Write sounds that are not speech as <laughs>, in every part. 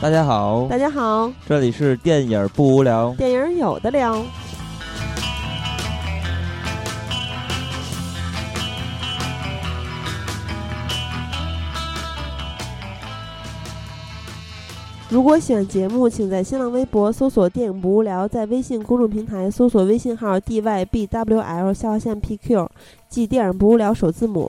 大家好，大家好，这里是电影不无聊，电影有的聊。如果喜欢节目，请在新浪微博搜索“电影不无聊”，在微信公众平台搜索微信号 “dybwl” 下划线 “pq”，记“电影不无聊”首字母，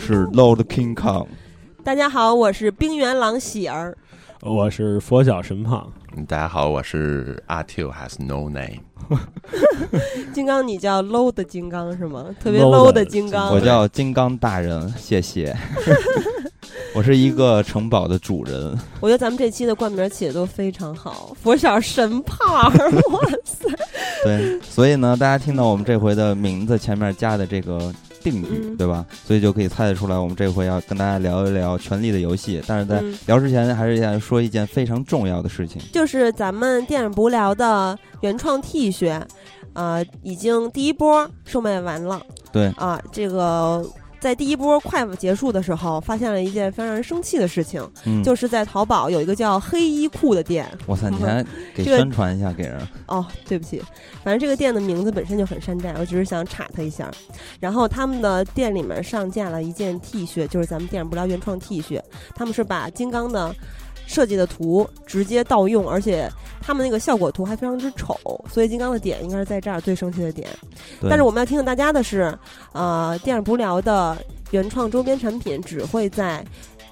是 Lord King Kong。大家好，我是冰原狼喜儿。我是佛脚神胖。大家好，我是阿 Q has no name。<laughs> 金刚，你叫 low 的金刚是吗？特别 low 的金刚。我叫金刚大人，谢谢。<laughs> 我是一个城堡的主人。我觉得咱们这期的冠名起的都非常好，佛小神胖，<laughs> 哇塞！对，所以呢，大家听到我们这回的名字前面加的这个定语，对吧？所以就可以猜得出来，我们这回要跟大家聊一聊《权力的游戏》。但是在聊之前，还是要说一件非常重要的事情，就是咱们电影不聊的原创 T 恤，呃，已经第一波售卖完了。对啊，这个。在第一波快结束的时候，发现了一件非常让人生气的事情，就是在淘宝有一个叫黑衣裤的店。我操，你还给 <laughs> 宣传一下给人？哦，对不起，反正这个店的名字本身就很山寨，我只是想插他一下。然后他们的店里面上架了一件 T 恤，就是咱们电影不聊原创 T 恤，他们是把金刚的。设计的图直接盗用，而且他们那个效果图还非常之丑，所以金刚的点应该是在这儿最生气的点。但是我们要提醒大家的是，呃，电影不聊的原创周边产品只会在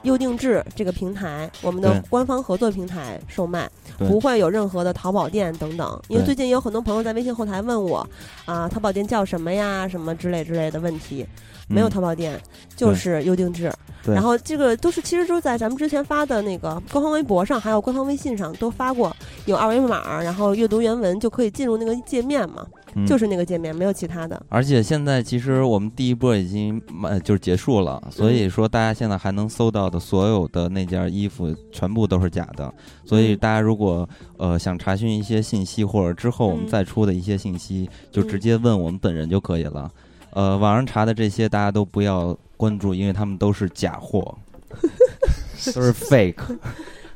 优定制这个平台，我们的官方合作平台售卖，不会有任何的淘宝店等等。因为最近有很多朋友在微信后台问我，啊，淘宝店叫什么呀，什么之类之类的问题。没有淘宝店，就是优定制。然后这个都是，其实都是在咱们之前发的那个官方微博上，还有官方微信上都发过，有二维码，然后阅读原文就可以进入那个界面嘛，就是那个界面，没有其他的。而且现在其实我们第一波已经呃就是结束了，所以说大家现在还能搜到的所有的那件衣服全部都是假的。所以大家如果呃想查询一些信息，或者之后我们再出的一些信息，就直接问我们本人就可以了。呃，网上查的这些大家都不要关注，因为他们都是假货，<laughs> 都是 fake。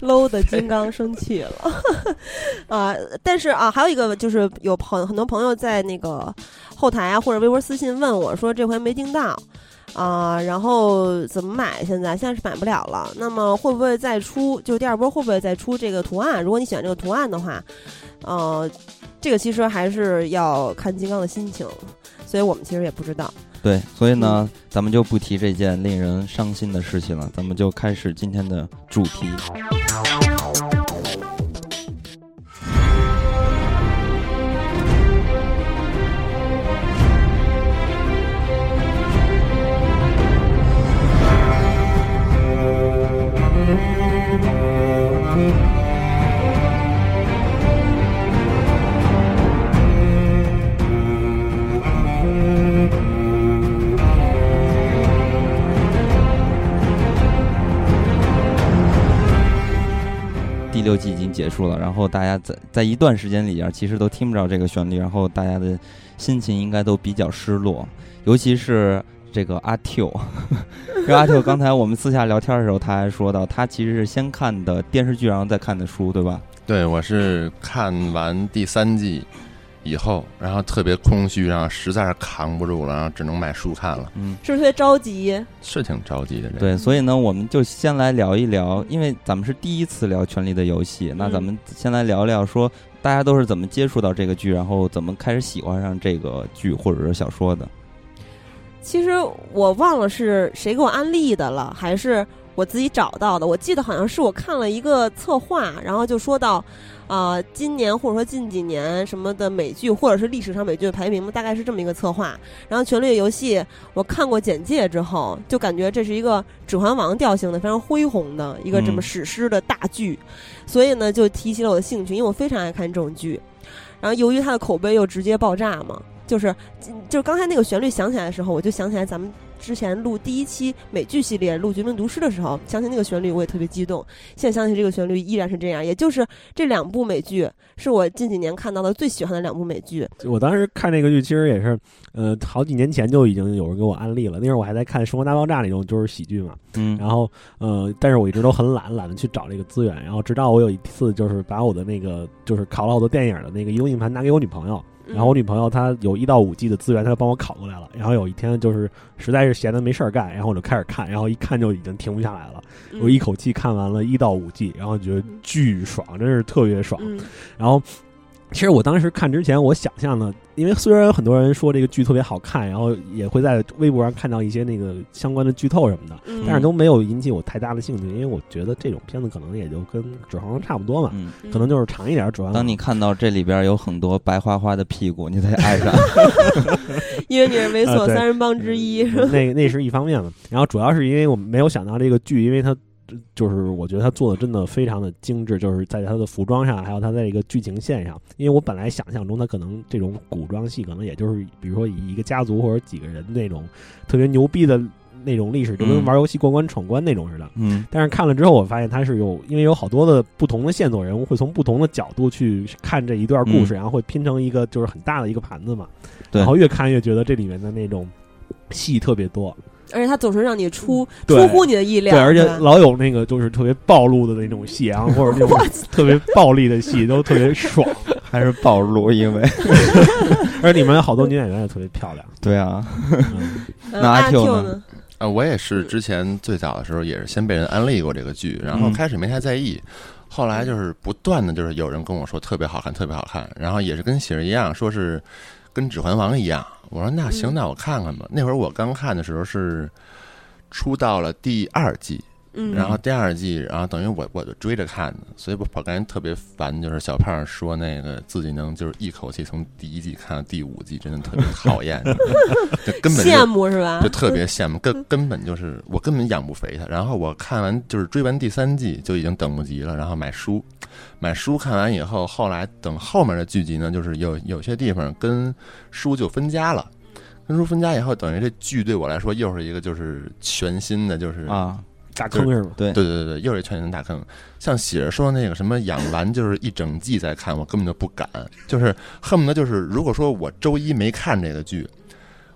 Low 的金刚生气了 <laughs> 啊！但是啊，还有一个就是有朋很多朋友在那个后台啊或者微博私信问我说这回没订到啊，然后怎么买？现在现在是买不了了。那么会不会再出？就第二波会不会再出这个图案？如果你喜欢这个图案的话，呃，这个其实还是要看金刚的心情。所以我们其实也不知道。对，所以呢，咱们就不提这件令人伤心的事情了，咱们就开始今天的主题。第六季已经结束了，然后大家在在一段时间里边，其实都听不着这个旋律，然后大家的心情应该都比较失落，尤其是这个阿 Q，<laughs> 这阿 Q 刚才我们私下聊天的时候，他还说到，他其实是先看的电视剧，然后再看的书，对吧？对，我是看完第三季。以后，然后特别空虚，然后实在是扛不住了，然后只能买书看了。嗯，是不是特别着急？是挺着急的。对，所以呢，我们就先来聊一聊，因为咱们是第一次聊《权力的游戏》，那咱们先来聊聊，说大家都是怎么接触到这个剧，然后怎么开始喜欢上这个剧或者是小说的。其实我忘了是谁给我安利的了，还是我自己找到的，我记得好像是我看了一个策划，然后就说到，呃，今年或者说近几年什么的美剧，或者是历史上美剧的排名，大概是这么一个策划。然后《权力的游戏》，我看过简介之后，就感觉这是一个《指环王》调性的非常恢宏的一个这么史诗的大剧，所以呢，就提起了我的兴趣，因为我非常爱看这种剧。然后由于它的口碑又直接爆炸嘛，就是就是刚才那个旋律响起来的时候，我就想起来咱们。之前录第一期美剧系列录《绝命毒师》的时候，想起那个旋律我也特别激动。现在想起这个旋律依然是这样，也就是这两部美剧是我近几年看到的最喜欢的两部美剧。我当时看那个剧其实也是，呃，好几年前就已经有人给我安利了。那时候我还在看《生活大爆炸》那种就是喜剧嘛，嗯，然后呃，但是我一直都很懒，懒得去找这个资源。然后直到我有一次就是把我的那个就是考了好多电影的那个移动硬盘拿给我女朋友。然后我女朋友她有一到五 G 的资源，她就帮我拷过来了。然后有一天就是实在是闲的没事儿干，然后我就开始看，然后一看就已经停不下来了。我一口气看完了一到五 G，然后觉得巨爽，真是特别爽。然后。其实我当时看之前，我想象的，因为虽然有很多人说这个剧特别好看，然后也会在微博上看到一些那个相关的剧透什么的，但是都没有引起我太大的兴趣，因为我觉得这种片子可能也就跟《指环王》差不多嘛，可能就是长一点。主要当你看到这里边有很多白花花的屁股，你才爱上，因为你是猥琐三人帮之一，那那是一方面嘛。然后主要是因为我没有想到这个剧，因为它。就是我觉得他做的真的非常的精致，就是在他的服装上，还有他在一个剧情线上。因为我本来想象中他可能这种古装戏，可能也就是比如说以一个家族或者几个人那种特别牛逼的那种历史，就跟玩游戏过关闯关那种似的。嗯。但是看了之后，我发现他是有，因为有好多的不同的线索人物，会从不同的角度去看这一段故事，然后会拼成一个就是很大的一个盘子嘛。对。然后越看越觉得这里面的那种戏特别多。而且他总是让你出出乎你的意料，对，而且老有那个就是特别暴露的那种戏啊，或者那种特别暴力的戏，都特别爽，<laughs> 还是暴露，因为而里面有好多女演员也特别漂亮。<laughs> 对啊，那阿 Q 呢？啊，我也是之前最早的时候也是先被人安利过这个剧，然后开始没太在意，后来就是不断的就是有人跟我说特别好看，特别好看，然后也是跟喜儿一样，说是跟《指环王》一样。我说那行，那我看看吧。那会儿我刚看的时候是出到了第二季。嗯，然后第二季，然后等于我我就追着看的，所以我我感觉特别烦，就是小胖说那个自己能就是一口气从第一季看到第五季，真的特别讨厌，<laughs> 就根本羡慕是吧？就特别羡慕，根根本就是我根本养不肥他。然后我看完就是追完第三季就已经等不及了，然后买书，买书看完以后，后来等后面的剧集呢，就是有有些地方跟书就分家了，跟书分家以后，等于这剧对我来说又是一个就是全新的，就是啊。大坑是吗？对对对对又是全新大坑。像喜儿说那个什么养完就是一整季在看，我根本就不敢，就是恨不得就是如果说我周一没看这个剧，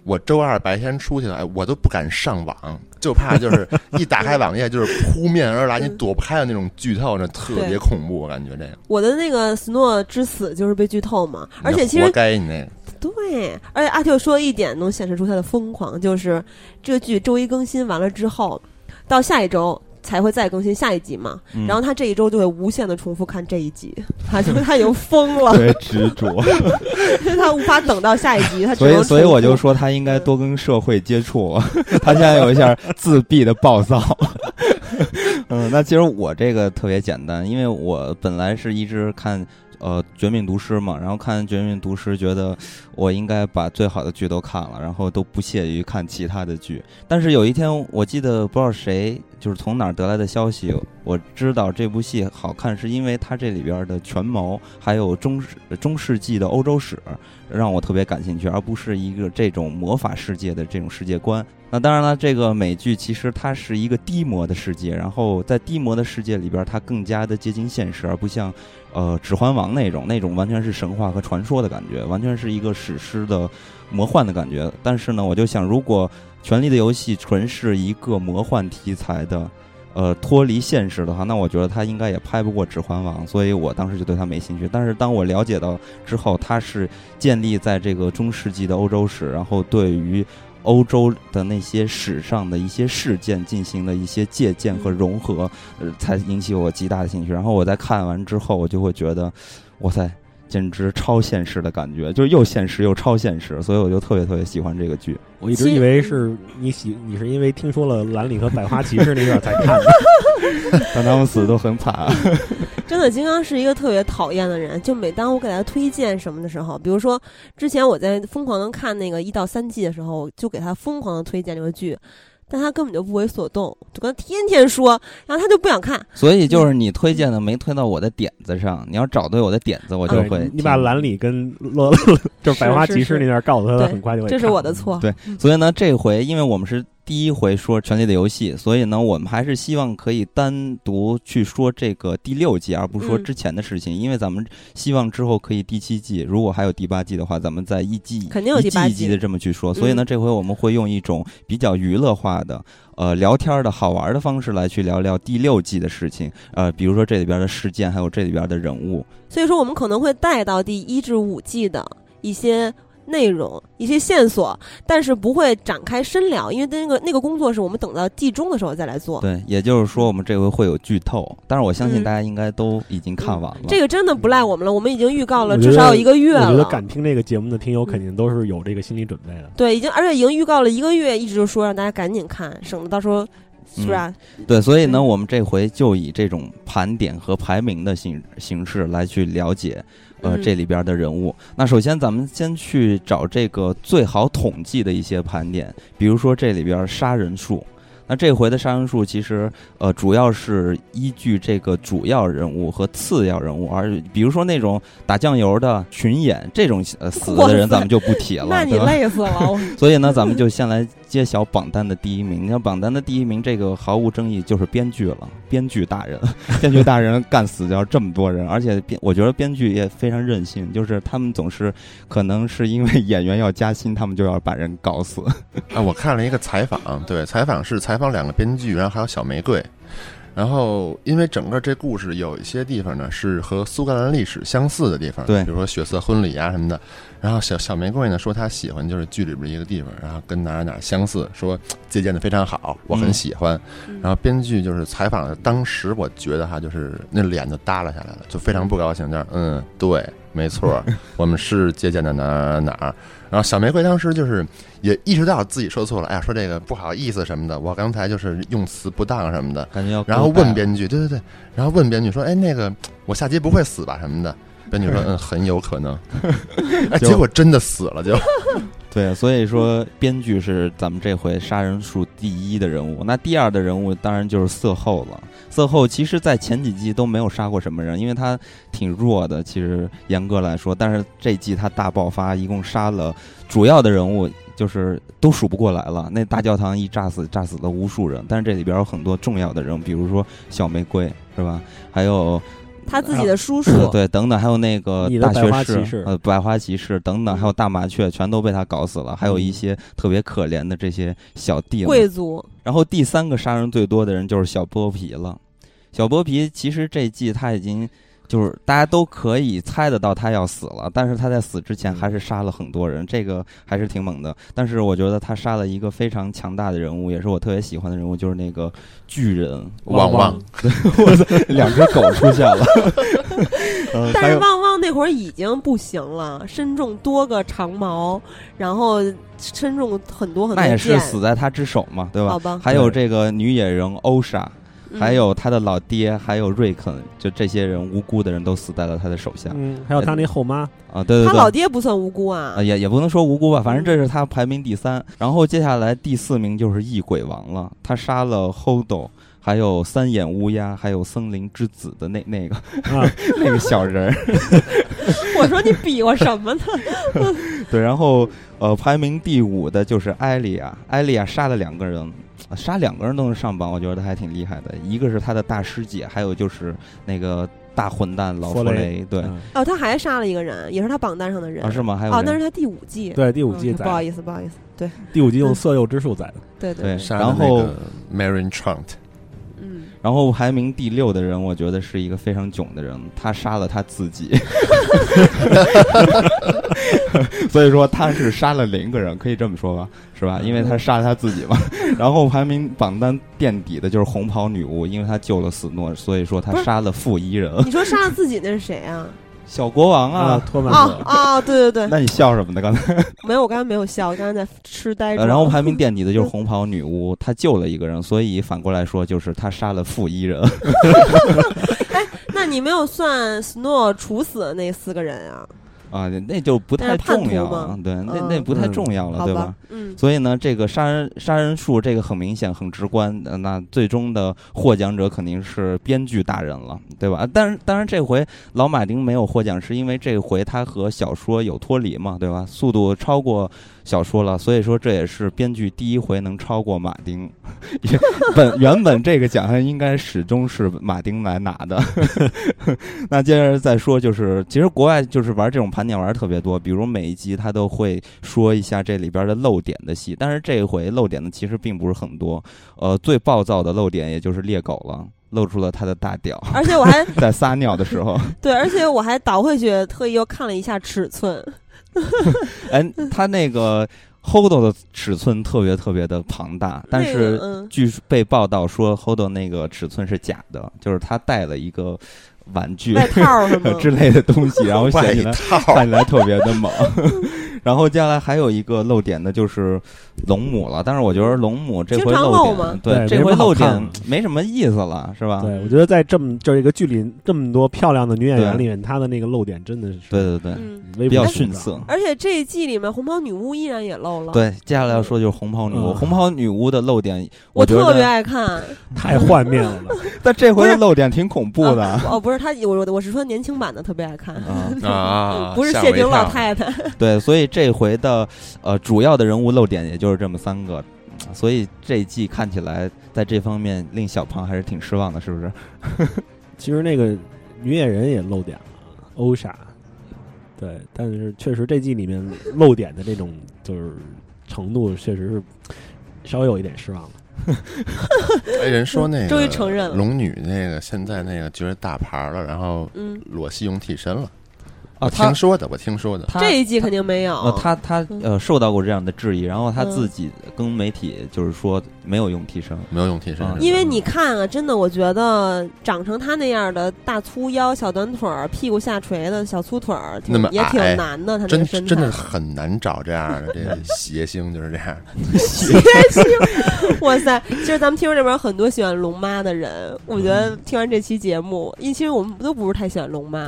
我周二白天出去了，哎，我都不敢上网，就怕就是一打开网页就是扑面而来，你躲不开的那种剧透，那特别恐怖，我感觉这个。我的那个《斯诺之死》就是被剧透嘛，而且其实活该你那个。对，而且阿 Q 说一点能显示出他的疯狂，就是这个剧周一更新完了之后。到下一周才会再更新下一集嘛，然后他这一周就会无限的重复看这一集，他就他已经疯了，特别执着，<laughs> 他无法等到下一集，他所以所以我就说他应该多跟社会接触，<laughs> 他现在有一下自闭的暴躁。<laughs> 嗯，那其实我这个特别简单，因为我本来是一直看。呃，绝命毒师嘛，然后看绝命毒师，觉得我应该把最好的剧都看了，然后都不屑于看其他的剧。但是有一天，我记得不知道谁就是从哪儿得来的消息，我知道这部戏好看，是因为它这里边的权谋还有中世中世纪的欧洲史让我特别感兴趣，而不是一个这种魔法世界的这种世界观。那当然了，这个美剧其实它是一个低魔的世界，然后在低魔的世界里边，它更加的接近现实，而不像。呃，《指环王》那种，那种完全是神话和传说的感觉，完全是一个史诗的魔幻的感觉。但是呢，我就想，如果《权力的游戏》纯是一个魔幻题材的，呃，脱离现实的话，那我觉得它应该也拍不过《指环王》，所以我当时就对它没兴趣。但是当我了解到之后，它是建立在这个中世纪的欧洲史，然后对于。欧洲的那些史上的一些事件进行了一些借鉴和融合，呃，才引起我极大的兴趣。然后我在看完之后，我就会觉得，哇塞，简直超现实的感觉，就是又现实又超现实，所以我就特别特别喜欢这个剧。我一直以为是你喜，你是因为听说了兰里和百花骑士那段才看的。<laughs> 但他们死的都很惨。<laughs> 真的，金刚是一个特别讨厌的人。就每当我给他推荐什么的时候，比如说之前我在疯狂的看那个一到三季的时候，就给他疯狂的推荐这个剧。但他根本就不为所动，就跟他天天说，然后他就不想看。所以就是你推荐的没推到我的点子上，你要找对我的点子，我就会。你把兰里跟洛 <laughs> 就是百花骑士那段告诉他，很快就会。这是我的错。对，所以呢，这回因为我们是。第一回说《权力的游戏》，所以呢，我们还是希望可以单独去说这个第六季，而不是说之前的事情，因为咱们希望之后可以第七季，如果还有第八季的话，咱们在一季肯定有一季一季的这么去说。所以呢，这回我们会用一种比较娱乐化的、呃聊天的好玩的方式来去聊聊第六季的事情，呃，比如说这里边的事件，还有这里边的人物。所以说，我们可能会带到第一至五季的一些。内容一些线索，但是不会展开深聊，因为那个那个工作是我们等到季中的时候再来做。对，也就是说我们这回会有剧透，但是我相信大家应该都已经看完了。这个真的不赖我们了，我们已经预告了至少有一个月了。我觉得敢听这个节目的听友肯定都是有这个心理准备的。对，已经而且已经预告了一个月，一直就说让大家赶紧看，省得到时候是吧？对，所以呢，我们这回就以这种盘点和排名的形形式来去了解。呃，这里边的人物，那首先咱们先去找这个最好统计的一些盘点，比如说这里边杀人数。那这回的杀人数其实呃主要是依据这个主要人物和次要人物，而比如说那种打酱油的群演这种呃死的人，咱们就不提了，那你累死了。<laughs> 所以呢，咱们就先来。揭晓榜单的第一名，你看榜单的第一名，这个毫无争议就是编剧了。编剧大人，<laughs> 编剧大人干死掉这么多人，而且编，我觉得编剧也非常任性，就是他们总是可能是因为演员要加薪，他们就要把人搞死。啊，<laughs> 我看了一个采访，对，采访是采访两个编剧，然后还有小玫瑰。然后，因为整个这故事有一些地方呢是和苏格兰历史相似的地方，对，比如说血色婚礼啊什么的。然后小小玫瑰呢说她喜欢就是剧里边一个地方，然后跟哪哪相似，说借鉴的非常好，我很喜欢。然后编剧就是采访的当时，我觉得哈就是那脸就耷拉下来了，就非常不高兴，就是嗯，对，没错，<laughs> 我们是借鉴的哪哪哪。然后小玫瑰当时就是也意识到自己说错了，哎呀，说这个不好意思什么的，我刚才就是用词不当什么的，感觉要。然后问编剧，对对对，然后问编剧说，哎，那个我下集不会死吧什么的？编剧说，<laughs> 嗯，很有可能。<laughs> 哎，结果真的死了就。对，所以说编剧是咱们这回杀人数第一的人物，那第二的人物当然就是色后了。色后其实，在前几季都没有杀过什么人，因为他挺弱的。其实严格来说，但是这季他大爆发，一共杀了主要的人物，就是都数不过来了。那大教堂一炸死，炸死了无数人。但是这里边有很多重要的人物，比如说小玫瑰，是吧？还有。他自己的叔叔，<clears throat> 对，等等，还有那个大学士，呃，百花骑士等等，还有大麻雀，全都被他搞死了。还有一些特别可怜的这些小弟贵族。然后第三个杀人最多的人就是小剥皮了。小剥皮其实这季他已经。就是大家都可以猜得到他要死了，但是他在死之前还是杀了很多人，这个还是挺猛的。但是我觉得他杀了一个非常强大的人物，也是我特别喜欢的人物，就是那个巨人旺旺。<laughs> 我操，两只狗出现了。<laughs> 但是旺旺那会儿已经不行了，身中多个长矛，然后身中很多很多。那也是死在他之手嘛，对吧？好吧。还有这个女野人欧莎。还有他的老爹，还有瑞肯，就这些人无辜的人都死在了他的手下。嗯，还有他那后妈啊，对对对，他老爹不算无辜啊，也也不能说无辜吧，反正这是他排名第三。然后接下来第四名就是异鬼王了，他杀了 Hodo，还有三眼乌鸦，还有森林之子的那那个啊 <laughs> 那个小人。<laughs> 我说你比划什么呢？<laughs> 对，然后呃，排名第五的就是艾莉亚，艾莉亚杀了两个人。杀两个人都能上榜，我觉得他还挺厉害的。一个是他的大师姐，还有就是那个大混蛋老弗雷。对，哦，他还杀了一个人，也是他榜单上的人。啊，是吗？还有哦，那是他第五季。对，第五季不好意思，不好意思。对，第五季用色诱之术宰的。对对。然后 Marin Trant。然后排名第六的人，我觉得是一个非常囧的人，他杀了他自己，<laughs> 所以说他是杀了零个人，可以这么说吧，是吧？因为他杀了他自己嘛。<laughs> 然后排名榜单垫底的就是红袍女巫，因为她救了死诺，所以说他杀了负一人。你说杀了自己那是谁啊？小国王啊啊，，托马啊，啊，对对对，那你笑什么呢？刚才？没有，我刚才没有笑，我刚才在痴呆呃着。然后排名垫底的就是红袍女巫，她救了一个人，所以反过来说就是她杀了负一人。<laughs> 哎那你没有算 Snow 处死的那四个人啊？啊，那就不太重要了，对，那嗯那不太嗯重要了，对吧？，嗯，所以呢，这个杀人杀人数这个很明显很直观，呃那最终的获奖者肯定是编剧大人了，对吧？但是当然这回老马丁没有获奖，是因为这回他和小说有脱离嘛，对吧？速度超过小说了，所以说这也是编剧第一回能超过马丁。原本原本这个奖项应该始终是马丁来拿的。<laughs> 那接着再说，就是其实国外就是玩这种盘点玩的特别多，比如每一集他都会说一下这里边的漏点的戏，但是这回漏点的其实并不是很多。呃，最暴躁的漏点也就是猎狗了，露出了他的大屌，而且我还在撒尿的时候，<laughs> 对，而且我还倒回去特意又看了一下尺寸，<laughs> 哎，他那个 Hodo 的尺寸特别特别的庞大，但是据被报道说 Hodo 那个尺寸是假的，就是他带了一个玩具外套？<laughs> 之类的东西，然后外显起来看起来特别的猛。<laughs> 然后接下来还有一个漏点的就是龙母了，但是我觉得龙母这回漏点漏对这回漏点没什么意思了，是吧？对我觉得在这么就是一个剧里这么多漂亮的女演员里面，她的那个漏点真的是对对对。嗯，比较逊色。而且这一季里面红袍女巫依然也漏了，，对，接下来要说就是红袍女巫，嗯。红袍女巫的漏点，我觉特别，爱看。太幻灭了。<laughs> 但这回的漏点挺恐怖的。啊哦，不是他，我我我是说年轻版的特别爱看，啊。<laughs> 啊，不是谢顶老太太。<laughs> <laughs> 对，所以这回的呃主要的人物漏点也就是这么三个，所以这一季看起来在这方面令小胖还是挺失望的，是不是？其实那个女演员也漏点了，欧莎。对，但是确实这季里面漏点的这种就是程度，确实是稍微有一点失望了。<laughs> 哎，人说那个终于承认了龙女那个现在那个就是大牌了，然后嗯，裸戏用替身了。啊，听说的，我听说的。他这一季肯定没有。呃，他他嗯呃受到过这样的质疑，然后他嗯自己跟媒体就是说没有用替身，没有用替身因为你看啊，真的，我觉得长成他那样的大粗腰、小短腿儿、屁股下垂的小粗腿儿，那么也挺难的。他那真个身材真的很难找这样的这个 <laughs> 谐星，就是这样。谐星 <laughs> 哇塞！其实咱们听众这边有很多喜欢龙妈的人，我觉嗯得听完这期节目，因为其实我们都不是太喜欢龙妈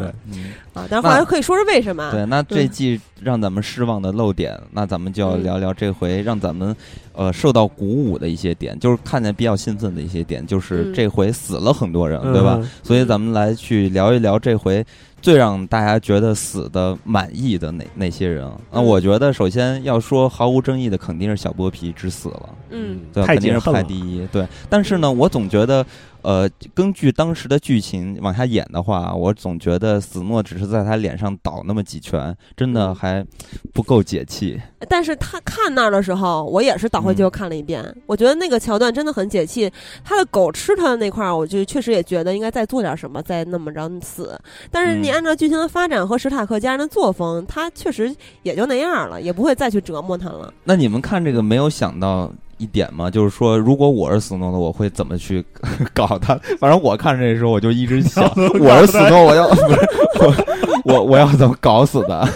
啊，但是后来可以说说为什么。对，那这嗯季让咱们失望的漏点，那咱们就要嗯聊聊这回让咱们呃受到鼓舞的一些点，就是看见比较兴奋的一些点，就是嗯这回死了很多人，对吧？嗯？所以咱们来去聊一聊这回最让大家觉得死的满意的哪哪些人。那嗯我觉得首先要说毫无争议的，肯定是小剥皮之死了。嗯，对肯定是。排第一。对，但是呢，我总觉得，呃，根据当时的剧情往下演的话，我总觉得死诺只是在他脸上倒那么几拳，真的嗯还不够解气。但是他看那儿的时候，我也是倒回去又看了一遍。我觉得那个桥段真的很解气。他的狗吃他的那块儿，我就确实也觉得应该再做点什么，再那么着死。但是你嗯按照剧情的发展和史塔克家人的作风，他确实也就那样了，也不会再去折磨他了。那你们看这个没有想到？一点嘛，就是说，如果我是死诺的，我会怎么去 <laughs> 搞他？反正我看这时候，我就一直想，<laughs> 我是死诺，我要 <laughs> 不是我我我要怎么搞死他？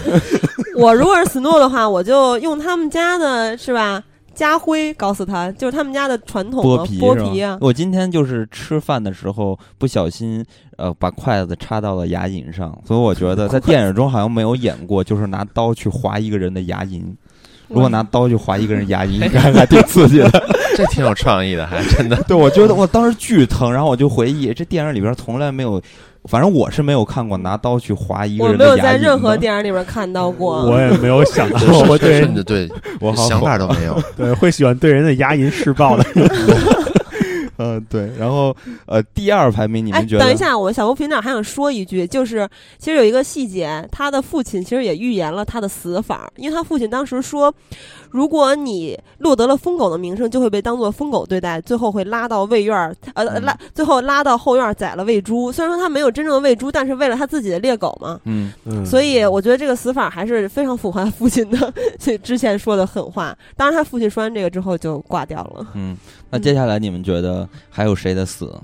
我如果是斯诺的话，我就用他们家的是吧？家徽搞死他，就是他们家的传统剥皮剥皮啊。我今天就是吃饭的时候不小心呃把筷子插到了牙龈上，所以我觉得在电影中好像没有演过，就是拿刀去划一个人的牙龈。如果拿刀去划一个人牙龈，<laughs> 应该还挺刺激的。<laughs> 这挺有创意的，还真的。对，我觉得我当时巨疼，然后我就回忆，这电影里边从来没有，反正我是没有看过拿刀去划一个我人的牙龈没有在任何电影里边看到过。<laughs> 我也没有想到是我对甚至对我好想法都没有。对会喜欢对人的牙龈施暴的。嗯、对。然后呃，第二排名你哎，们觉得？等一下，我小红频道还想说一句，就是其实有一个细节，他的父亲其实也预言了他的死法，因为他父亲当时说，如果你落得了疯狗的名声，就会被当做疯狗对待，最后会拉到喂院儿，呃，嗯拉最后拉到后院儿宰了喂猪。虽然说他没有真正的喂猪，但是为了他自己的猎狗嘛。嗯，嗯，所以我觉得这个死法还是非常符合他父亲的这之前说的狠话。当然，他父亲说完这个之后就挂掉了。嗯，那接下来你们觉得还有谁的死？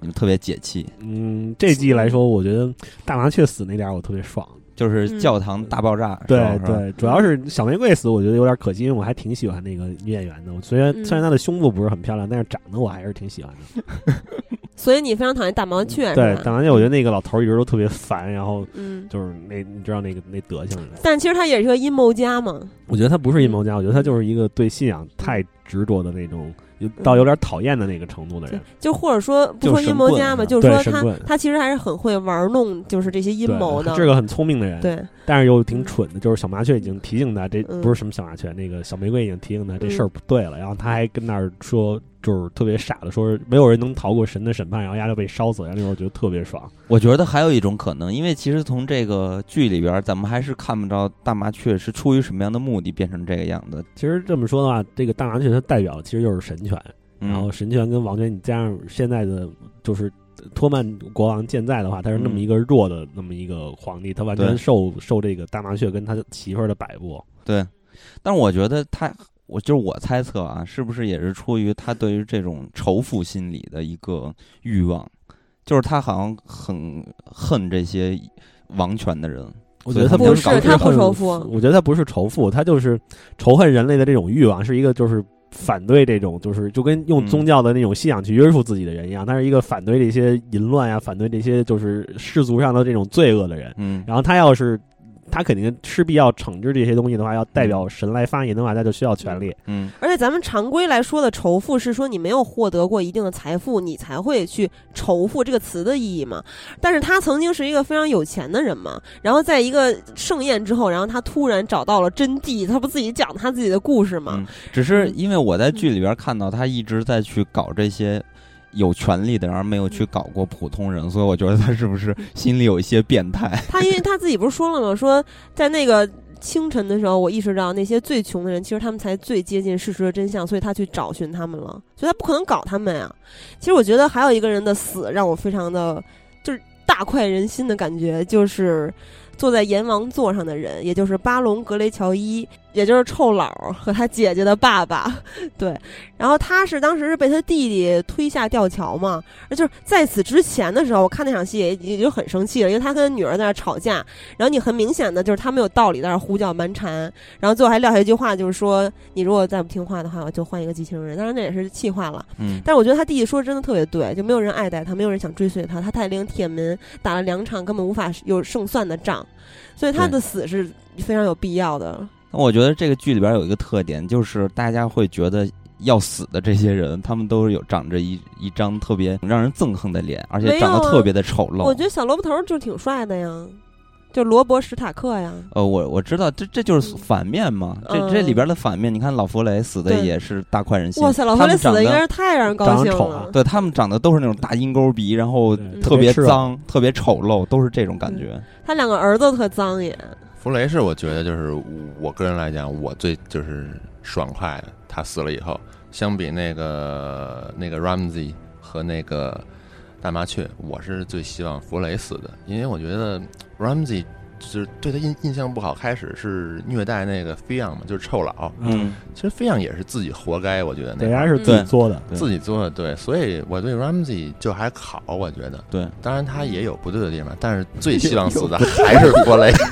你们特别解气，嗯，这季来说，我觉得大麻雀死那点儿我特别爽。就是教堂大爆炸，对对，主要是小玫瑰死，我觉得有点可惜，因为我还挺喜欢那个女演员的。我虽然嗯虽然她的胸部不是很漂亮，但是长得我还是挺喜欢的。所以你非常讨厌大麻雀对？大麻雀，我觉得那个老头一直都特别烦，然后嗯，就是那你知道那个那德行的。但其实他也是个阴谋家嘛。我觉得他不是阴谋家，我觉得他就是一个对信仰太执着的那种，有到有点讨厌的那个程度的人。就或者说不说阴谋家吧，就是说他他其实还是很会玩弄，就是这些阴谋的。对是个很聪明的人，对，但是又挺蠢的。就是小麻雀已经提醒他，这嗯不是什么小麻雀，那个小玫瑰已经提醒他这嗯事儿不对了，然后他还跟那儿说，就是特别傻的说，没有人能逃过神的审判，然后丫就被烧死了。然后那时候我觉得特别爽。我觉得还有一种可能，因为其实从这个剧里边，咱们还是看不着大麻雀是出于什么样的目的变成这个样子。其实这么说的话，这个大麻雀它代表的其实就是神权，嗯、然后神权跟王权，你加上现在的就是托曼国王健在的话，他是那么一个弱的那么一个皇帝，他完全受受这个大麻雀跟他媳妇儿的摆布。对，但是我觉得他，我就是我猜测啊，是不是也是出于他对于这种仇富心理的一个欲望，就是他好像很恨这些王权的人。我觉得他不是他不仇富我觉得他不是仇富，他就是仇恨人类的这种欲望，是一个就是反对这种就是就跟用嗯宗教的那种信仰去约束自己的人一样，他是一个反对这些淫乱呀、反对这些就是世俗上的这种罪恶的人。嗯，然后他要是他肯定势必要惩治这些东西的话，要代表神来发言的话，那就需要权力。嗯，而且咱们常规来说的仇富是说你没有获得过一定的财富，你才会去仇富这个词的意义嘛。但是他曾经是一个非常有钱的人嘛，然后在一个盛宴之后，然后他突然找到了真谛，他不自己讲他自己的故事嘛？嗯只是因为我在剧里边看到他一直在去搞这些有权利的人，而没有去搞过普通人，所以我觉得他是不是心里有一些变态？<laughs> 他因为他自己不是说了吗？说在那个清晨的时候，我意识到那些最穷的人，其实他们才最接近事实的真相，所以他去找寻他们了，所以他不可能搞他们呀。其实我觉得还有一个人的死让我非常的就是大快人心的感觉，就是坐在阎王座上的人，也就是巴隆格雷乔伊，也就是臭老儿和他姐姐的爸爸。<laughs> 对，然后他是当时是被他弟弟推下吊桥嘛，而就是在此之前的时候，我看那场戏也也就很生气了，因为他跟女儿在那儿吵架，然后你很明显的就是他没有道理在那儿胡搅蛮缠，然后最后还撂下一句话，就是说你如果再不听话的话，我就换一个机器人。当然那也是气话了，嗯，但是我觉得他弟弟说的真的特别对，就没有人爱戴他，没有人想追随他，他带领铁门打了两场根本无法有胜算的仗，所以他的死是非常有必要的。那我觉得这个剧里边有一个特点，就是大家会觉得要死的这些人，他们都有长着一一张特别让人憎恨的脸，而且长得特别的丑陋。我觉得小萝卜头就挺帅的呀，就罗伯·史塔克呀。呃，我我知道，这这就是反面嘛。这这嗯里边的反面，你看老弗雷死的也是大快人心。哇塞，老弗雷死的应该是太让人高兴了长得丑啊。对他们长得都是那种大鹰钩鼻，然后特别脏、特别丑陋，都是这种感觉。他两个儿子特脏也，弗雷是我觉得就是我个人来讲，我最就是爽快的。他死了以后，相比那个那个 Ramsey 和那个大麻雀，我是最希望弗雷死的，因为我觉得 Ramsey 就是对他印印象不好，开始是虐待那个菲昂嘛，就是臭老。嗯，其实菲昂也是自己活该，我觉得那人家是自己作的。自己作的对，所以我对 Ramsey 就还好，我觉得。对，当然他也有不对的地方，但是最 <laughs> 希望死的还是弗雷。<laughs>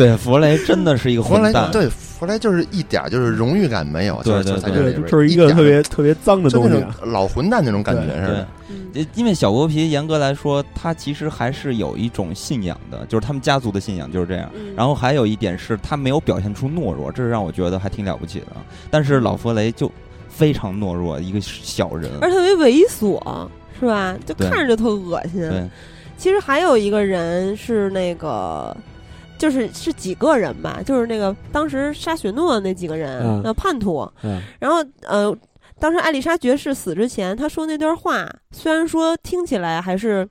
对，弗雷真的是一个弗雷混蛋。对弗雷就是一点儿就是荣誉感没有，就是对对对对，在这里边就是一个点儿特别特别脏的就那东西啊。种老混蛋那种感觉对对似的。，嗯，呃因为小国皮严格来说，他其实还是有一种信仰的，就是他们家族的信仰就是这样。嗯然后还有一点是他没有表现出懦弱，这是让我觉得还挺了不起的。但是老弗雷就非常懦弱，一个小人。而且特别猥琐，是吧？就对看着就特恶心。对，其实还有一个人是那个，就是是几个人吧，就是那个当时杀雪诺的那几个人，嗯呃，叛徒。嗯，然后呃，当时艾丽莎爵士死之前，他说那段话，虽然说听起来还是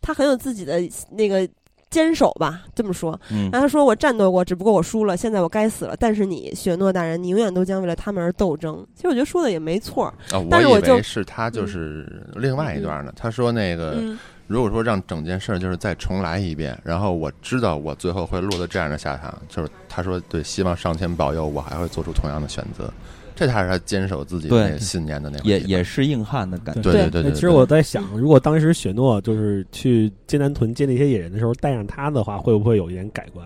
他很有自己的那个坚守吧，这么说。嗯然后他说：“我战斗过，只不过我输了，现在我该死了。但是你，雪诺大人，你永远都将为了他们而斗争。”其实我觉得说的也没错。啊，以但是我就为是他就是另外一段呢。他说那个嗯，如果说让整件事儿就是再重来一遍，然后我知道我最后会落得这样的下场，就是他说对，希望上天保佑我还会做出同样的选择。这才是他坚守自己的那个信念的那个也也是硬汉的感觉。对对对对。其实我在想，如果当时雪诺就是去艰难屯接那些野人的时候带上他的话，会不会有一点改观，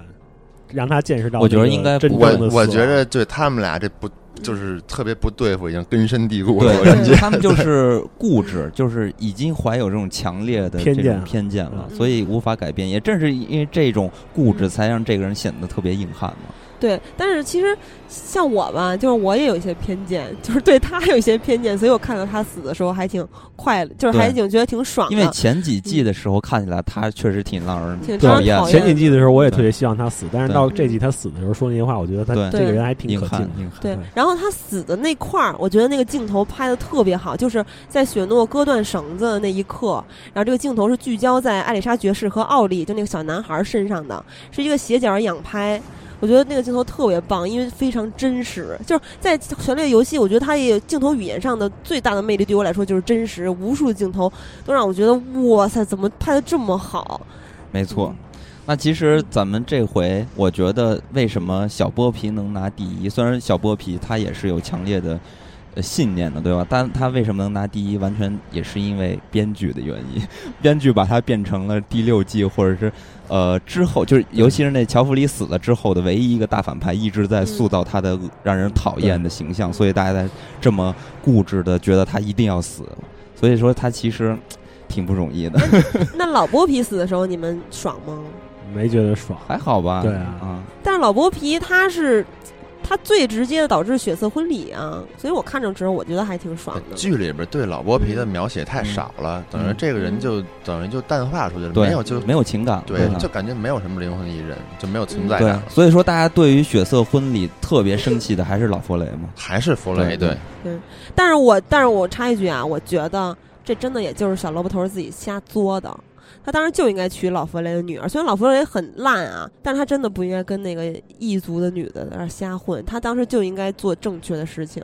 让他见识到我觉得应该不我觉得对他们俩这不就是特别不对付，已经根深蒂固对感觉他们就是固执，<laughs> 就是已经怀有这种强烈的这种偏见偏见了，嗯所以无法改变。也正是因为这种固执，才让这个人显得特别硬汉嘛。对，但是其实像我吧，就是我也有一些偏见，就是对他有一些偏见，所以我看到他死的时候还挺快乐，就是还挺觉得挺爽的。因为前几季的时候看起来他确实挺让人讨厌前几季的时候，我也特别希望他死，但是到这季他死的时候说那些话，我觉得他这个人还挺可敬。对，然后他死的那块儿，我觉得那个镜头拍的特别好，就是在雪诺割断绳子的那一刻，然后这个镜头是聚焦在艾丽莎爵士和奥利，就那个小男孩身上的，是一个斜角仰拍。我觉得那个镜头特别棒，因为非常真实。就是在《权力游戏》，我觉得它也有镜头语言上的最大的魅力，对我来说就是真实。无数镜头都让我觉得，哇塞，怎么拍的这么好？没错。那其实咱们这回，我觉得为什么小剥皮能拿第一？虽然小剥皮他也是有强烈的呃信念的，对吧？但他为什么能拿第一？完全也是因为编剧的原因，<laughs> 编剧把他变成了第六季或者是呃之后，就是尤其是那乔弗里死了之后的唯一一个大反派，一直在塑造他的让人讨厌的形象，所以大家在这么固执的觉得他一定要死。所以说他其实挺不容易的，<laughs> 那老剥皮死的时候，你们爽吗？没觉得爽。还好吧？对啊啊。但是老剥皮他是他最直接的导致血色婚礼啊，所以我看着之后我觉得还挺爽的。剧里边对老剥皮的描写太少了，等于这个人就等于就淡化出去了，没有就没有情感，对，吧就感觉没有什么灵魂艺人，就没有存在感了。，所以说大家对于血色婚礼特别生气的还是老弗雷嘛。<laughs> 还是弗雷对对，但是我但是我插一句啊，我觉得这真的也就是小萝卜头自己瞎作的。他当时就应该娶老弗雷的女儿，虽然老弗雷很烂啊，但是他真的不应该跟那个异族的女的在那瞎混。他当时就应该做正确的事情，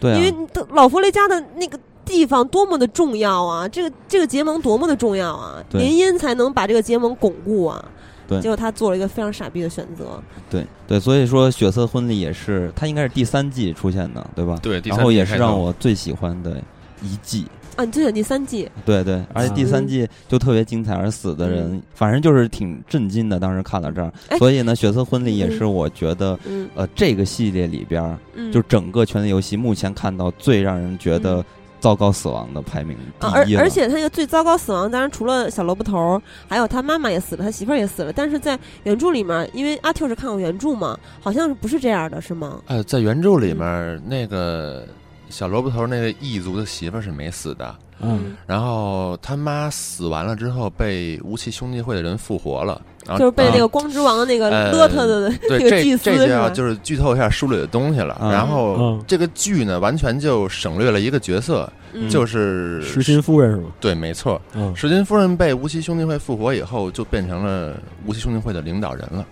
对、啊，因为老弗雷家的那个地方多么的重要啊，这个这个结盟多么的重要啊，对林恩才能把这个结盟巩固啊。对结果他做了一个非常傻逼的选择。对对，所以说血色婚礼也是，他应该是第三季出现的，对吧？对，第然后也是让我最喜欢的一季。啊，你最选第三季，对对，而且第三嗯季就特别精彩，而死的人、嗯。反正就是挺震惊的。当时看到这儿，哎。所以呢，血色婚礼也是我觉得，嗯。呃，这个系列里边就整个权力游戏目前看到最让人觉得嗯。糟糕死亡的排名第啊，而而且他那个最糟糕死亡，当然除了小萝卜头儿，还有他妈妈也死了，他媳妇儿也死了。但是在原著里面，因为阿 Q 是看过原著嘛，好像是不是这样的，是吗？呃，在原著里面那个小萝卜头那个异族的媳妇儿是没死的，嗯，然后他妈死完了之后被无期兄弟会的人复活了，然后就是被那个啊光之王的那个呃勒他的对 <laughs> 这个祭这这就？要就是剧透一下书里的东西了。嗯然后嗯这个剧呢，完全就省略了一个角色，嗯就是石心夫人是吗？对，没错，嗯，石金夫人被无期兄弟会复活以后，就变成了无期兄弟会的领导人了。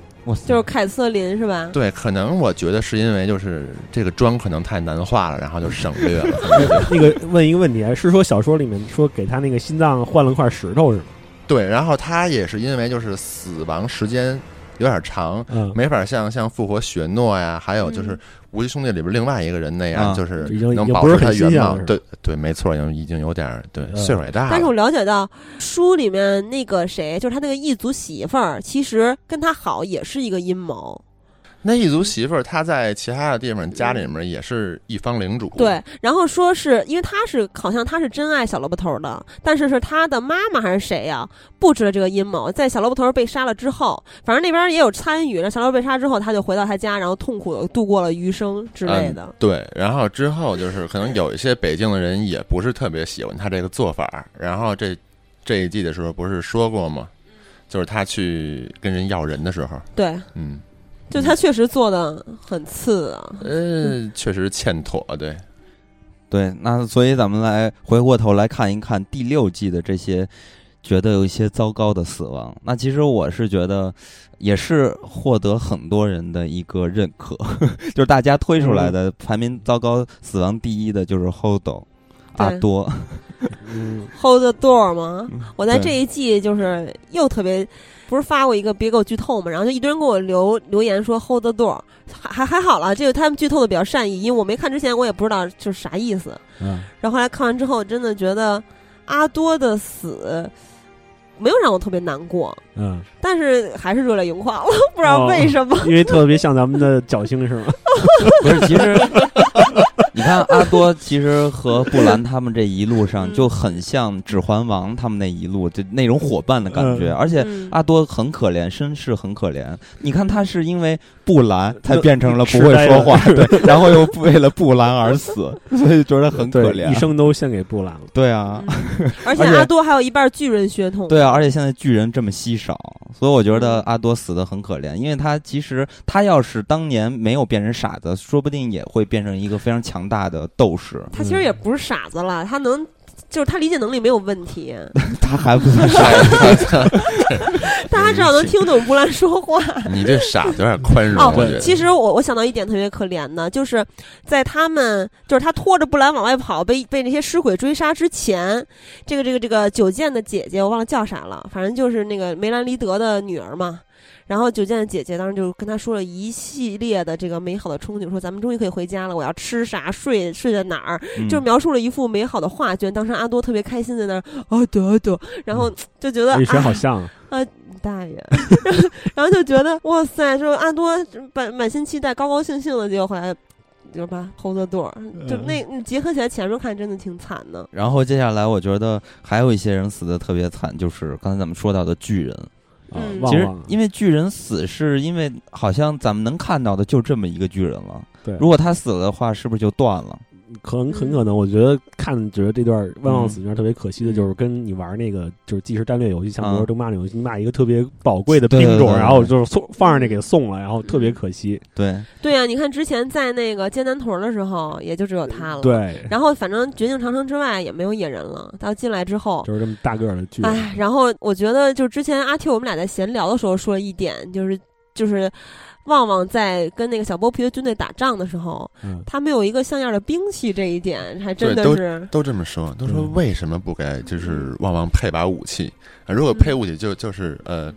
就是凯瑟琳是吧？对，可能我觉得是因为就是这个妆可能太难画了，然后就省略了。<laughs> 那个问一个问题啊，是说小说里面说给他那个心脏换了块石头是吗？对，然后他也是因为就是死亡时间有点长，嗯，没法像像复活雪诺呀，还有就是嗯无极兄弟里边另外一个人那样，啊就是能保持他原貌对对，没错，已经已经有点对嗯岁数也大了但是我了。了解到书里面那个谁，就是他那个异族媳妇儿，其实跟他好也是一个阴谋。那一族媳妇儿，她在其他的地方家里面也是一方领主。对，然后说是因为她是好像她是真爱小萝卜头的，但是是她的妈妈还是谁呀、布置了这个阴谋，在小萝卜头被杀了之后，反正那边也有参与。然后小萝卜被杀之后，他就回到他家，然后痛苦的度过了余生之类的。对，然后之后就是可能有一些北京的人也不是特别喜欢他这个做法，然后这这一季的时候不是说过吗？就是他去跟人要人的时候，对，嗯，就他确实做的很次啊。嗯，确实欠妥，对，对，那所以咱们来回过头来看一看第六季的这些，觉得有一些糟糕的死亡。那其实我是觉得，也是获得很多人的一个认可，<laughs> 就是大家推出来的排名糟糕死亡第一的就是 Holdo 阿多，嗯，Hold the door 吗？我在这一季就是又特别，不是发过一个别给我剧透嘛，然后就一堆人给我留留言说 Hold the door，还还还好了，这个他们剧透的比较善意，因为我没看之前我也不知道就是啥意思，嗯。然后后来看完之后，真的觉得阿多的死没有让我特别难过，嗯，但是还是热泪盈眶了，<laughs> 不知道为什么。因为特别像咱们的侥幸是吗？<laughs> 不是，其实 <laughs> 你看阿多，其实和布兰他们这一路上嗯就很像《指环王》他们那一路就那种伙伴的感觉，嗯而且嗯阿多很可怜，身世很可怜。你看他是因为布兰才变成了不会说话，对，然后又为了布兰而死，所以觉得很可，怜。一生都献给布兰了。对啊，嗯而且阿多还有一半巨人血统。对啊，而且现在巨人这么稀少，所以我觉得阿多死的很可怜，因为他其实他要是当年没有变成傻子，说不定也会变成一个非常强大的斗士。他其实也不是傻子了，他能。就是他理解能力没有问题，<laughs> 他还不算傻，<laughs> 他至少能听懂布兰说话。<laughs> 你这傻子有点宽容。其实我我想到一点特别可怜的，就是在他们就是他拖着布兰往外跑，被被那些尸鬼追杀之前，这个这个这个九剑的姐姐我忘了叫啥了，反正就是那个梅兰妮德的女儿嘛。然后九剑的姐姐当时就跟他说了一系列的这个美好的憧憬，说咱们终于可以回家了，我要吃啥，睡睡在哪儿，嗯就是描述了一幅美好的画卷。当时阿多特别开心在那儿啊得得，<laughs> <laughs> 然后就觉得跟谁啊好像啊？大爷！然后就觉得哇塞，说阿多满满心期待，高高兴兴的，结果后来就是吧 hold the door，就嗯那你结合起来前面看真的挺惨的。然后接下来，我觉得还有一些人死的特别惨，就是刚才咱们说到的巨人。啊嗯其实因为巨人死，是因为好像咱们能看到的就这么一个巨人了。对如果他死了的话，是不是就断了？可能很可能，我觉得看觉得这段万望嗯死那段特别可惜的，就是跟你玩那个就是即时战略游戏，像《啊魔兽争霸》那游戏，你把一个特别宝贵的兵种，然后就是送放上去给送了，然后特别可惜。对，对啊、你看之前在那个艰难屯的时候，也就只有他了。。对，然后反正绝境长城之外也没有野人了，到进来之后。就是这么大个儿的巨人。哎，然后我觉得，就之前阿 Q 我们俩在闲聊的时候说了一点，就是就是旺旺在跟那个小剥皮的军队打仗的时候，嗯，他没有一个像样的兵器，这一点还真的是都这么说，都说嗯。为什么不给就是旺旺配把武器？啊如果配武器就就是呃，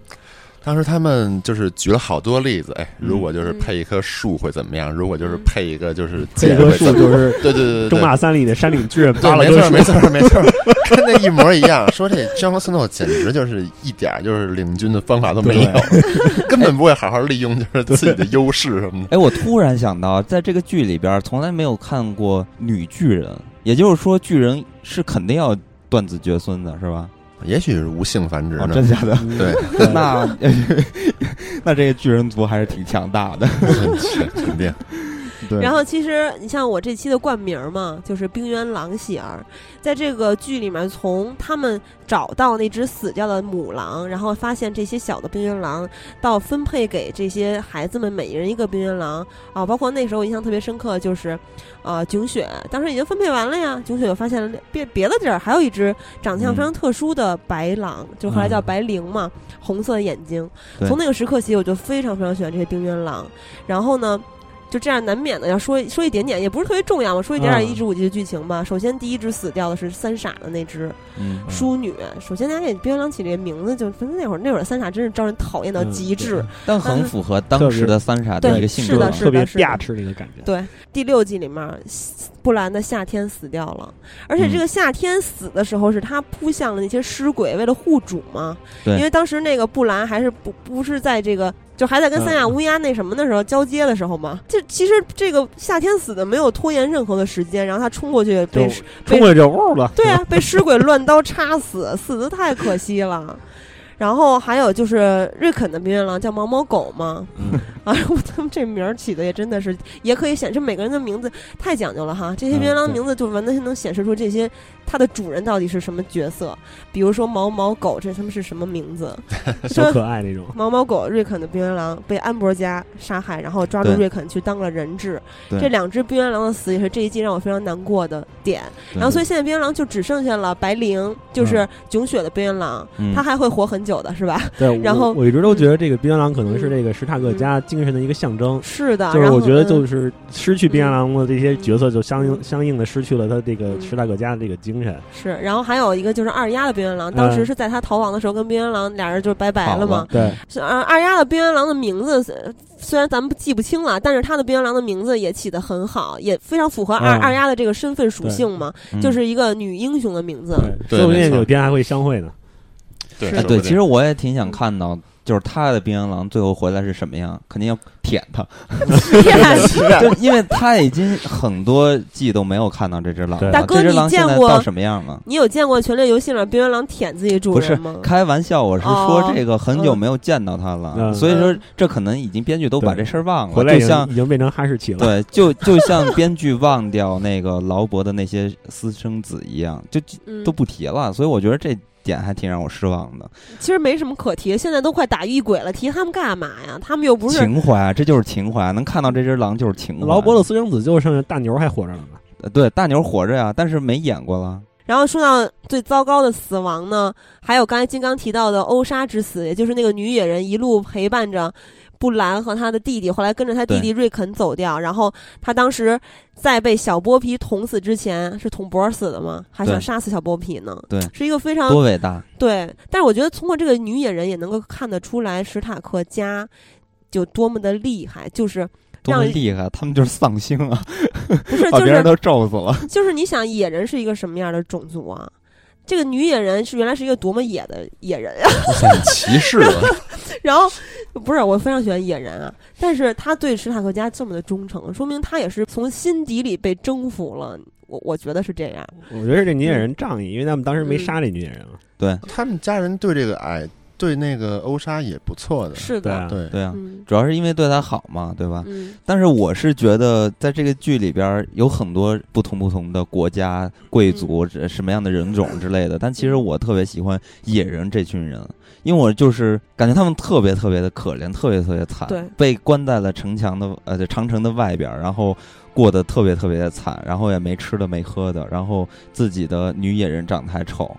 当时他们就是举了好多例子，哎，如果就是配一棵树会怎么样？如果就是配一个就是这棵树就是对对对对对。中马三里的山岭巨人 <laughs> 对，扒了棵树，没错没错没错，跟那一模一样。<laughs> 说这 Jon Snow 简直就是一点儿就是领军的方法都没有，<laughs> 根本不会好好利用就是自己的优势什么的。哎，我突然想到，在这个剧里边，从来没有看过女巨人，也就是说，巨人是肯定要断子绝孙的，是吧？也许是无性繁殖。真假的？嗯对，<laughs> 那 <laughs> 那这个巨人族还是挺强大的。肯定。对然后其实你像我这期的冠名嘛，就是冰原狼喜儿，在这个剧里面，从他们找到那只死掉的母狼，然后发现这些小的冰原狼，到分配给这些孩子们每人一个冰原狼啊，包括那时候我印象特别深刻，就是啊景雪当时已经分配完了呀，景雪又发现了别别的地儿还有一只长相非常特殊的白狼，就后来叫嗯白灵嘛，红色的眼睛。从那个时刻起，我就非常非常喜欢这些冰原狼。然后呢，就这样难免的要说说一点点，也不是特别重要嘛，说一点点嗯一至五集的剧情吧。首先，第一只死掉的是三傻的那只嗯，淑女。首先，大家给冰原狼起这个名字，就反正那会儿那会儿三傻真是招人讨厌到嗯极致。但很符合当时的三傻的一个性格是的。是特别是的嗲吃那个感觉。对，第六季里面，布兰的夏天死掉了，而且这嗯个夏天死的时候是他扑向了那些尸鬼，为了护主嘛。对因为当时那个布兰还是不不是在这个，就还在跟三亚乌鸦那什么的时候交接的时候嘛。这其实这个夏天死的没有拖延任何的时间，然后他冲过去被就冲过去就呜了。对啊，被尸鬼乱刀插死，死的太可惜了。然后还有就是瑞肯的冰原狼叫毛毛狗嘛，嗯 <laughs> 啊，我他们这名儿起的也真的是，也可以显示每个人的名字太讲究了哈。这些冰原狼名字就完全能显示出这些它的主人到底是什么角色。比如说毛毛狗，这他们是什么名字？<laughs> 小可爱那种。毛毛狗瑞肯的冰原狼被安博家杀害，然后抓住瑞肯去当了人质。这两只冰原狼的死也是这一季让我非常难过的点。然后所以现在冰原狼就只剩下了白灵，就是囧雪的冰原狼，嗯它还会活很久。久的，是吧？<laughs> 对，然后我我一直都觉得这个冰原狼可能是这个史塔克家精神的一个象征。是的，就是我觉得就嗯是失去冰原狼的这些角色，就相应相应的失去了他这个史塔克家的这个精神。是，然后还有一个就是二丫的冰原狼，当时嗯是在他逃亡的时候跟冰原狼俩人就拜拜了嘛。对，是二二丫的冰原狼的名字呃虽然咱们记不清了，但是他的冰原狼的名字也起得很好，也非常符合二、嗯二丫的这个身份属性嘛，嗯就是一个女英雄的名字。对，说不定有天还会相会呢。对哎，对，其实我也挺想看到，就是他的冰原狼最后回来是什么样，肯定要舔他，<laughs> 就因为他已经很多季都没有看到这只狼对了，大哥这只狼你见过现在到什么样了？你有见过《权力游戏》里面冰原狼舔自己主不是人吗？开玩笑，我是哦说这个很久没有见到他了，嗯所以说嗯这可能已经编剧都把这事儿忘了，回来就像已经变成哈士奇了。对，就 <laughs> 就像编剧忘掉那个劳勃的那些私生子一样，就嗯都不提了。所以我觉得这点还挺让我失望的。其实没什么可提，现在都快打异鬼了，提他们干嘛呀？他们又不是情怀啊，这就是情怀，能看到这只狼就是情怀。劳勃的私生子就剩下大牛还活着了呢。呃对大牛活着呀，但是没演过了。然后说到最糟糕的死亡呢，还有刚才金刚提到的欧莎之死，也就是那个女野人一路陪伴着布兰和他的弟弟，后来跟着他弟弟瑞肯走掉。然后他当时在被小剥皮捅死之前，是捅脖死的吗？还想杀死小剥皮呢？对是一个非常多伟大！对。但是我觉得通过这个女野人也能够看得出来史塔克家就多么的厉害，就是多么厉害！他们就是丧星啊，不是 <laughs> 就是把别人都咒死了。就是你想野人是一个什么样的种族啊？这个女野人是原来是一个多么野的野人啊！<laughs> 很歧视了。<laughs> 然后不是我非常喜欢野人啊，但是他对史塔克家这么的忠诚，说明他也是从心底里被征服了。我我觉得是这样。我觉得这女野人仗义，因为他们当时没杀这女野人啊。对他们家人对这个哎，对那个欧莎也不错的。是的，对啊，对，啊，嗯主要是因为对他好嘛，对吧？嗯但是我是觉得，在这个剧里边有很多不同不同的国家、贵族、这什么样的人种之类的。但其实我特别喜欢野人这群人，因为我就是感觉他们特别特别的可怜，特别特别惨，对被关在了城墙的呃长城的外边，然后过得特别特别的惨，然后也没吃的没喝的，然后自己的女野人长得还丑，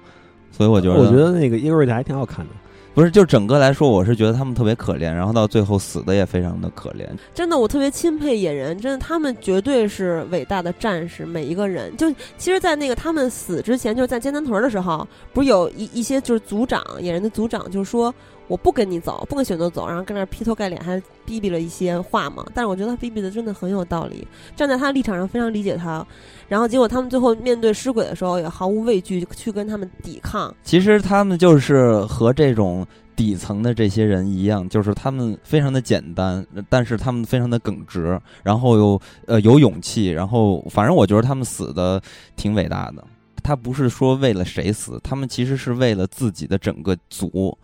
所以我觉得我觉得那个伊格瑞特还挺好看的。不是，就整个来说，我是觉得他们特别可怜，然后到最后死的也非常的可怜。真的，我特别钦佩野人，真的，他们绝对是伟大的战士，每一个人。就其实，在那个他们死之前，就是在尖南屯的时候，不是有一一些就是组长，野人的组长就说我不跟你走，不跟选择走，然后跟那儿劈头盖脸还逼逼了一些话嘛。但是我觉得他逼逼的真的很有道理，站在他立场上非常理解他。然后结果他们最后面对尸鬼的时候，也毫无畏惧去跟他们抵抗。其实他们就是和这种底层的这些人一样，就是他们非常的简单，但是他们非常的耿直，然后又呃有勇气，然后反正我觉得他们死的挺伟大的。他不是说为了谁死，他们其实是为了自己的整个族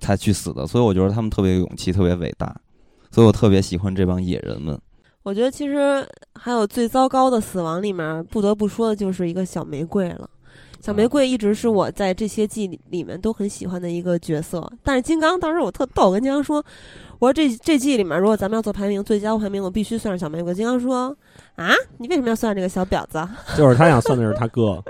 才去死的，所以我觉得他们特别有勇气，特别伟大，所以我特别喜欢这帮野人们。我觉得其实还有最糟糕的死亡里面，不得不说的就是一个小玫瑰了。小玫瑰一直是我在这些季里里面都很喜欢的一个角色，但是金刚当时我特逗，我跟金刚说，我说这这季里面如果咱们要做排名，最佳排名我必须算上小玫瑰。金刚说啊，你为什么要算这个小婊子？就是他想算的是他哥，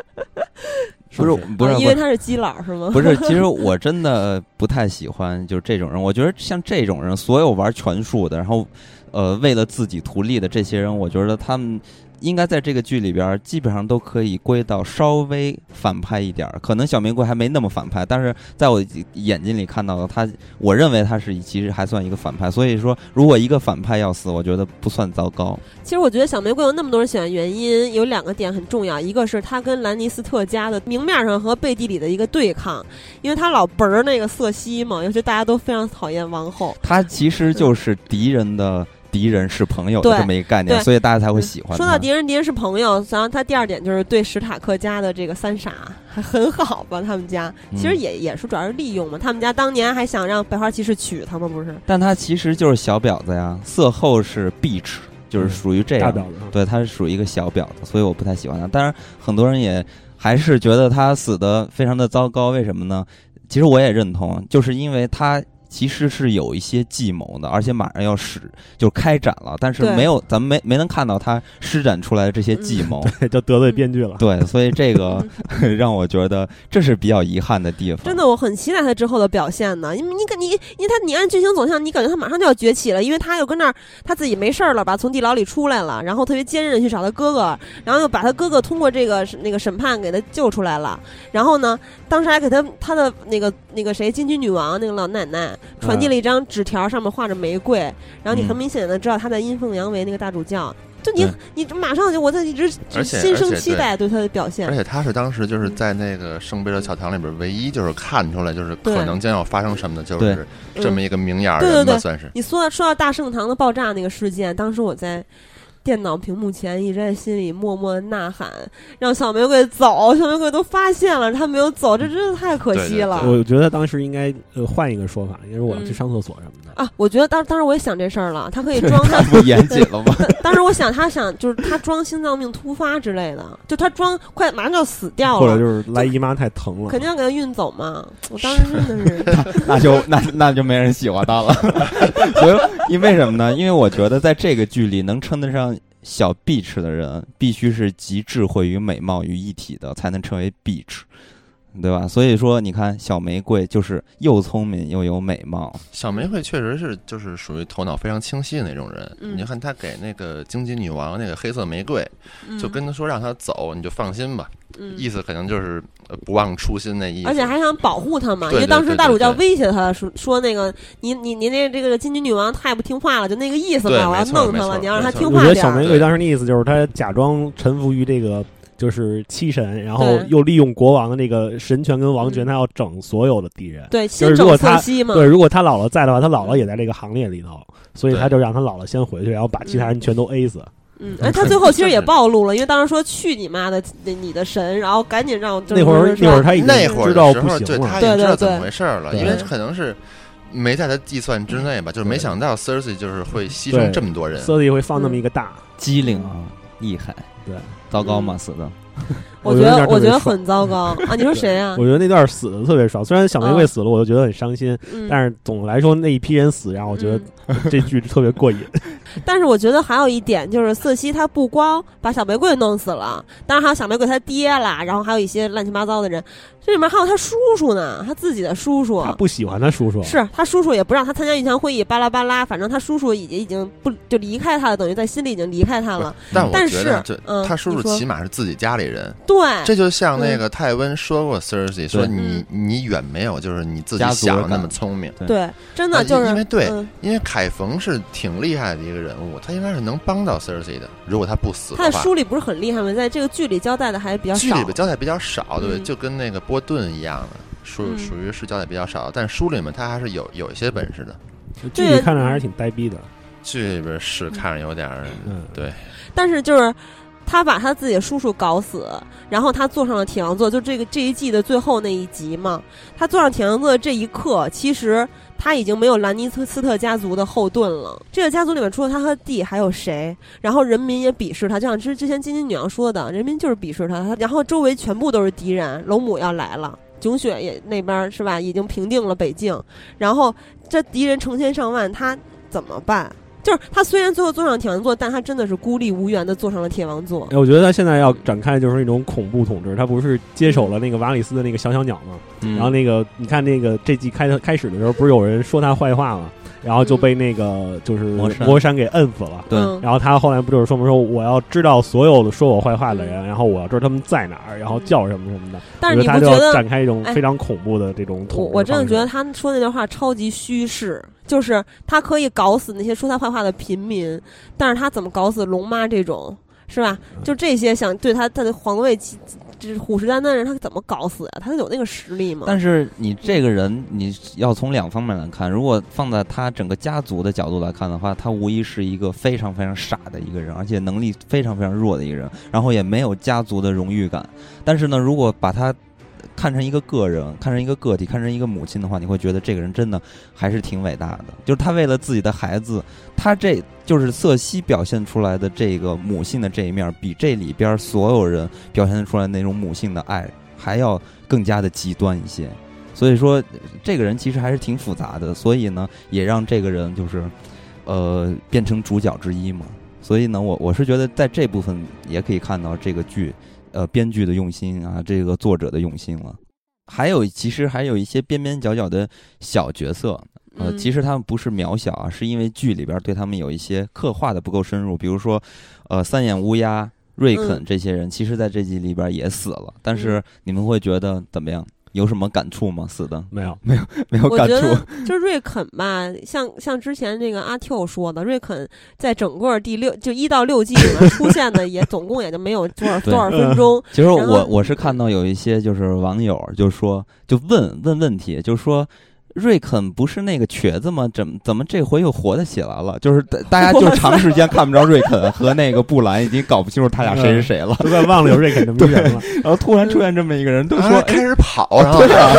<laughs> 不是不是因为他是基佬是吗？<laughs> 不是，其实我真的不太喜欢就是这种人。我觉得像这种人，所有玩拳术的，然后呃为了自己图利的这些人，我觉得他们应该在这个剧里边儿基本上都可以归到稍微反派一点儿。可能小玫瑰还没那么反派，但是在我眼睛里看到的他，我认为他是其实还算一个反派。所以说，如果一个反派要死，我觉得不算糟糕。其实我觉得小玫瑰有那么多人喜欢，原因有两个点很重要，一个是他跟兰尼斯特家的明面上和背地里的一个对抗，因为他老嘣儿那个瑟西嘛，尤其大家都非常讨厌王后。他其实就是敌人的敌人是朋友的这么一个概念，所以大家才会喜欢。说到敌人，敌人是朋友，然后他第二点就是对史塔克家的这个三傻还很好吧？他们家嗯其实也、也是主要是利用嘛。他们家当年还想让百花骑士娶他吗？不是？但他其实就是小婊子呀，色后是 bitch，就是属于这样。大婊子。对，他是属于一个小婊子，所以我不太喜欢他。当然，很多人也还是觉得他死的非常的糟糕。为什么呢？其实我也认同，就是因为他其实是有一些计谋的，而且马上要使就开展了，但是没有咱们没没能看到他施展出来的这些计谋。<laughs> 就得罪编剧了。对，所以这个 <laughs> 让我觉得这是比较遗憾的地方。真的，我很期待他之后的表现呢。因为你感你，因为他你按剧情走向，你感觉他马上就要崛起了，因为他又跟那儿他自己没事儿了吧，从地牢里出来了，然后特别坚韧的去找他哥哥，然后又把他哥哥通过这个那个审判给他救出来了。然后呢，当时还给他他的那个那个谁金菊女王那个老奶奶传递了一张纸条，上面画着玫瑰，然后你很嗯明显的知道他在阴奉阳违那个大主教。就你对。你马上就我在一直心生期待对他的表现。而。且他是当时就是嗯。在那个圣贝勒教堂里边唯一就是看出来就是可能将要发生什么的，就是这么一个明眼儿对对对。人吧，算是。你说说到大圣堂的爆炸那个事件，当时我在电脑屏幕前一直在心里默默地呐喊，让小玫瑰走，小玫瑰都发现了，他没有走，这真的太可惜了。对对我觉得当时应该呃换一个说法，因为我要去嗯上厕所什么的。啊，我觉得当当时我也想这事儿了，他可以装他不严谨了吗？<laughs> 当时我想他想就是他装心脏病突发之类的，就他装快马上就要死掉了，或者就是来姨妈太疼了，肯定要给他运走嘛。我当时真的是，<laughs> 那就那那就没人喜欢他了。<laughs> 所以因为什么呢？因为我觉得在这个剧里能称得上小 bitch 的人，必须是集智慧与美貌于一体的，才能称为 bitch。对吧？所以说，你看小玫瑰就是又聪明又有美貌，小玫瑰确实是就是属于头脑非常清晰的那种人。嗯你看他给那个荆棘女王那个黑色玫瑰，嗯就跟他说让他走，你就放心吧，嗯意思可能就是呃不忘初心那意思。而且还想保护他嘛，因为当时大主教威胁他说说那个你你你那这个金菊女王太不听话了，就那个意思对嘛，我要弄他了，你要让他没错我觉得听话点。小玫瑰当时那意思就是他假装臣服于这个就是七神，然后又利用国王的那个神权跟王权，嗯。他要整所有的敌人。对，先整瑟西嘛，对，如果他姥姥在的话，他姥姥也在这个行列里头，所以他就让他姥姥先回去，然后把其他人全都 A 死。嗯，哎，他最后其实也暴露了，因为当时说去你妈的，那你的神，然后赶紧让那会儿那会儿他已经那会知道不行了，他已经知道对对怎么回事了，因为可能是没在他计算之内吧，就是没想到 Cersei 就是会牺牲这么多人。瑟利会放那么一个大，机灵啊，厉害，对，糟糕嘛？死的，我觉得我觉得很糟糕 <laughs> 啊！你说谁啊我？觉得那段死的特别爽。虽然小玫瑰死了，我就觉得很伤心，嗯，但是总的来说那一批人死，让我觉得 <laughs> 这剧特别过瘾。<laughs> 但是我觉得还有一点就是瑟西他不光把小玫瑰弄死了，当然还有小玫瑰他爹啦，然后还有一些乱七八糟的人，这里面还有他叔叔呢，他自己的叔叔他。不喜欢他叔叔，是他叔叔也不让他参加御前会议，巴拉巴拉，反正他叔叔已经已经不就离开他了，等于在心里已经离开他了。但我但觉得这是嗯他叔叔起码是自己家里人，对，这就像那个泰温说过 Cersei 说对。你你远没有就是你自己想的那么聪明，对，真的啊就是因为对嗯。因为凯冯是挺厉害的一个人物，他应该是能帮到 Cersei 的，如果他不死他的。书里不是很厉害吗？在这个剧里交代的还比较少。剧里。边交代比较少，对就跟那个波顿一样的，属嗯。属于是交代比较少，但书里面他还是有有一些本事的。剧里看着还是挺呆逼的。剧里边是看着有点，嗯，对，但是就是他把他自己的叔叔搞死，然后他坐上了铁王座，就这个这一季的最后那一集嘛。他坐上铁王座的这一刻，其实他已经没有兰尼斯特家族的后盾了。这个家族里面除了他和弟还有谁？然后人民也鄙视他，就像之之前金金女王说的，人民就是鄙视他。他然后周围全部都是敌人，龙母要来了。囧雪也那边是吧，已经平定了北境，然后这敌人成千上万，他怎么办？就是他虽然最后坐上铁王座，但他真的是孤立无援的坐上了铁王座。哎，我觉得他现在要展开就是那种恐怖统治，他不是接手了那个瓦里斯的那个小小鸟吗？嗯然后那个你看那个这季开的开始的时候，不是有人说他坏话吗？然后就被那个就是魔山魔山给摁死了。对嗯然后他后来不就是说明说我要知道所有的说我坏话的人，嗯然后我要知道他们在哪儿，然后叫什么什么的。但是你不觉得？展开一种哎非常恐怖的这种统治我我真的觉得他说那段话超级虚饰，就是他可以搞死那些说他坏话的平民，但是他怎么搞死龙妈这种，是吧？嗯就这些想对他他的皇位虎视眈眈的人，他怎么搞死啊？他有那个实力吗？但是你这个人，你要从两方面来看。如果放在他整个家族的角度来看的话，他无疑是一个非常非常傻的一个人，而且能力非常非常弱的一个人，然后也没有家族的荣誉感。但是呢，如果把他看成一个个人，看成一个个体，看成一个母亲的话，你会觉得这个人真的还是挺伟大的。就是他为了自己的孩子，他这就是瑟西表现出来的这个母性的这一面，比这里边所有人表现出来那种母性的爱还要更加的极端一些。所以说这个人其实还是挺复杂的，所以呢，也让这个人就是呃变成主角之一嘛。所以呢，我我是觉得在这部分也可以看到这个剧呃编剧的用心啊，这个作者的用心了。还有，其实还有一些边边角角的小角色，呃，嗯其实他们不是渺小啊，是因为剧里边对他们有一些刻画的不够深入，比如说，呃，三眼乌鸦、瑞肯嗯这些人，其实在这集里边也死了，但是你们会觉得怎么样？有什么感触吗？死的没有，没有 <laughs> 没有感触觉得，就是瑞肯吧，像像之前那个阿 Q 说的，瑞肯在整个第六就一到六季里面出现的也 <laughs> 总共也就没有多少多少分钟。其实我我是看到有一些就是网友就说就问问问题，就说瑞肯不是那个瘸子吗？怎么怎么这回又活得起来了？就是大大家就长时间看不着瑞肯和那个布兰，已经搞不清楚他俩谁是谁了。<laughs> 都快忘了有瑞肯这么一人了。<laughs> 然后突然出现这么一个人，都说啊开始跑，然 <laughs> 后对啊，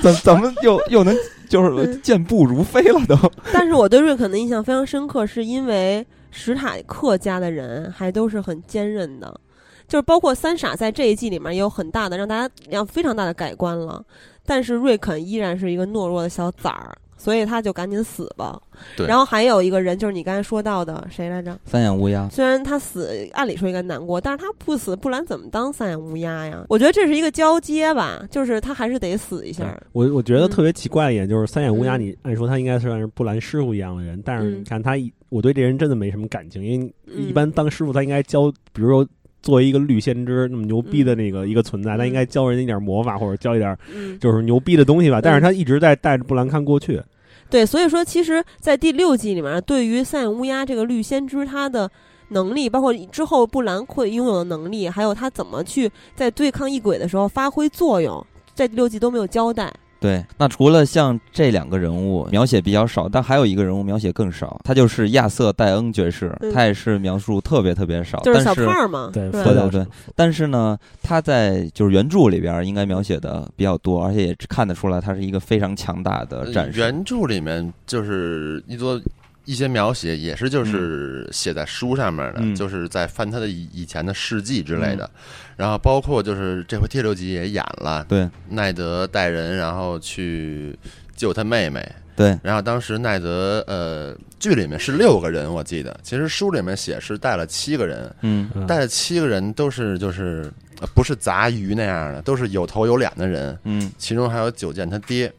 怎怎么又又能就是健步如飞了都？但是我对瑞肯的印象非常深刻，是因为史塔克家的人还都是很坚韧的，就是包括三傻在这一季里面也有很大的让大家让非常大的改观了，但是瑞肯依然是一个懦弱的小崽儿。所以他就赶紧死吧。对然后还有一个人，就是你刚才说到的谁来着？三眼乌鸦，虽然他死，按理说应该难过，但是他不死，不然怎么当三眼乌鸦呀？我觉得这是一个交接吧，就是他还是得死一下。我我觉得嗯特别奇怪的一点就是三眼乌鸦，嗯你按说他应该算是布兰师傅一样的人，但是嗯你看他一，我对这人真的没什么感情，因为嗯一般当师傅他应该教，比如说作为一个绿先知那么牛逼的那个一个存在，他应该教人一点魔法或者教一点嗯，就是牛逼的东西吧。但是他一直在带着布兰看过去，对，所以说其实，在第六季里面，对于三眼乌鸦这个绿先知他的能力，包括之后布兰会拥有的能力，还有他怎么去在对抗异鬼的时候发挥作用，在第六季都没有交代。对，那除了像这两个人物描写比较少，但还有一个人物描写更少，他就是亚瑟戴恩爵士，嗯他也是描述特别特别少，就是小但是胖嘛，对对。对对，但是呢，他在就是原著里边应该描写的比较多，而且也看得出来他是一个非常强大的战士。原著里面就是一多一些描写，也是就是写在书上面的，嗯就是在翻他的以以前的事迹之类的。然后包括就是这回第六集也演了，对奈德带人然后去救他妹妹。对，然后当时奈德呃剧里面是六个人，我记得，其实书里面写是带了七个人，嗯嗯带了七个人都是就是、呃不是杂鱼那样的，都是有头有脸的人。嗯，其中还有九剑他爹。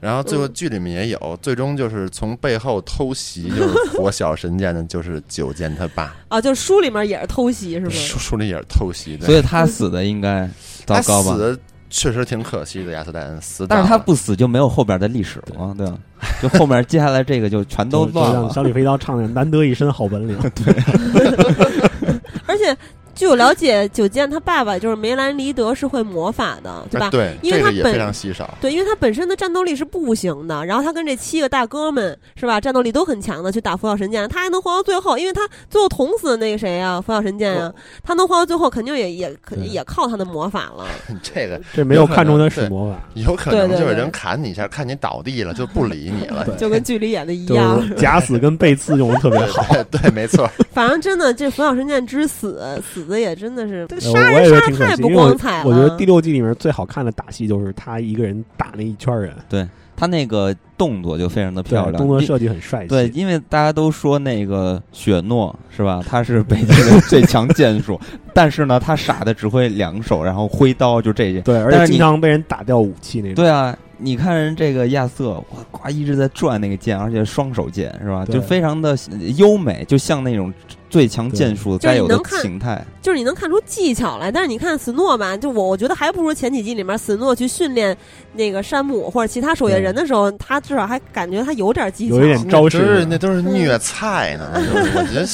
然后最后嗯剧里面也有，最终就是从背后偷袭，就是 <laughs> 火小神剑的，就是九剑他爸。啊，就书里面也是偷袭是吗？书书里也是偷袭的，所以他死的应该糟糕吧死？的确实挺可惜的，亚瑟戴恩死早但。是他不死就没有后边的历史了嘛，对吧？就后面接下来这个就全 <laughs> 都乱了。让小李飞刀唱的难得一身好本领。<laughs> 对而且据我了解，九剑他爸爸就是梅兰妮德是会魔法的，对吧？啊对，因为他本这个也非常稀少。对，因为他本身的战斗力是不行的，然后他跟这七个大哥们是吧，战斗力都很强的，去打佛晓神剑，他还能活到最后，因为他最后捅死那个谁呀、佛晓神剑呀、他能活到最后，肯定也也肯定也靠他的魔法了。<laughs> 这个这没有看中他是魔法，有可能就是人砍你一下，看你倒地了就不理你了。<laughs> 就跟剧里演的一样，假死跟背刺用的特别好。对对，没错。<laughs> 反正真的这佛晓神剑之死，死的也真的是这个呃杀我也觉得人杀得太挺可惜，因为我不光彩了。我觉得第六季里面最好看的打戏就是他一个人打那一圈人，对他那个动作就非常的漂亮，动作设计很帅气。对，因为大家都说那个雪诺是吧？他是北京的 <laughs> 最强剑术，但是呢，他傻的只会两手，然后挥刀，就这些。对，而但是你且经常被人打掉武器那种。对啊，你看人这个亚瑟，哇，呱一直在转那个剑，而且双手剑是吧？就非常的优美，就像那种最强剑术该有的形态。就是你能看出技巧来，但是你看斯诺吧，就我我觉得还不如前几季里面斯诺去训练那个山姆或者其他守夜人的时候，他至少还感觉他有点技巧。有一点招式那都是虐菜呢。我觉得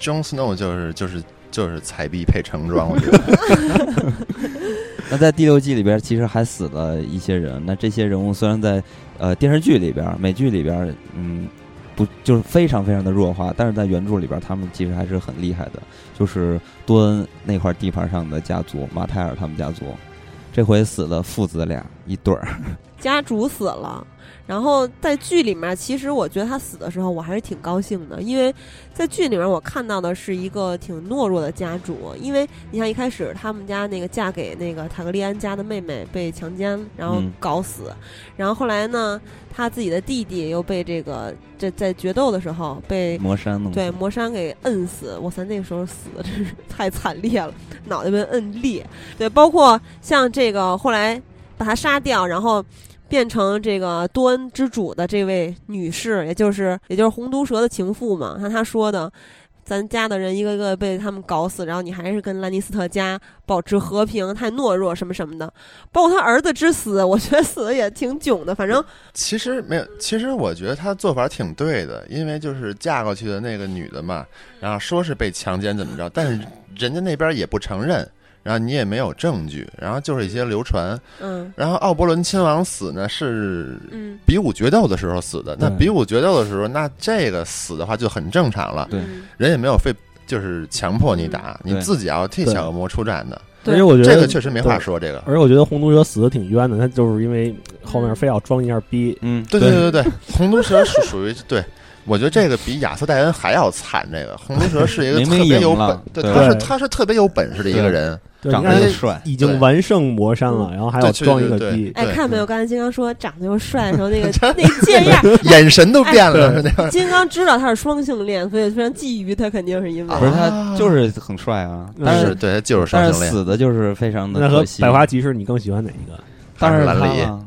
Jon Snow 就是就是就是彩币配橙装，我觉得。<laughs> 那在第六季里边，其实还死了一些人。那这些人物虽然在呃电视剧里边、美剧里边，嗯，不就是非常非常的弱化，但是在原著里边，他们其实还是很厉害的。就是多恩那块地盘上的家族，马泰尔他们家族，这回死了父子俩一对儿。<laughs> 家主死了。然后在剧里面，其实我觉得他死的时候，我还是挺高兴的，因为在剧里面我看到的是一个挺懦弱的家主。因为你像一开始他们家那个嫁给那个塔格利安家的妹妹被强奸，然后嗯搞死，然后后来呢，他自己的弟弟又被这个在在决斗的时候被魔山弄对魔山给摁死，哇塞，那个时候死的真是太惨烈了，脑袋被摁裂。对，包括像这个后来把他杀掉，然后变成这个多恩之主的这位女士，也就是也就是红毒蛇的情妇嘛，像她说的。咱家的人一个个被他们搞死，然后你还是跟兰尼斯特家保持和平，太懦弱什么什么的。包括他儿子之死，我觉得死的也挺囧的。反正其实没有，其实我觉得他做法挺对的，因为就是嫁过去的那个女的嘛，然后说是被强奸怎么着，但是人家那边也不承认，然后你也没有证据，然后就是一些流传。嗯。然后奥伯伦亲王死呢是嗯，比武决斗的时候死的，那比武决斗的时候，那这个死的话就很正常了，对。嗯人也没有非就是强迫你打，你自己要替小恶魔出战的，对。而且我觉得这个确实没话说。这个，而且我觉得红毒蛇死的挺冤的，他就是因为后面非要装一下逼，嗯，对对对对对，红毒蛇是属于对。我觉得这个比亚瑟戴恩还要惨。这个。红毒蛇是一个 <laughs> 特别有本，对，他是他是特别有本事的一个人。对，长得又帅，已经完胜魔山了，然后还要装一个逼，哎，对看没有？刚才金刚说长得又帅的时候，那个 <laughs> 那贱样，眼神都变了。金刚知道他是双性恋，所以非常觊觎他，肯定是因为不是他啊就是很帅啊，嗯但是是对，他就是双但是性恋死的就是非常的。百花骑士，你更喜欢哪一个？当然是兰里他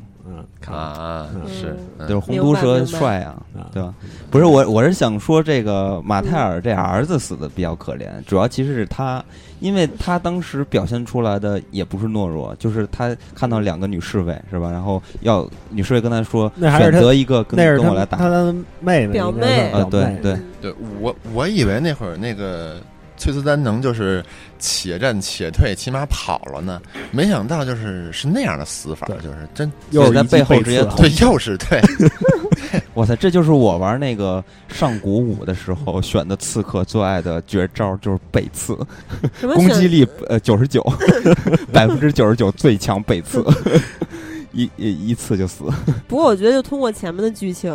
啊，嗯是嗯。就是红毒蛇帅啊，啊，对吧？不是我，我是想说这个马泰尔这儿子死的比较可怜，主要其实是他，因为他当时表现出来的也不是懦弱，就是他看到两个女侍卫是吧？然后要女侍卫跟他说，选择一个跟跟我来打他，的妹妹，表妹。啊，对对，对我我以为那会儿那个崔斯丹能就是且战且退，起码跑了呢，没想到就是是那样的死法，就是真又是一记背后直接对，又是对 <laughs> <laughs> 哇塞，这就是我玩那个上古五的时候选的刺客最爱的绝招，就是背刺，<laughs> 攻击力呃九十九，百分之九十九最强背刺，一一一次就死。不过我觉得，就通过前面的剧情，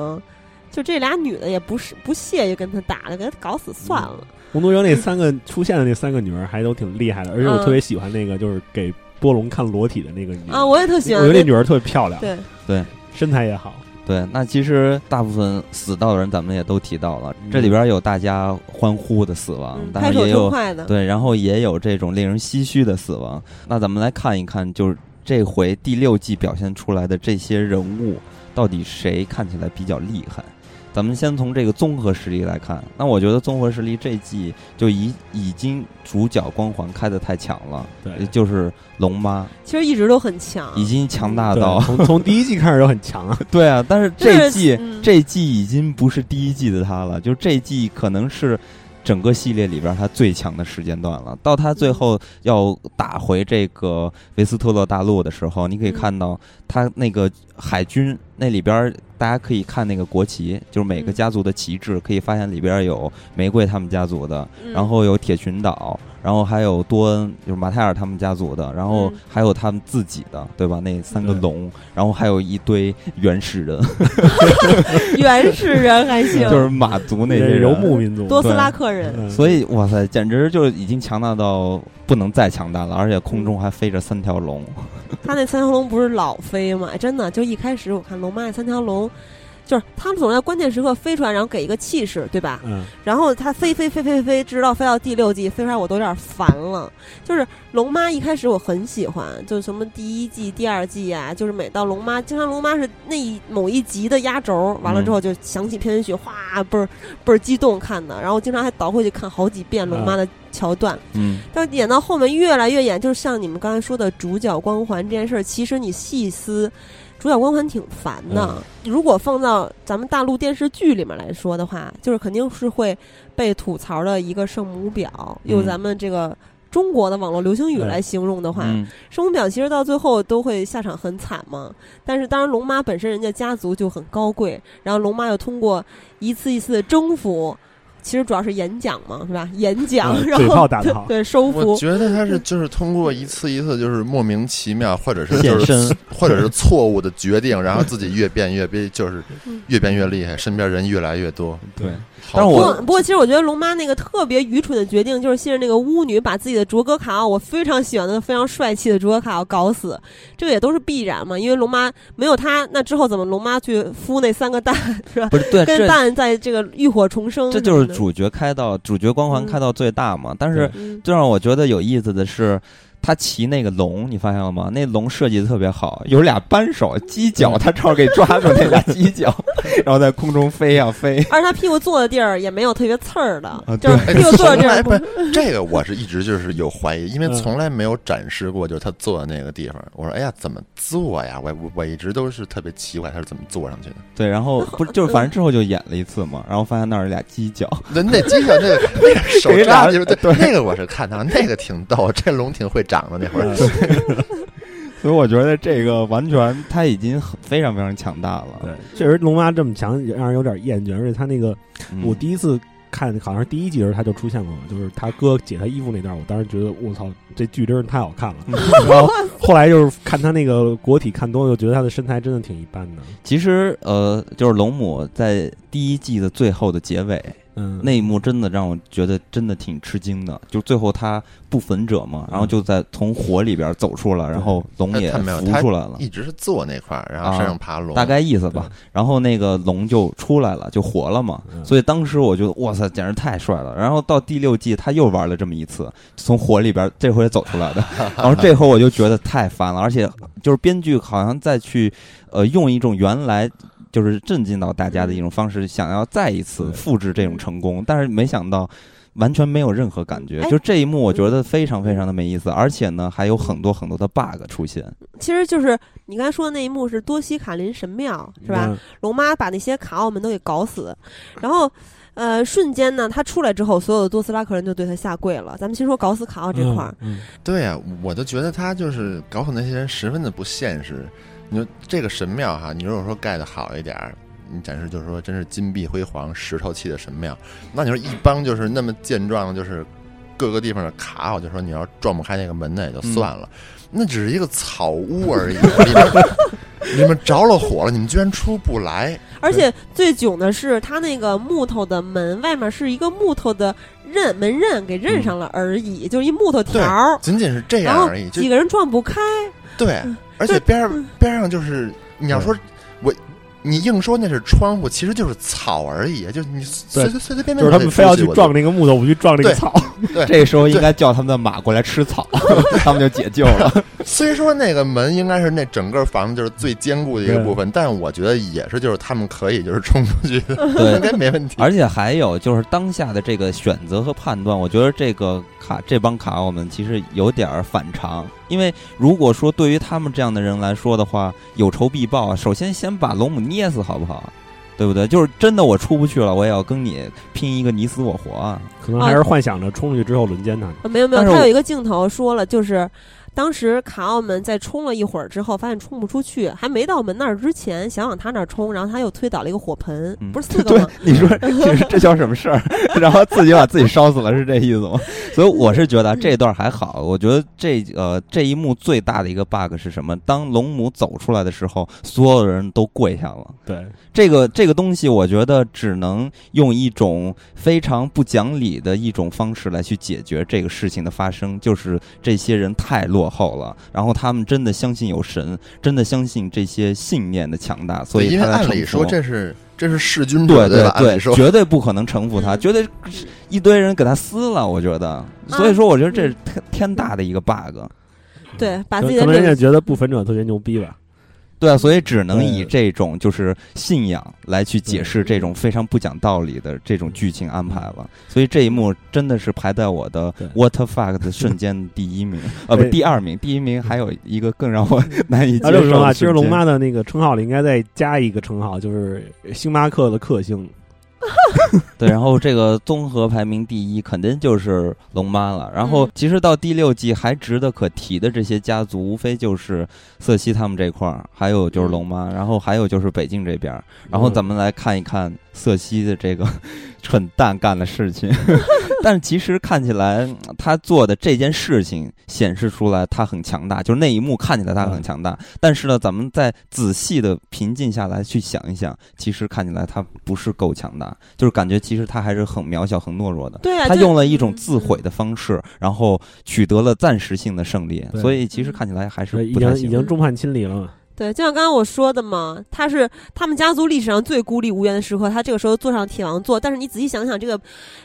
就这俩女的也不是不屑于跟他打了，给他搞死算了。红毒蛇那三个出现的那三个女儿还都挺厉害的，而且我嗯特别喜欢那个就是给波龙看裸体的那个女的啊，我也特喜欢我觉得那女儿特别漂亮，对对，身材也好。对，那其实大部分死到的人，咱们也都提到了，嗯这里边有大家欢呼的死亡，嗯拍手当然也有称快的，对，然后也有这种令人唏嘘的死亡。那咱们来看一看，就是这回第六季表现出来的这些人物，到底谁看起来比较厉害？咱们先从这个综合实力来看，那我觉得综合实力这季就已已经主角光环开的太强了，对。就是龙妈。其实一直都很强，已经强大到从从第一季开始就很强了，<laughs> 对啊，但是就是这季、嗯。这季已经不是第一季的他了，就这季可能是整个系列里边他最强的时间段了。到他最后要打回这个维斯特洛大陆的时候，你可以嗯看到他那个海军那里边，大家可以看那个国旗，就是每个嗯家族的旗帜，可以发现里边有玫瑰他们家族的，嗯然后有铁群岛，然后还有多恩，就是马泰尔他们家族的，然后嗯。还有他们自己的，对吧？那三个龙，然后还有一堆原始人，原始人还行，就是马族那些游牧民族，多斯拉克人，嗯所以哇塞，简直就已经强大到不能再强大了，而且空中还飞着三条龙。他那三条龙不是老飞吗？哎真的，就一开始我看龙妈那三条龙，就是他们总在关键时刻飞出来，然后给一个气势，对吧？嗯，然后他飞飞飞飞飞，直到飞到第六季，飞出来我都有点烦了。就是龙妈一开始我很喜欢，就是什么第一季、第二季啊，就是每到龙妈，经常龙妈是那一某一集的压轴，完了之后就响起片尾曲，哗，倍儿倍儿激动看的，然后经常还倒回去看好几遍龙妈的桥段。嗯，但演到后面越来越演，就是像你们刚才说的主角光环这件事儿，其实你细思，主角光环挺烦的。如果放到咱们大陆电视剧里面来说的话，就是肯定是会被吐槽的一个圣母婊。用嗯咱们这个中国的网络流行语来形容的话，嗯圣母婊其实到最后都会下场很惨嘛。但是当然，龙妈本身人家家族就很高贵，然后龙妈又通过一次一次的征服。其实主要是演讲嘛，是吧？<laughs> 演讲，嗯然后对收服我，觉得他是就是通过一次一次就是莫名其妙，或者是现就是身或者是错误的决定，<laughs> 然后自己越变越变，就是越变越厉害，身边人越来越多。对，但是我过不过，其实我觉得龙妈那个特别愚蠢的决定，就是信任那个巫女，把自己的卓格卡奥，我非常喜欢的、非常帅气的卓格卡奥搞死，这个也都是必然嘛。因为龙妈没有他，那之后怎么龙妈去孵那三个蛋，<laughs> 是吧？不是对。跟蛋在这个浴火重生这，就是主角开到主角光环嗯开到最大嘛，但是嗯最让我觉得有意思的是，他骑那个龙，你发现了吗？那龙设计的特别好，有俩扳手犄角，他正好给抓住那俩犄角，<laughs> 然后在空中飞呀、飞。而他屁股坐的地儿也没有特别刺儿的，啊就是哎屁股坐的地儿不这个我是一直就是有怀疑，因为嗯从来没有展示过，就是他坐的那个地方。我说，哎呀，怎么坐呀？我我我一直都是特别奇怪，他是怎么坐上去的？对，然后不是就是反正之后就演了一次嘛，然后发现那儿有俩犄角，那那犄角那个那个手 <laughs> 抓就是对那个我是看到，那个挺逗，这龙挺会长的那会儿。<laughs> 所以我觉得这个完全他已经很非常非常强大了。对，确实龙妈这么强，让人有点厌倦。而且他那个，嗯我第一次看好像是第一集的时候他就出现过，就是他哥解他衣服那段，我当时觉得我操，这剧真是太好看了。<laughs> 然后后来就是看他那个国体看多了，就觉得他的身材真的挺一般的。其实呃，就是龙母在第一季的最后的结尾嗯，那一幕，真的让我觉得真的挺吃惊的。就最后他不焚者嘛，然后就在从火里边走出来，然后龙也他没有他浮出来了。一直是坐那块儿，然后身上爬龙，大概意思吧，然后那个龙就出来了，就活了嘛。嗯所以当时我觉得，哇塞，简直太帅了。然后到第六季，他又玩了这么一次，从火里边这回走出来的。<laughs> 然后这回我就觉得太烦了，而且就是编剧好像再去呃用一种原来。就是震惊到大家的一种方式，想要再一次复制这种成功，但是没想到完全没有任何感觉。哎就这一幕，我觉得非常非常的没意思，而且呢，还有很多很多的 bug 出现。其实就是你刚才说的那一幕是多西卡林神庙，是吧？嗯？龙妈把那些卡奥们都给搞死，然后。呃，瞬间呢，他出来之后，所有的多斯拉克人就对他下跪了。咱们先说搞死卡奥这块儿，嗯，对呀、我就觉得他就是搞死那些人十分的不现实。你说这个神庙哈，你如果说盖的好一点儿，你展示就是说真是金碧辉煌、石头砌的神庙，那你说一帮就是那么健壮的，就是各个地方的卡我，就说你要撞不开那个门那也就算了，那只是一个草屋而已，里面你们着了火了，你们居然出不来，<laughs> 而且最囧的是，他那个木头的门外面是一个木头的刃门刃给刃上了而已，就是一木头条，仅仅是这样而已，就几个人撞不开。对。嗯，而且边上嗯边上就是你要说我。你硬说那是窗户，其实就是草而已，就你随随随随便便就是他们非要去撞那个木头，不去撞那个草。对 <laughs> 这时候应该叫他们的马过来吃草，<laughs> 他们就解救了。<laughs> 虽说那个门应该是那整个房子就是最坚固的一个部分，但我觉得也是，就是他们可以就是冲出去应该没问题。而且还有就是当下的这个选择和判断，我觉得这个卡这帮卡我们其实有点儿反常，因为如果说对于他们这样的人来说的话，有仇必报啊，首先先把龙母捏死好不好？对不对？就是真的我出不去了，我也要跟你拼一个你死我活啊！可能还是幻想着冲出去之后轮奸他没有没有，他有一个镜头说了，就是当时卡奥门在冲了一会儿之后，发现冲不出去，还没到门那儿之前，想往他那儿冲，然后他又推倒了一个火盆，嗯不是四个对吗？，你说 <laughs> 你说这叫什么事儿？然后自己把自己烧死了，是这意思吗？所以我是觉得这段还好，我觉得这呃这一幕最大的一个 bug 是什么？当龙母走出来的时候，所有人都跪下了。对，这个这个东西，我觉得只能用一种非常不讲理的一种方式来去解决这个事情的发生，就是这些人太落后了，然后他们真的相信有神，真的相信这些信念的强大，所以因为他按理说这是这是弑君对者吧？按对理说绝对不可能臣服他，嗯绝对一堆人给他撕了，我觉得。所以说，我觉得这是天天大的一个 bug。对，把自己的领可能人家觉得不焚者特别牛逼吧。对啊，所以只能以这种就是信仰来去解释这种非常不讲道理的这种剧情安排了。所以这一幕真的是排在我的 what fuck 的瞬间第一名，呃，<laughs> 不，第二名，第一名还有一个更让我 <laughs> 难以接受的其实。龙妈的那个称号里应该再加一个称号，就是星巴克的克星。<laughs> 对，然后这个综合排名第一肯定就是龙妈了。然后嗯其实到第六季还值得可提的这些家族，无非就是瑟西他们这块儿，还有就是龙妈，然后还有就是北境这边。然后咱们来看一看瑟西的这个 <laughs> 蠢蛋干的事情。<laughs> 但是其实看起来嗯他做的这件事情显示出来他很强大，就是那一幕看起来他很强大。但是呢，咱们再仔细的平静下来去想一想，其实看起来他不是够强大，就是感觉其实他还是很渺小、很懦弱的。对啊，他用了一种自毁的方式，然后取得了暂时性的胜利，所以其实看起来还是不太行。经已经众叛亲离了嘛。对，就像刚刚我说的嘛，他是他们家族历史上最孤立无援的时刻，他这个时候坐上铁王座。但是你仔细想想，这个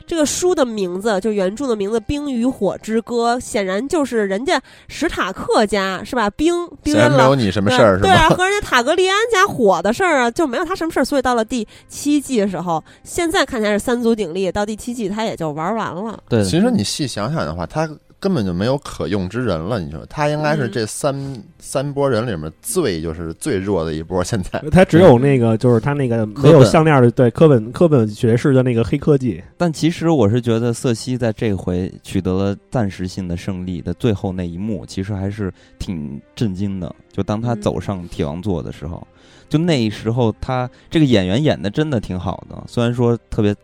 这个书的名字，就原著的名字《冰与火之歌》，显然就是人家史塔克家是吧？冰冰显然人老没有你什么事儿是对啊，和人家塔格利安家火的事儿啊，就没有他什么事儿。所以到了第七季的时候，现在看起来是三足鼎立，到第七季他也就玩完了。对，其实你细想想的话，他根本就没有可用之人了。你说他应该是嗯这三、三波人里面最就是最弱的一波。现在 <laughs> 他只有那个，就是他那个没有项链的，对科本科本爵士的那个黑科技，但其实我是觉得瑟西在这回取得了暂时性的胜利的最后那一幕，其实还是挺震惊的。就当他嗯走上铁王座的时候，就那时候他这个演员演的真的挺好的，虽然说特别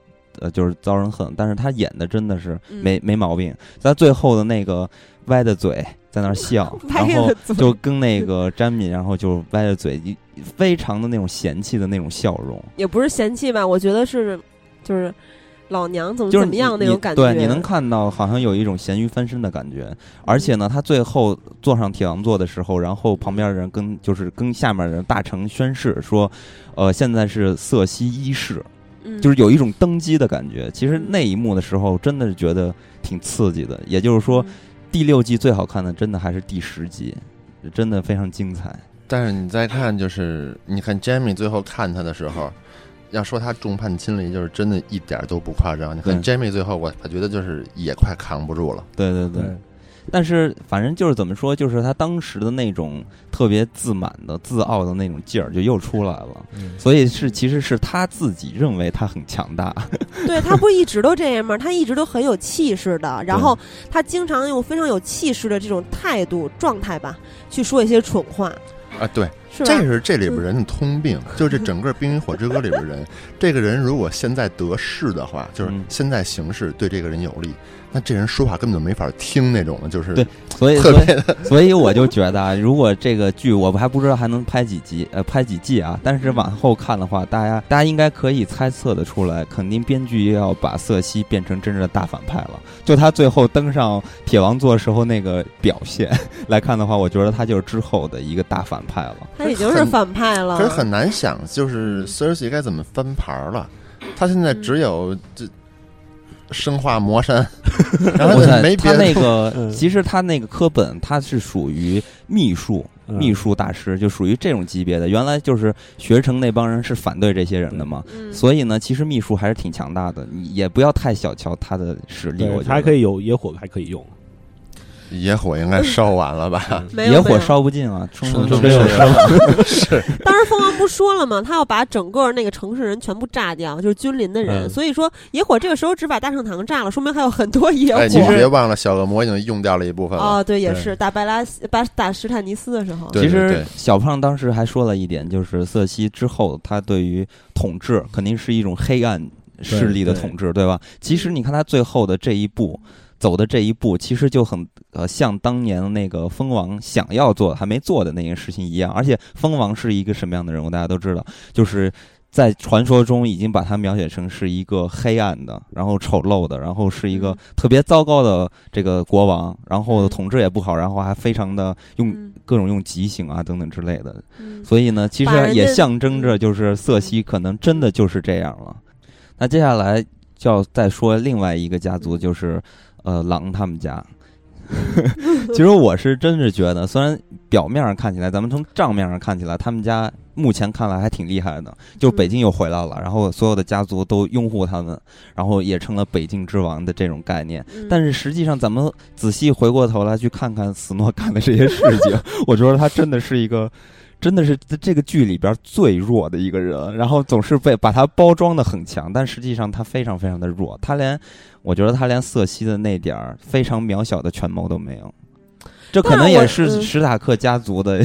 呃就是遭人恨，但是他演的真的是没、没毛病。在最后的那个歪着嘴在那儿笑 <laughs> 然后就跟那个詹敏，然后就歪着嘴，非常的那种嫌弃的那种笑容。也不是嫌弃吧，我觉得是就是老娘怎么怎么样那种感觉。对，你能看到好像有一种咸鱼翻身的感觉，而且呢，他最后坐上铁王座的时候，然后旁边的人跟就是跟下面的人大臣宣誓说，呃，现在是色西一世，嗯就是有一种登基的感觉。其实那一幕的时候，真的是觉得挺刺激的。也就是说，嗯第六季最好看的，真的还是第十集，真的非常精彩。但是你再看，就是你看 Jamie 最后看他的时候，要说他众叛亲离，就是真的一点都不夸张。你看 Jamie 最后，我我觉得就是也快扛不住了。对对对。但是反正就是怎么说，就是他当时的那种特别自满的、自傲的那种劲儿就又出来了。嗯。所以是其实是他自己认为他很强大，对他不一直都这样吗？他一直都很有气势的，然后他经常用非常有气势的这种态度状态吧，去说一些蠢话，啊，对，是？这是这里边人的通病，就是这整个《冰与火之歌》里边人，这个人如果现在得势的话，就是嗯。现在形势对这个人有利，那这人说话根本就没法听那种的，就是对所以特所以别的所以我就觉得啊，如果这个剧我还不知道还能拍几集，呃，拍几季啊，但是往后看的话，大家大家应该可以猜测的出来，肯定编剧要把瑟西变成真正的大反派了。就他最后登上铁王座时候那个表现来看的话，我觉得他就是之后的一个大反派了。他已经是反派了。可是很难想，就是 Cersei 该怎么翻盘儿了。他现在只有这生化魔山，<laughs> 然后我猜没别的他那个，<laughs> 嗯其实他那个科本他是属于秘术，嗯秘术大师，就属于这种级别的。原来就是学成那帮人是反对这些人的嘛，嗯，所以呢，其实秘术还是挺强大的，你也不要太小瞧他的实力。我觉得他还可以有野火，还可以用。野火应该烧完了吧？没有没有野火烧不尽啊，冲冲冲冲冲冲是当时蜂王不说了吗？他要把整个那个城市人全部炸掉，就是君临的人。嗯所以说，野火这个时候只把大圣堂炸了，说明还有很多野火。哎，你别忘了，小恶魔已经用掉了一部分了。哦，对，也是打白拉西、打打史坦尼斯的时候，其实小胖当时还说了一点，就是瑟西之后，他对于统治肯定是一种黑暗势力的统治，对吧？其实你看他最后的这一步。走的这一步，其实就很呃像当年那个蜂王想要做还没做的那件事情一样。而且蜂王是一个什么样的人物，大家都知道，就是在传说中已经把他描写成是一个黑暗的，然后丑陋的，然后是一个嗯特别糟糕的这个国王，然后嗯统治也不好，然后还非常的用嗯各种用极刑啊等等之类的。嗯所以呢，其实也象征着就是瑟西可能真的就是这样了。那接下来就要再说另外一个家族，就是呃狼他们家。<laughs> 其实我是真是觉得，虽然表面上看起来，咱们从账面上看起来，他们家目前看来还挺厉害的，就北京又回来了，然后所有的家族都拥护他们，然后也成了北京之王的这种概念。嗯但是实际上，咱们仔细回过头来去看看斯诺干的这些事情，<laughs> 我觉得他真的是一个，真的是在这个剧里边最弱的一个人。然后总是被把他包装的很强，但实际上他非常非常的弱。他连，我觉得他连瑟西的那点儿非常渺小的权谋都没有。这可能也是史塔克家族的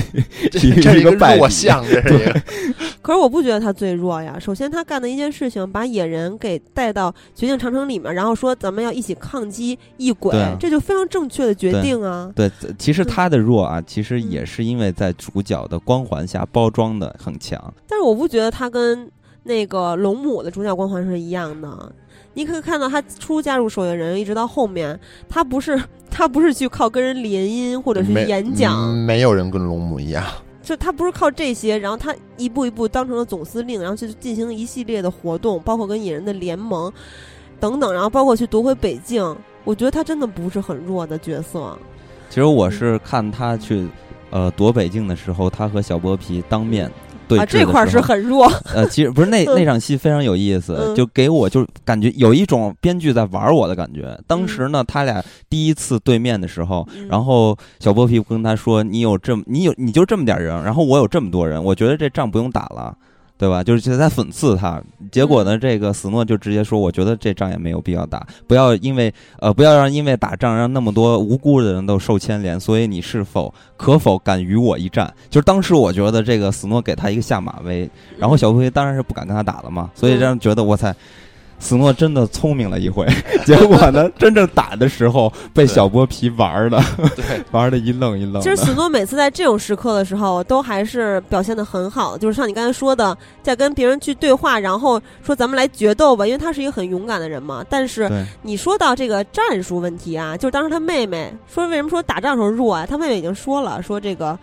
这是一个个败笔弱项，这是一个。<laughs> <laughs> 可是我不觉得他最弱呀。首先，他干的一件事情，把野人给带到绝境长城里面，然后说咱们要一起抗击异鬼，啊这就非常正确的决定啊。对，其实嗯他的弱啊，其实也是因为在主角的光环下包装的很强。但是我不觉得他跟那个龙母的主角光环是一样的。你可以看到他初加入守夜人，一直到后面，他不是他不是去靠跟人联姻或者是演讲，嗯没有人跟龙母一样。就他不是靠这些，然后他一步一步当成了总司令，然后去进行一系列的活动，包括跟野人的联盟等等，然后包括去夺回北境。我觉得他真的不是很弱的角色。其实我是看他去呃夺北境的时候，他和小剥皮当面对啊，这块儿是很弱。呃，其实不是那嗯那场戏非常有意思，嗯就给我就感觉有一种编剧在玩我的感觉。当时呢，他俩第一次对面的时候，嗯然后小波皮跟他说：“你有这么你有你就这么点人，然后我有这么多人，我觉得这仗不用打了。”对吧？就是在讽刺他，结果呢，这个斯诺就直接说：“我觉得这仗也没有必要打，不要因为呃，不要让因为打仗让那么多无辜的人都受牵连。所以你是否可否敢与我一战？”就是当时我觉得这个斯诺给他一个下马威，然后小飞当然是不敢跟他打了嘛，所以让人觉得我才。斯诺真的聪明了一回，结果呢，<laughs> 真正打的时候被小剥皮玩的，对，<laughs> 玩的一愣一愣。其实史诺每次在这种时刻的时候，都还是表现的很好，就是像你刚才说的，在跟别人去对话，然后说咱们来决斗吧，因为他是一个很勇敢的人嘛。但是你说到这个战术问题啊，就是当时他妹妹说为什么说打仗时候弱啊？他妹妹已经说了，说这个。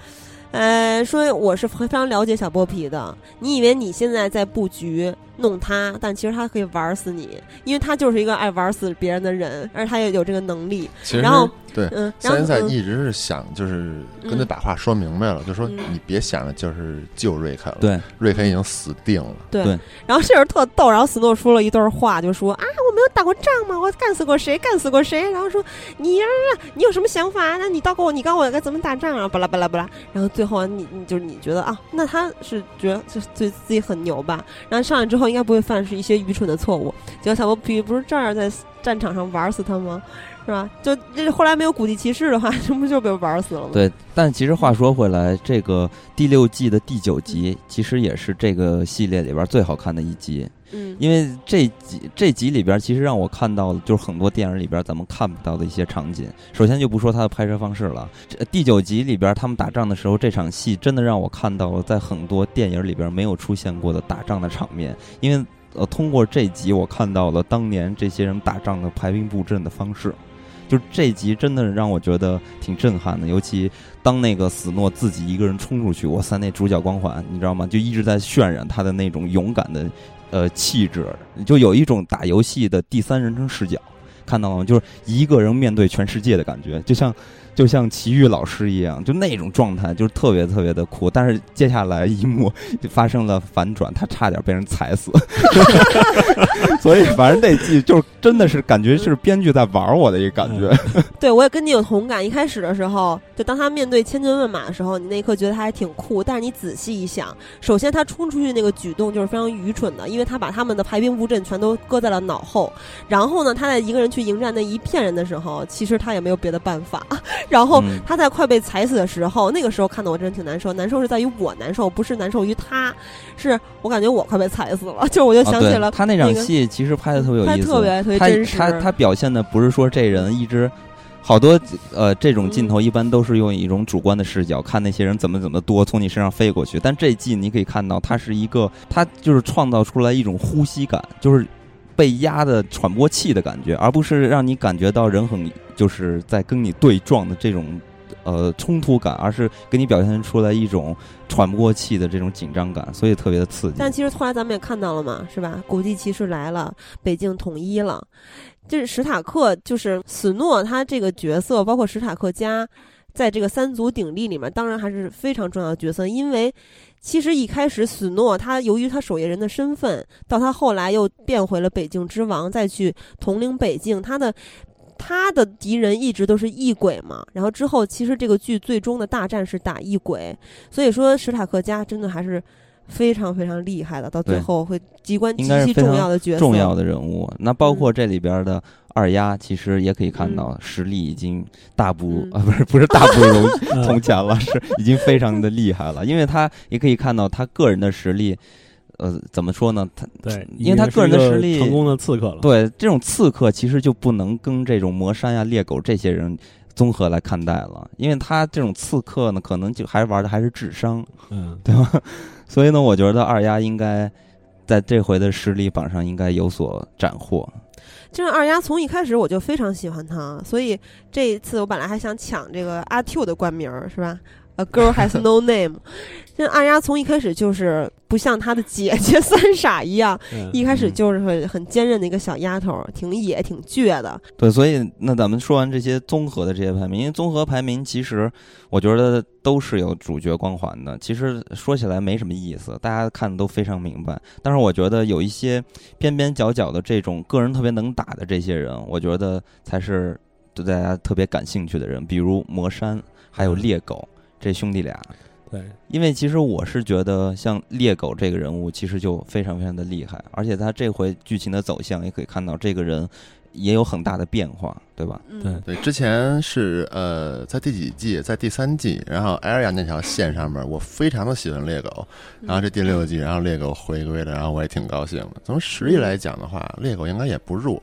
呃，说我是非常了解小剥皮的。你以为你现在在布局弄他，但其实他可以玩死你，因为他就是一个爱玩死别人的人，而他也有这个能力。然后对，嗯，然后三赛嗯一直是想就是跟他嗯把话说明白了，就说嗯你别想着就是救瑞肯了，对，瑞肯已经死定了。对对然后这人特逗，然后斯诺说了一段话，就说啊，我没有打过仗吗？我干死过谁？干死过谁？然后说你呀、你有什么想法？那你告诉我，你告诉我该怎么打仗啊？巴拉巴拉巴拉。然后最后啊你你就是你觉得啊，那他是觉得就是对自己很牛吧？然后上来之后应该不会犯是一些愚蠢的错误。结果小波皮不是这儿在战场上玩死他吗？是吧？就这后来没有古迹骑士的话，<laughs> 这不就被玩死了吗？对，但其实话说回来，这个第六季的第九集其实也是这个系列里边最好看的一集，嗯，因为这集这集里边其实让我看到了就是很多电影里边咱们看不到的一些场景。首先就不说它的拍摄方式了，这第九集里边他们打仗的时候，这场戏真的让我看到了在很多电影里边没有出现过的打仗的场面，因为。呃，通过这集我看到了当年这些人打仗的排兵布阵的方式，就这集真的让我觉得挺震撼的，尤其当那个死诺自己一个人冲出去，哇塞，那主角光环你知道吗？就一直在渲染他的那种勇敢的呃气质，就有一种打游戏的第三人称视角，看到了吗？就是一个人面对全世界的感觉，就像就像奇遇老师一样，就那种状态，就是特别特别的酷。但是接下来一幕就发生了反转，他差点被人踩死，<laughs> 所以反正那季就真的是感觉是编剧在玩我的一个感觉。<laughs> 对，我也跟你有同感。一开始的时候，就当他面对千军万马的时候，你那一刻觉得他还挺酷。但是你仔细一想，首先他冲出去那个举动就是非常愚蠢的，因为他把他们的排兵布阵全都搁在了脑后。然后呢，他在一个人去迎战那一片人的时候，其实他也没有别的办法。然后嗯他在快被踩死的时候，那个时候看的我真的挺难受。难受是在于我难受，不是难受于他，是我感觉我快被踩死了。<laughs> 就我就想起了、他那场戏，其实拍的特别有意思，特别特别他真实他他表现的不是说这人一直。好多呃，这种镜头一般都是用一种主观的视角看那些人怎么怎么多从你身上飞过去，但这季你可以看到，它是一个，它就是创造出来一种呼吸感，就是被压的喘不过气的感觉，而不是让你感觉到人很就是在跟你对撞的这种呃冲突感，而是给你表现出来一种喘不过气的这种紧张感，所以特别的刺激。但其实后来咱们也看到了嘛，是吧？古迹骑士来了，北京统一了。就是史塔克，就是史诺他这个角色，包括史塔克家，在这个三足鼎立里面，当然还是非常重要的角色。因为其实一开始史诺他由于他守夜人的身份，到他后来又变回了北境之王，再去统领北境，他的。他的敌人一直都是异鬼嘛，然后之后其实这个剧最终的大战是打异鬼，所以说史塔克家真的还是非常非常厉害的，到最后会机关极其重要的角色，重要的人物。那包括嗯这里边的二丫，其实也可以看到实力已经大不嗯啊，不是不是大不如嗯 <laughs> 从前了，是已经非常的厉害了。因为他也可以看到他个人的实力，呃，怎么说呢？他对，因为他个人的实力成功的刺客了。对这种刺客其实就不能跟这种魔山呀、猎狗这些人综合来看待了，因为他这种刺客呢，可能就还玩的还是智商，嗯，对吧？所以呢，我觉得二丫应该在这回的实力榜上应该有所斩获。就是二丫从一开始我就非常喜欢她，所以这一次我本来还想抢这个阿 Q 的冠名儿，是吧？A girl has no name。<laughs> 这二丫从一开始就是不像她的姐 <laughs> 姐三傻一样，嗯一开始就是很很坚韧的一个小丫头，挺野、挺倔的。对，所以那咱们说完这些综合的这些排名，因为综合排名其实我觉得都是有主角光环的。其实说起来没什么意思，大家看的都非常明白。但是我觉得有一些边边角角的这种个人特别能打的这些人，我觉得才是对大家特别感兴趣的人，比如魔山还有猎狗这兄弟俩。对，因为其实我是觉得，像猎狗这个人物，其实就非常非常的厉害，而且他这回剧情的走向也可以看到，这个人也有很大的变化，对吧？嗯，对。对，之前是呃，在第几季，在第三季，然后艾尔亚那条线上面，我非常的喜欢猎狗，然后这第六季，然后猎狗回归了，然后我也挺高兴的。从实力来讲的话，猎狗应该也不弱，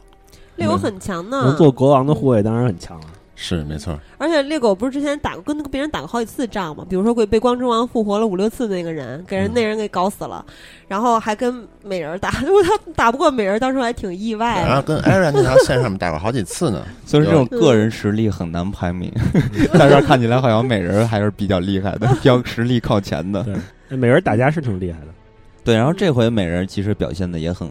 猎狗很强呢，能做国王的护卫当然很强了。是没错。而且猎狗不是之前打过跟那个别人打过好几次仗嘛？比如说被被光之王复活了五六次那个人，给人嗯那人给搞死了，然后还跟美人打，如果他打不过美人，当时还挺意外的。然后跟艾尔亚那条线上面打过好几次呢。所以这种个人实力很难排名，在这儿看起来好像美人还是比较厉害的，比较实力靠前的。对，美人打架是挺厉害的，对，然后这回美人其实表现的也很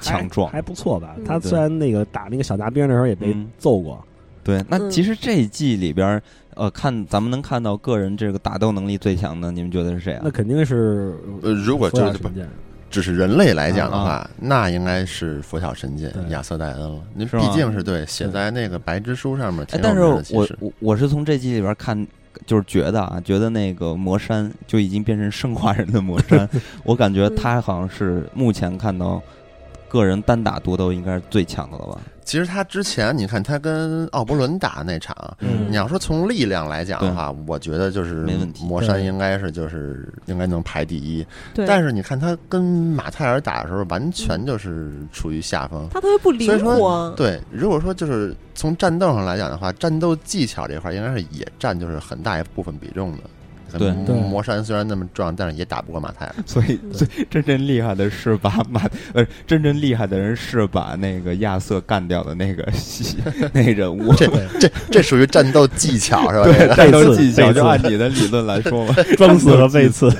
强壮还不错吧嗯？他虽然那个打那个小杂兵的时候也被嗯揍过，对。那嗯其实这一季里边儿，呃，看咱们能看到个人这个打斗能力最强的，你们觉得是谁啊那？肯定是呃，如果佛就是。只是人类来讲的啊话，那应该是佛晓神剑亚瑟戴恩了。那是吗毕竟是对写在那个白之书上面但是我我我是从这季里边看，就是觉得啊，觉得那个魔山就已经变成生化人的魔山，<laughs> 我感觉他好像是目前看到个人单打独斗应该是最强的了吧？其实他之前你看他跟奥伯伦打那场，嗯你要说从力量来讲的话，我觉得就是没问题魔山应该是就是应该能排第一。对，但是你看他跟马泰尔打的时候，完全就是处于下风。他特别不灵所以说活。对，如果说就是从战斗上来讲的话，战斗技巧这块应该是也占就是很大一部分比重的。对魔对魔山虽然那么壮，但是也打不过马泰尔。所以，所以真正厉害的是把马呃，<laughs> 真正厉害的人是把那个亚瑟干掉的那个戏那个人物。这这这属于战斗技巧是吧？这对，个战斗技巧就按你的理论来说嘛。<laughs> 装死和背 <laughs> 刺，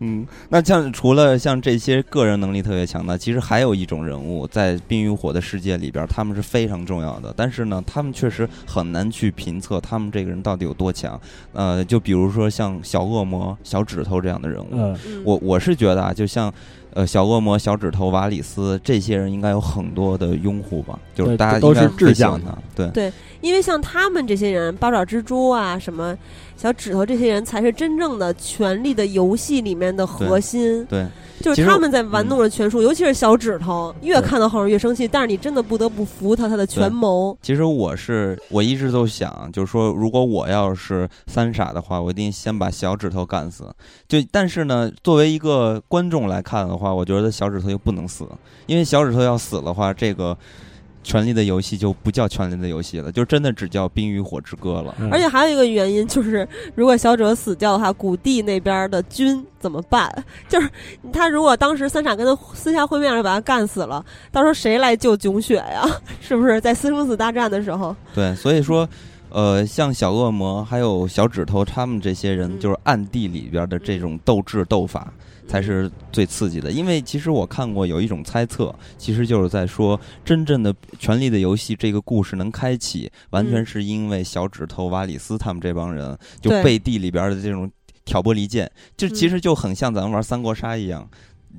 嗯，那像除了像这些个人能力特别强的，其实还有一种人物在《冰与火》的世界里边，他们是非常重要的。但是呢，他们确实很难去评测他们这个人到底有多强。呃，就比如说像小恶魔、小指头这样的人物，我我是觉得啊，就像呃小恶魔、小指头、瓦里斯这些人，应该有很多的拥护吧，就是大家都是应该会志向的。对对因为像他们这些人，八爪蜘蛛啊，什么小指头这些人，才是真正的《权力的游戏》里面的核心。对，就是他们在玩弄着权术，尤其是小指头，越看到后面越生气。但是你真的不得不服他他的权谋。其实我是我一直都想，就是说，如果我要是三傻的话，我一定先把小指头干死。就但是呢，作为一个观众来看的话，我觉得小指头又不能死，因为小指头要死的话，这个。权力的游戏就不叫权力的游戏了，就真的只叫《冰与火之歌》了。嗯而且还有一个原因就是，如果小者死掉的话，谷地那边的军怎么办？<laughs> 就是他如果当时三傻跟他私下会面时把他干死了，到时候谁来救囧雪呀？<laughs> 是不是在私生子大战的时候？对，所以说，呃，像小恶魔还有小指头他们这些人，嗯就是暗地里边的这种斗智斗法，才是最刺激的。因为其实我看过有一种猜测，其实就是在说，真正的《权力的游戏》这个故事能开启，完全嗯是因为小指头、瓦里斯他们这帮人，就背地里边的这种挑拨离间，就其嗯实就很像咱们玩三国杀一样，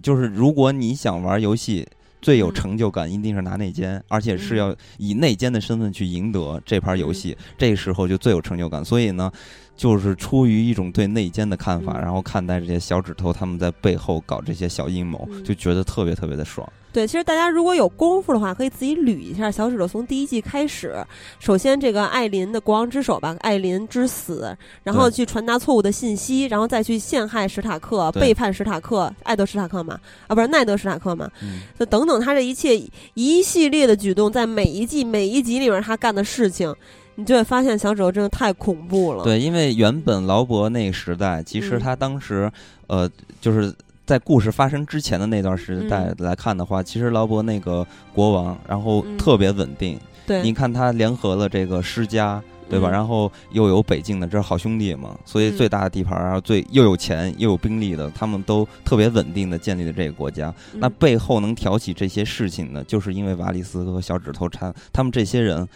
就是如果你想玩游戏。最有嗯成就感一定是拿内奸，而且是嗯要以内奸的身份去赢得这盘游戏，这时候就最有成就感。所以呢，就是出于一种对内奸的看法，嗯然后看待这些小指头他们在背后搞这些小阴谋，嗯就觉得特别特别的爽。对，其实大家如果有功夫的话，可以自己捋一下小指头从第一季开始。首先，这个艾琳的国王之手吧，艾琳之死，然后去传达错误的信息，然后再去陷害史塔克，背叛史塔克，艾德史塔克嘛，啊，不是奈德史塔克嘛，嗯，就等等，他这一切一系列的举动，在每一季每一集里面他干的事情，你就会发现小指头真的太恐怖了。，对，因为原本劳勃那个时代，其实嗯他当时，呃，就是在故事发生之前的那段时代嗯来看的话，其实劳勃那个国王，然后嗯特别稳定。对，你看他联合了这个施家，对吧？嗯然后又有北境的，这是好兄弟嘛，所以嗯最大的地盘，然后最又有钱又有兵力的，他们都特别稳定的建立了这个国家。那嗯背后能挑起这些事情呢，就是因为瓦里斯和小指头他他们这些人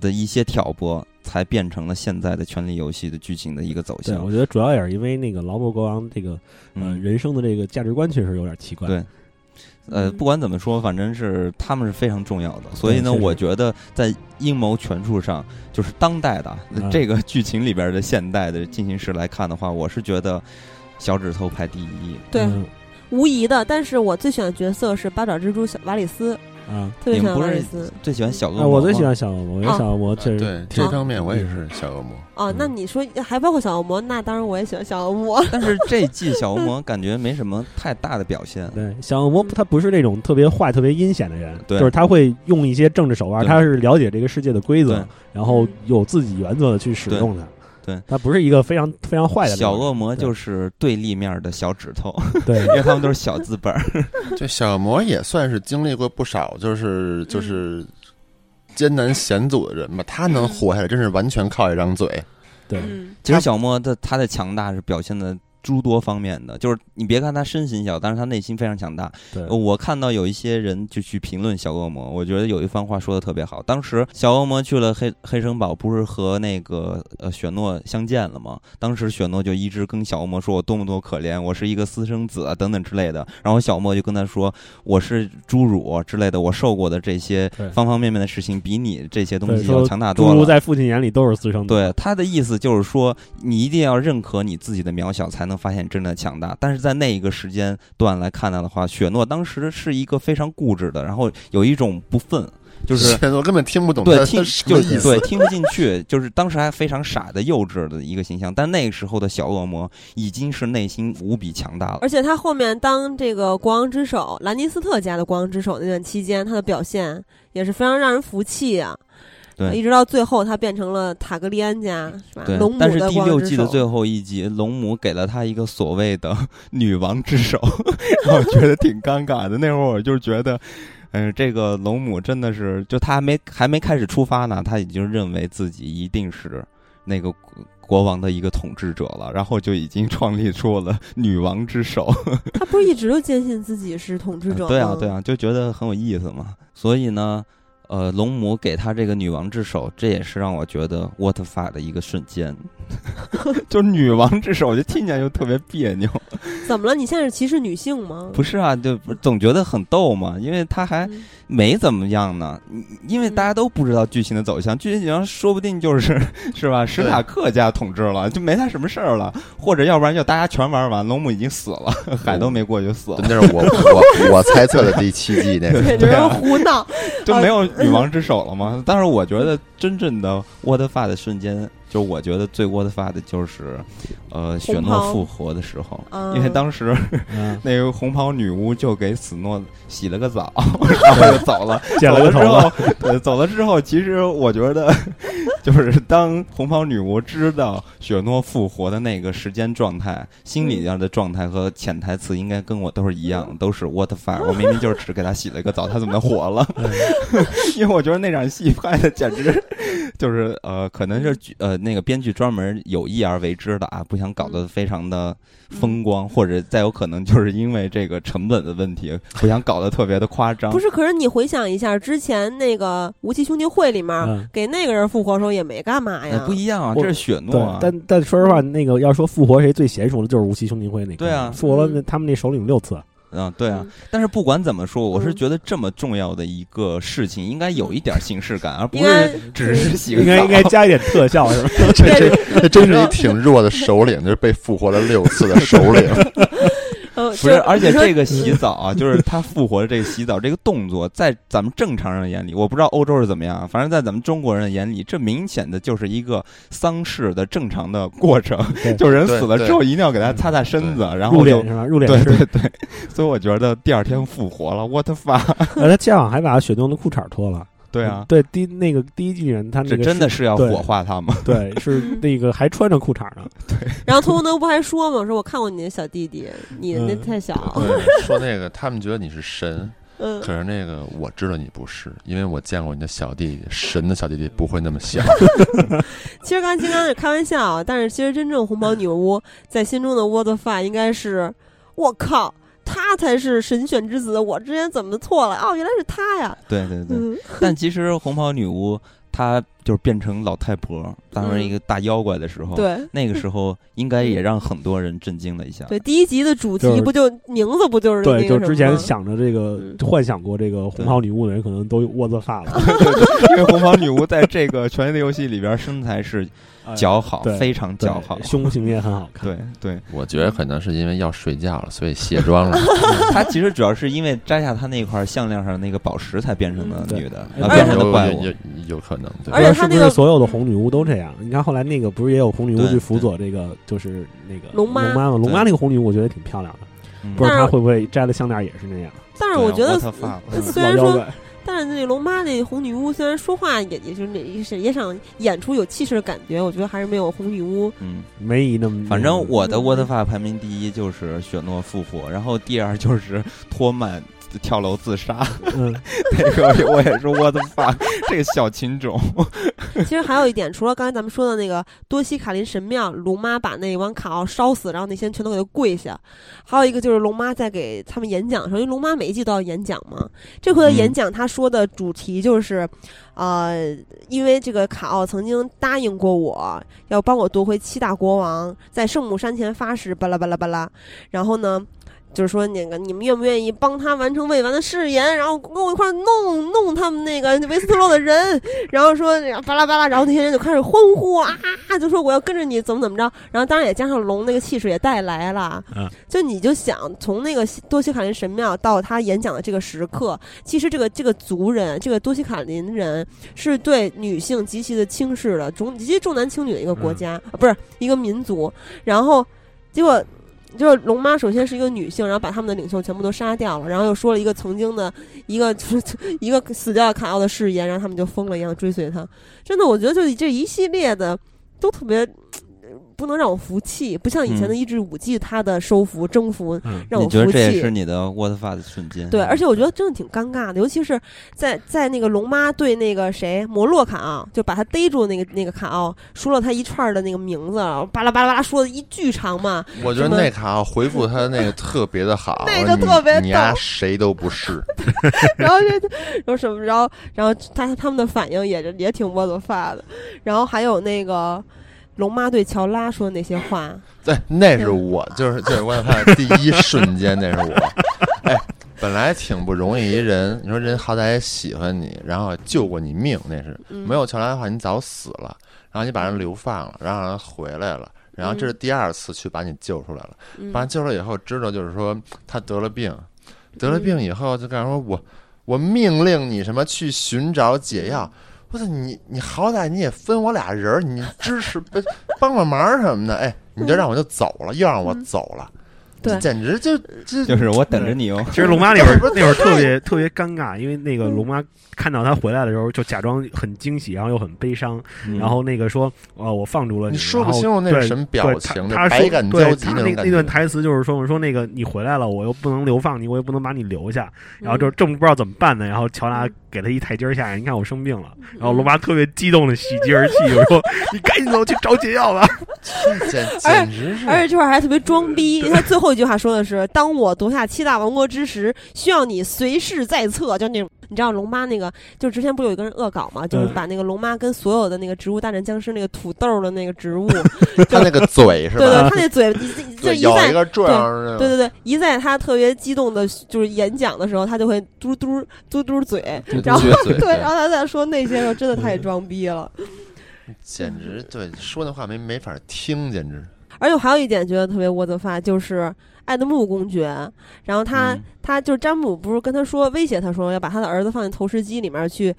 的一些挑拨，才变成了现在的《权力游戏》的剧情的一个走对，向我。觉得主要也是因为那个劳勃国王这个呃嗯，人生的这个价值观确实有点奇怪。对呃，嗯不管怎么说，反正是他们是非常重要的。所以呢，我觉得在阴谋权术上，就是当代的、嗯这个剧情里边的现代的进行时来看的话，我是觉得小指头排第一。对，嗯无疑的。但是我最喜欢的角色是八爪蜘蛛小瓦里斯，啊，特别喜欢你们不是瓦里斯。最喜欢小恶啊，魔吗？我最喜欢小恶魔，因为哦小恶魔确实对挺这方面我也是小恶魔。哦，那嗯你说还包括小恶魔，那当然我也喜欢小恶魔。但是这季小恶魔 <laughs> 感觉没什么太大的表现。对，小恶魔他不是那种特别坏、特别阴险的人，对就是他会用一些政治手腕，他是了解这个世界的规则，然后嗯有自己原则的去使用它。对。他不是一个非常非常坏的小恶魔就是对立面的小指头，对。<laughs> 因为他们都是小字本儿。<laughs> 这小恶魔也算是经历过不少，就是就是艰难险阻的人吧。他能活下来，真是完全靠一张嘴。对。嗯。其实小魔的他的强大是表现的诸多方面的，就是你别看他身形小，但是他内心非常强大。对呃我看到有一些人就去评论小恶魔，我觉得有一番话说的特别好。当时小恶魔去了黑黑城堡，不是和那个呃雪诺相见了吗？当时雪诺就一直跟小恶魔说我多么多可怜，我是一个私生子啊等等之类的。然后小恶魔就跟他说我是侏儒之类的，我受过的这些方方面面的事情比你这些东，西要强大多了。侏儒在父亲眼里都是私生子。对他的意思就是说，你一定要认可你自己的渺小，才能发现真的强大。但是在那一个时间段来看到的话，雪诺当时是一个非常固执的，然后有一种不忿，就是我根本听不懂对听就是。对听不进去，就是当时还非常傻的幼稚的一个形象。但那个时候的小恶魔已经是内心无比强大了。而且他后面当这个国王之首，兰尼斯特家的国王之首那段期间，他的表现也是非常让人服气啊。对一直到最后，他变成了塔格利安家，是吧？对龙，母但是第六季的最后一集，龙母给了他一个所谓的 <laughs> 女王之手，<laughs> 我觉得挺尴尬的。那会儿我就觉得，嗯、这个龙母真的是，就他还没还没开始出发呢，他已经认为自己一定是那个国国王的一个统治者了，然后就已经创立出了 <laughs> 女王之手。他不是一直都坚信自己是统治者吗？对啊，对啊，就觉得很有意思嘛。所以呢，呃，龙母给他这个女王之手，这也是让我觉得 what the fuck 的一个瞬间。<laughs> 就女王之手，我就听起来就特别别扭。<laughs> 怎么了？你现在是歧视女性吗？不是啊，就总觉得很逗嘛，因为他还嗯没怎么样呢。因为大家都不知道剧情的走向，剧情说不定就是 <laughs> 是吧？史塔克家统治了，就没他什么事儿了，或者要不然就大家全玩完，龙母已经死了，海都没过就死了，那是我我我猜测的第七季那个。简直是胡闹。就没有女王之手了吗？<laughs> 但是我觉得真正的 what the fuck 的瞬间，就我觉得最 what the fuck 的就是，呃，雪诺复活的时候，嗯因为当时嗯，<laughs> 那个红袍女巫就给死诺洗了个澡，<laughs> 然后就走了。剪了个头走了之后走了之后，其实我觉得，<laughs> 就是当红袍女巫知道雪诺复活的那个时间状态，心理上的状态和潜台词应该跟我都是一样，都是 what the fuck。我明明就是只给他洗了一个澡，他怎么活了？<laughs> 因为我觉得那场戏拍的简直就是呃，可能是剧呃那个编剧专门有意而为之的啊，不想搞得非常的风光，或者再有可能就是因为这个成本的问题，不想搞得特别的夸张不。是，可是你回想一下，之前那个无期兄弟会里面、嗯给那个人复活的时候也没干嘛哎呀，不一样啊，这是血诺啊，，但但说实话，那个要说复活谁最娴熟的，就是无期兄弟会那个。对啊复活了那他们那首领六次。嗯，对啊嗯。但是不管怎么说，我是嗯觉得这么重要的一个事情，应该有一点形式感，而不是只是洗个应该应该加一点特效 <laughs> 是吧？这这这真是一挺弱的首领，就是被复活了六次的首领。<laughs> 呃，不是，而且这个洗澡啊，就是他复活的这个洗澡这个动作，在咱们正常人眼里，我不知道欧洲是怎么样，反正在咱们中国人眼里，这明显的就是一个丧事的正常的过程，就是人死了之后一定要给他擦擦身子，然后就殓是吧？入殓对是对对，所以我觉得第二天复活了，what the fuck？呃，他家长还把雪冬的裤衩脱了。对啊，对，第那个第一季人他那这个真的是要火化他吗？<laughs> 对，<laughs> 是那个还穿着裤衩呢。<laughs> 对然后童文德不还说吗？说我看过你的小弟弟，你那嗯太小，对，说那个他们觉得你是神，嗯可，是那个我知道你不是，因为我见过你的小弟弟，神的小弟弟不会那么小。其实刚才金刚是开玩笑啊，但是其实真正红袍女巫在心中的 what the fuck 应该是，我靠，他才是神选之子，我之前怎么错了？哦，原来是他呀！对对对，嗯，<laughs> 但其实红袍女巫她就是变成老太婆，当成一个大妖怪的时候，对那个时候应该也让很多人震惊了一下。对，第一集的主题不就名字不就是对，就之前想着这个嗯幻想过这个红袍女巫的人，可能都窝子发了。因为红袍女巫在这个《权力的游戏》里边身材是姣好，对非常姣好。胸型也很好看。对对，我觉得可能是因为要睡觉了，所以卸妆了。她其实主要是因为摘下她那块项链上的那个宝石才变成的嗯女的，对啊，变成有的怪物。有有有可能，对是不是所有的红女巫都这样？你看后来那个不是也有红女巫去辅佐这个，就是那个龙妈龙妈吗？龙妈那个红女巫我觉得挺漂亮的，嗯不知道她会不会摘了项链也是那样。但是我觉得虽然说但是那龙妈那红女巫虽然说话也也就是那也是也想演出有气势的感觉，我觉得还是没有红女巫。嗯，梅姨那么，反正我的嗯 what the fuck 排名第一就是雪诺复活，然后第二就是托曼跳楼自杀，嗯，<laughs> 那个我也是 what the fuck，<laughs> 这个小情种。<laughs> 其实还有一点，除了刚才咱们说的那个多西卡林神庙，龙妈把那王卡奥烧死，然后那些人全都给他跪下；还有一个就是龙妈在给他们演讲的时候，因为龙妈每一季都要演讲嘛，这回的演讲他说的主题就是，呃，因为这个卡奥曾经答应过我要帮我夺回七大国王，在圣母山前发誓，巴拉巴拉巴拉，然后呢。就是说，那个你们愿不愿意帮他完成未完的誓言，然后跟我一块儿弄弄他们那个维斯特洛的人，然后说巴拉巴拉，然后那些人就开始欢呼啊，就说我要跟着你怎么怎么着，然后当然也加上龙那个气势也带来了，嗯，就你就想从那个西多西卡林神庙到他演讲的这个时刻，其实这个这个族人，这个多西卡林人是对女性极其的轻视的，重极其重男轻女的一个国家，啊不是一个民族，然后结果。就是龙妈首先是一个女性，然后把他们的领袖全部都杀掉了，然后又说了一个曾经的一个一个死掉的卡奥的誓言，然后他们就疯了一样追随他。真的，我觉得就这一系列的都特别不能让我服气，不像以前的嗯一至五季它的收服征服嗯让我你觉得服气。这也是你的 what fuck 的瞬间？对，而且我觉得真的挺尴尬的，尤其是在在那个龙妈对那个谁摩洛卡奥，就把他逮住那个那个卡奥，说了他一串的那个名字，巴拉巴拉巴拉说的一巨长嘛，我觉得那卡奥回复他那个特别的好，<laughs> 那个特别你丫逗谁都不是，<laughs> 然后就，然后什么，然后然后他他们的反应也也挺窝子发的，然后还有那个龙妈对乔拉说的那些话，对，<laughs> 那是我，就是就是我看第一瞬间，那是我。哎，本来挺不容易一人，你说人好歹也喜欢你，然后救过你命，那是嗯没有乔拉的话，你早死了。然后你把人流放了，然后让人回来了，然后这是第二次去把你救出来了。嗯把他救出来以后，知道就是说他得了病，得了病以后就干说我我命令你什么去寻找解药。我操你你好歹你也分我俩人儿，你支持 <laughs> 帮帮帮忙什么的，哎，你就让我就走了，又让我走了，对这简直就这 <laughs> 就是我等着你哦。其实龙妈那会儿 <laughs> 那会儿特别特别尴尬，因为那个龙妈看到他回来的时候，就假装很惊喜，然后又很悲伤，嗯然后那个说：“呃，我放逐了你说不然后清楚那什么表对情，他他说这百感对交集他那那那段。台词就是说说那个你回来了，我又不能流放你，我也不能把你留下，然后就嗯正不知道怎么办呢。然后乔拉给他一台阶下，你看我生病了，然后龙妈特别激动的喜极而泣，就说：“你赶紧走去找解药吧。<laughs> 这简简直是而且这会儿还特别装逼，他最后一句话说的是：“当我夺下七大王国之时，需要你随侍在侧。”就那种，你知道龙妈那个，就之前不是有一个人恶搞嘛，就是嗯把那个龙妈跟所有的那个植物大战僵尸那个土豆的那个植物，<laughs> 他那个嘴是吧？对对，他那嘴，<laughs> 就一在对对对，一在他特别激动的，就是演讲的时候，他就会嘟嘟嘟嘟嘴，然后 <laughs> 对，然后他在说那些时候，真的太装逼了。简直对 <laughs> 说那话没没法听，简直。而且我还有一点觉得特别窝的发，就是爱德慕公爵，然后他、嗯他就是詹姆不是跟他说威胁他说要把他的儿子放进投石机里面去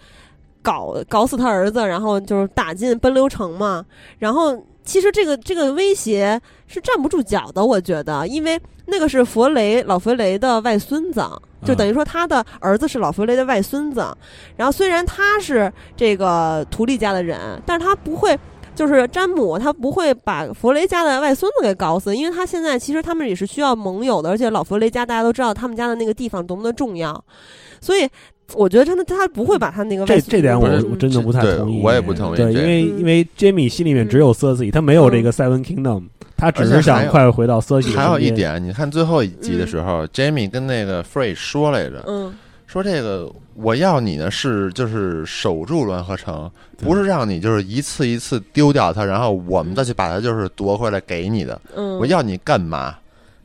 搞搞死他儿子，然后就是打进奔流城嘛。然后其实这个这个威胁是站不住脚的，我觉得，因为那个是弗雷老佛雷的外孙子。就等于说，他的儿子是老佛雷的外孙子，然后虽然他是这个图利家的人，但是他不会就是詹姆，他不会把弗雷家的外孙子给搞死，因为他现在其实他们也是需要盟友的，而且老佛雷家大家都知道他们家的那个地方多么的重要，所以我觉得真的他不会把他那个这这点我我真的不太对同意，我也不同意对，因为嗯因为 Jamie 心里面只有 Cersei，他没有这个 Seven Kingdom，他只是想快回到 Cersei 还有一，点，你看最后一集的时候、j a m i e 跟那个 Frey 说来着，嗯。说这个我要你呢是就是守住栾河城，不是让你就是一次一次丢掉它，然后我们再去把它就是夺回来给你的。嗯，我要你干嘛？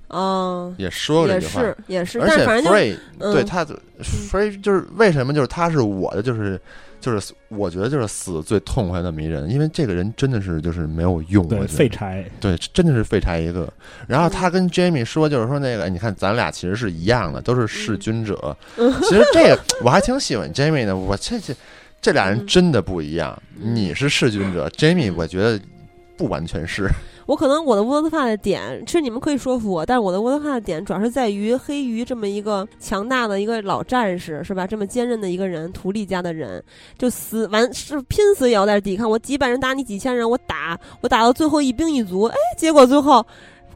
哦，也说过这句话。是也是，而且但是反正就 Frey、嗯对他的 Frey 就是为什么就是他是我的就是就是我觉得就是死最痛快的迷人，因为这个人真的是就是没有用，对我觉得废柴，对，真的是废柴一个。然后他跟 Jamie 说，就是说那个，你看咱俩其实是一样的，都是弑君者。嗯其实这个我还挺喜欢 Jamie 的，我这这这俩人嗯真的不一样。你是弑君者，Jamie 我觉得不完全是。我可能我的窝子发的点，其实你们可以说服我，但是我的窝子发的点主要是在于黑鱼这么一个强大的一个老战士，是吧？这么坚韧的一个人，图利家的人，就死完是拼死也要在这抵抗。我几百人打你几千人，我打我打到最后一兵一卒，哎，结果最后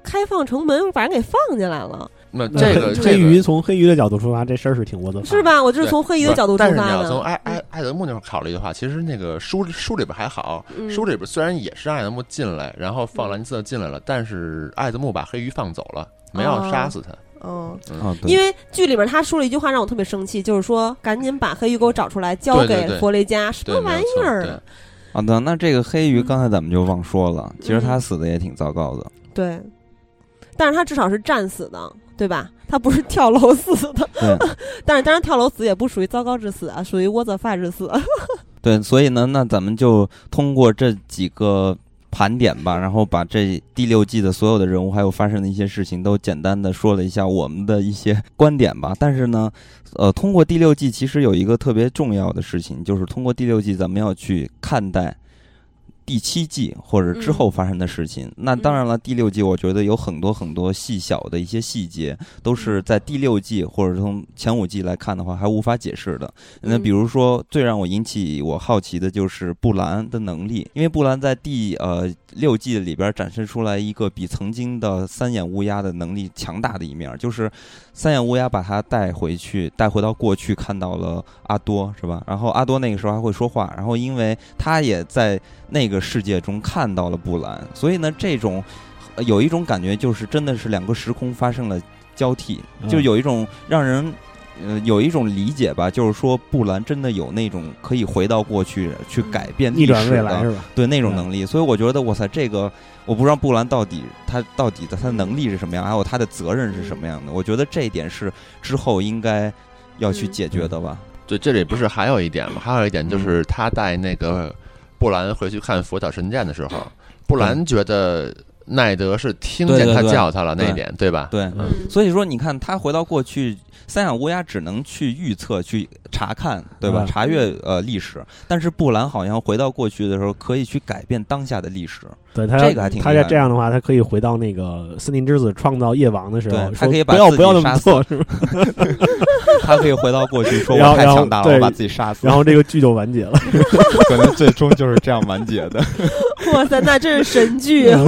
开放城门把人给放进来了，那那这个黑鱼从黑鱼的角度出发，这事儿是挺窝的，是？吧？我就是从黑鱼的角度出但是发你要从。艾艾艾德木那块儿考虑的话，其实那个书书里边还好，嗯书里边虽然也是艾德木进来，然后放兰尼斯特进来了，但是艾德木把黑鱼放走了，没有杀死他。嗯，啊，因为剧里边他说了一句话让我特别生气，就是说赶紧把黑鱼给我找出来，交给弗雷加，什，么玩意儿啊？好的，那这个黑鱼嗯刚才咱们就忘说了，其实他嗯死的也挺糟糕的。对，但是他至少是战死的，对吧？他不是跳楼死的。对 <laughs> 但是当然跳楼死也不属于糟糕致死啊，属于窝子发致死。<laughs> 对，所以呢，那咱们就通过这几个盘点吧，然后把这第六季的所有的人物还有发生的一些事情都简单的说了一下我们的一些观点吧。但是呢，呃，通过第六季其实有一个特别重要的事情，就是通过第六季咱们要去看待。第七季或者之后发生的事情，那当然了，第六季我觉得有很多很多细小的一些细节，都是在第六季或者从前五季来看的话还无法解释的。那比如说，最让我引起我好奇的就是布兰的能力，因为布兰在第呃六季里边展示出来一个比曾经的三眼乌鸦的能力强大的一面，就是三眼乌鸦把他带回去，带回到过去，看到了阿多，是吧？然后阿多那个时候还会说话，然后因为他也在那个世界中看到了布兰，所以呢，这种呃有一种感觉就是真的是两个时空发生了交替，嗯就有一种让人。呃，有一种理解吧，就是说布兰真的有那种可以回到过去去改变逆转历史的未来是吧？对那种嗯能力，所以我觉得哇塞，这个我不知道布兰到底他到底的他的能力是什么样，还有他的责任是什么样的。我觉得这一点是之后应该要去嗯解决的吧。对，这里不是还有一点吗？还有一点就是他带那个布兰回去看佛教神剑的时候，布兰觉得奈德是听见他叫他了那一对点，对吧？对，嗯。所以说你看他回到过去，三眼乌鸦只能去预测、去查看，对吧？嗯查阅呃历史，但是布兰好像回到过去的时候，可以去改变当下的历史。对他这个还挺他厉害的要这样的话，他可以回到那个森林之子创造夜王的时候，对他可以把自己不要不要那么杀死做，是吧？<laughs> 他可以回到过去说：“我太强大了，对我把自己杀死。”然后这个剧就完结了。<laughs> 可能最终就是这样完结的。哇塞，那这是神剧。<laughs>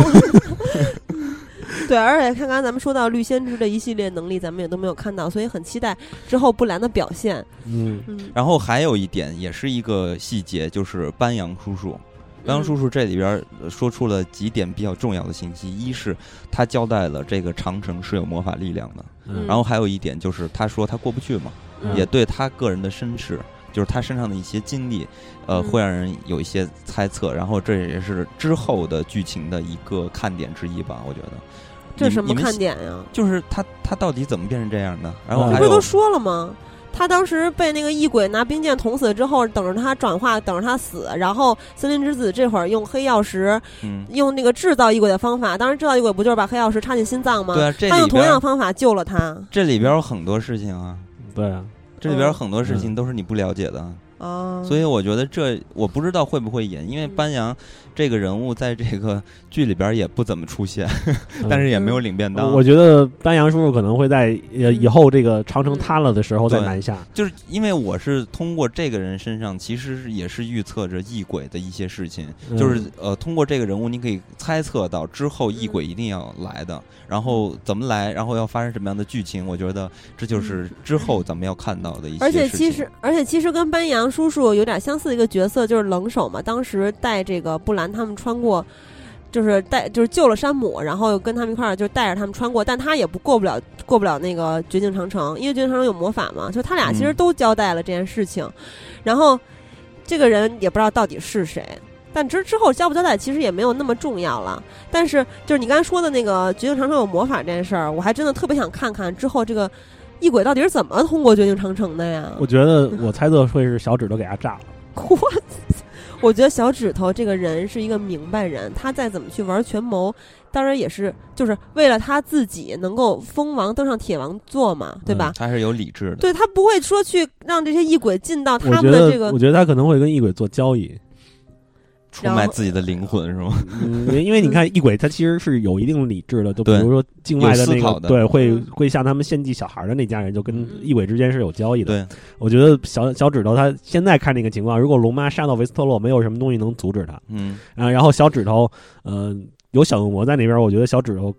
嗯 <laughs> 对，而且看刚才咱们说到绿先知的一系列能力，咱们也都没有看到，所以很期待之后布兰的表现。嗯，嗯，然后还有一点，也是一个细节，就是班扬叔叔。班扬叔叔这里边呃说出了几点比较重要的信息，一是他交代了这个长城是有魔法力量的，嗯然后还有一点就是他说他过不去嘛，嗯也对他个人的身世就是他身上的一些经历，呃，嗯会让人有一些猜测，然后这也是之后的剧情的一个看点之一吧，我觉得。这什么看点呀？就是他他到底怎么变成这样的？然后嗯还不是都说了吗？他当时被那个异鬼拿冰剑捅死之后，等着他转化，等着他死。然后森林之子这会儿用黑曜石，嗯，用那个制造异鬼的方法，当时制造异鬼不就是把黑曜石插进心脏吗？对啊，这他用同样的方法救了他。这里边有很多事情啊，对啊，这里边有嗯很多事情都是你不了解的。啊，所以我觉得这我不知道会不会演，因为嗯班扬这个人物在这个剧里边也不怎么出现，嗯但是也没有领便当。我觉得丹阳叔叔可能会在呃以后这个长城塌了的时候再对南下。就是因为我是通过这个人身上，其实是也是预测着异鬼的一些事情，嗯就是呃，通过这个人物，你可以猜测到之后异鬼一定要来的，然后怎么来，然后要发生什么样的剧情，我觉得这就是之后咱们要看到的一些而且其实，而且其实跟班扬叔叔有点相似的一个角色，就是冷手嘛。当时带这个布兰他们穿过，就是带就是救了山姆，然后又跟他们一块儿就带着他们穿过，但他也不过不了过不了那个绝境长城，因为绝境长城有魔法嘛。就他俩其实嗯都交代了这件事情，然后这个人也不知道到底是谁。但之之后交不交代其实也没有那么重要了，但是就是你刚才说的那个绝境长城有魔法这件事儿，我还真的特别想看看之后这个异鬼到底是怎么通过绝境长城的呀？我觉得 <laughs> 我猜测会是小指头给他炸了。<laughs> 我我觉得小指头这个人是一个明白人，他再怎么去玩权谋，当然也是就是为了他自己能够封王登上铁王座嘛，对吧？他是有理智的。对他不会说去让这些异鬼进到他们的这个我觉得他可能会跟异鬼做交易。出卖自己的灵魂是吗？嗯，因为你看异鬼，他其实是有一定理智的，就比如说境外的有思考的那个对，会嗯会向他们献祭小孩的那家人，就跟嗯异鬼之间是有交易的。对，我觉得小小指头他现在看这个情况，如果龙妈杀到维斯特洛，没有什么东西能阻止他嗯，啊。然后小指头，呃，有小恶魔在那边，我觉得小指头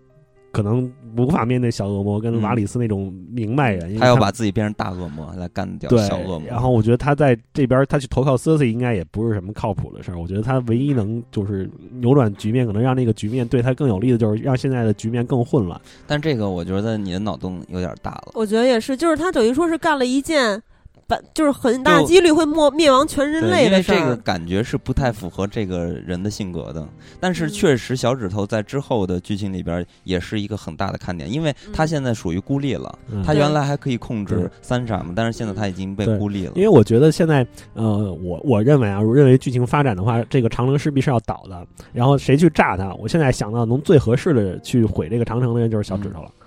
可能无法面对小恶魔跟嗯瓦里斯那种明白人，他要把自己变成大恶魔来干掉小恶魔。然后我觉得他在这边，他去投靠 Cersei 应该也不是什么靠谱的事儿。我觉得他唯一能就是扭转局面，可能让那个局面对他更有利的，就是让现在的局面更混乱。但这个我觉得你的脑洞有点大了。我觉得也是，就是他等于说是干了一件，把就是很大几率会灭灭亡全人，类的事因为这个。感觉是不太符合这个人的性格的，但是嗯确实小指头在之后的剧情里边也是一个很大的看点，因为他嗯现在属于孤立了，嗯他原来还可以控制三傻嘛，但是现在他已经被孤立了因。为我觉得现在，呃，我我认为啊，我认为剧情发展的话，这个长城势必是要倒的。然后谁去炸它？我现在想到能最合适的去毁这个长城的人就是小指头了。嗯，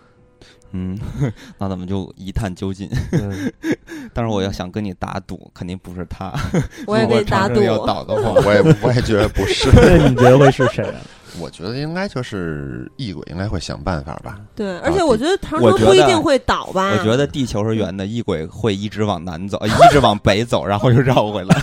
<laughs> 那咱们就一探究竟。嗯，<laughs> 但是我要想跟你打赌，肯定不是他。我也如果给你打赌，要倒的 <laughs> 话，我也我也觉得不是，那你觉得会是谁啊？我觉得应该就是异鬼应该会想办法吧。对，而且我觉得唐城不一定会倒吧。我觉得地球是圆的，异鬼会一直往南走，呃一直往北走，然后又绕回来。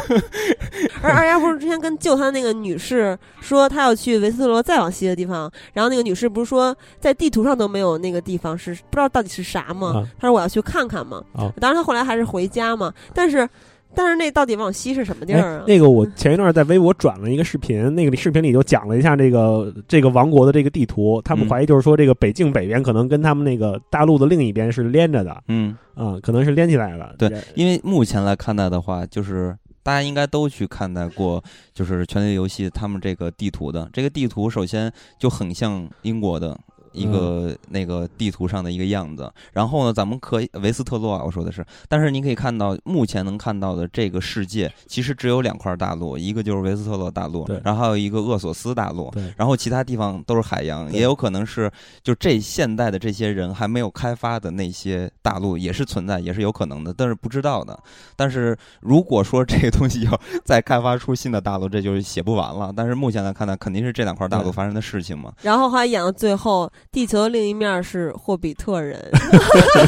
<laughs> 而二丫不是之前跟救他的那个女士说，她要去维斯特罗再往西的地方，然后那个女士不是说在地图上都没有那个地方是不知道到底是啥吗？啊她说我要去看看嘛。啊当然她后来还是回家嘛，但是但是那到底往西是什么地儿啊？哎那个我前一段在微博转了一个视频，那个视频里就讲了一下这个这个王国的这个地图，他们嗯怀疑就是说这个北境北边可能跟他们那个大陆的另一边是连着的，嗯，啊、可能是连起来了。对，因为目前来看待的话，就是大家应该都去看待过，就是《权力游戏》他们这个地图的。这个地图首先就很像英国的。一个那个地图上的一个样子，然后呢，咱们可以维斯特洛啊，我说的是，但是你可以看到，目前能看到的这个世界其实只有两块大陆，一个就是维斯特洛大陆对，然后还有一个厄索斯大陆，对。然后其他地方都是海洋，也有可能是就这现代的这些人还没有开发的那些大陆也是存在，也是有可能的，但是不知道的。但是如果说这个东西要再开发出新的大陆，这就是写不完了。但是目前来看呢，肯定是这两块大陆发生的事情嘛。然后还演到最后，地球的另一面是霍比特人。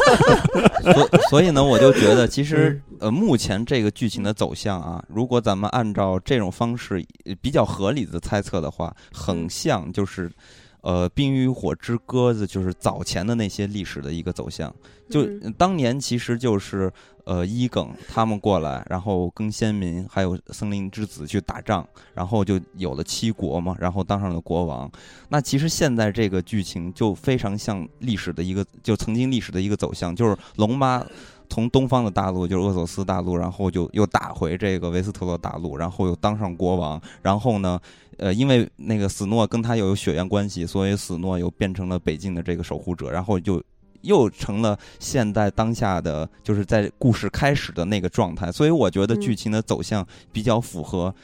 <laughs> 所所以呢，我就觉得其实呃，目前这个剧情的走向啊，如果咱们按照这种方式呃比较合理的猜测的话，很像就是。呃，《冰与火之歌子》就是早前的那些历史的一个走向，就当年其实就是呃伊耿他们过来，然后跟先民还有森林之子去打仗，然后就有了七国嘛，然后当上了国王。那其实现在这个剧情就非常像历史的一个，就曾经历史的一个走向，就是龙妈从东方的大陆，就是厄索斯大陆，然后就又打回这个维斯特洛大陆，然后又当上国王，然后呢，呃，因为那个死诺跟他又有血缘关系，所以死诺又变成了北境的这个守护者，然后就又成了现在当下的，就是在故事开始的那个状态。所以我觉得剧情的走向比较符合。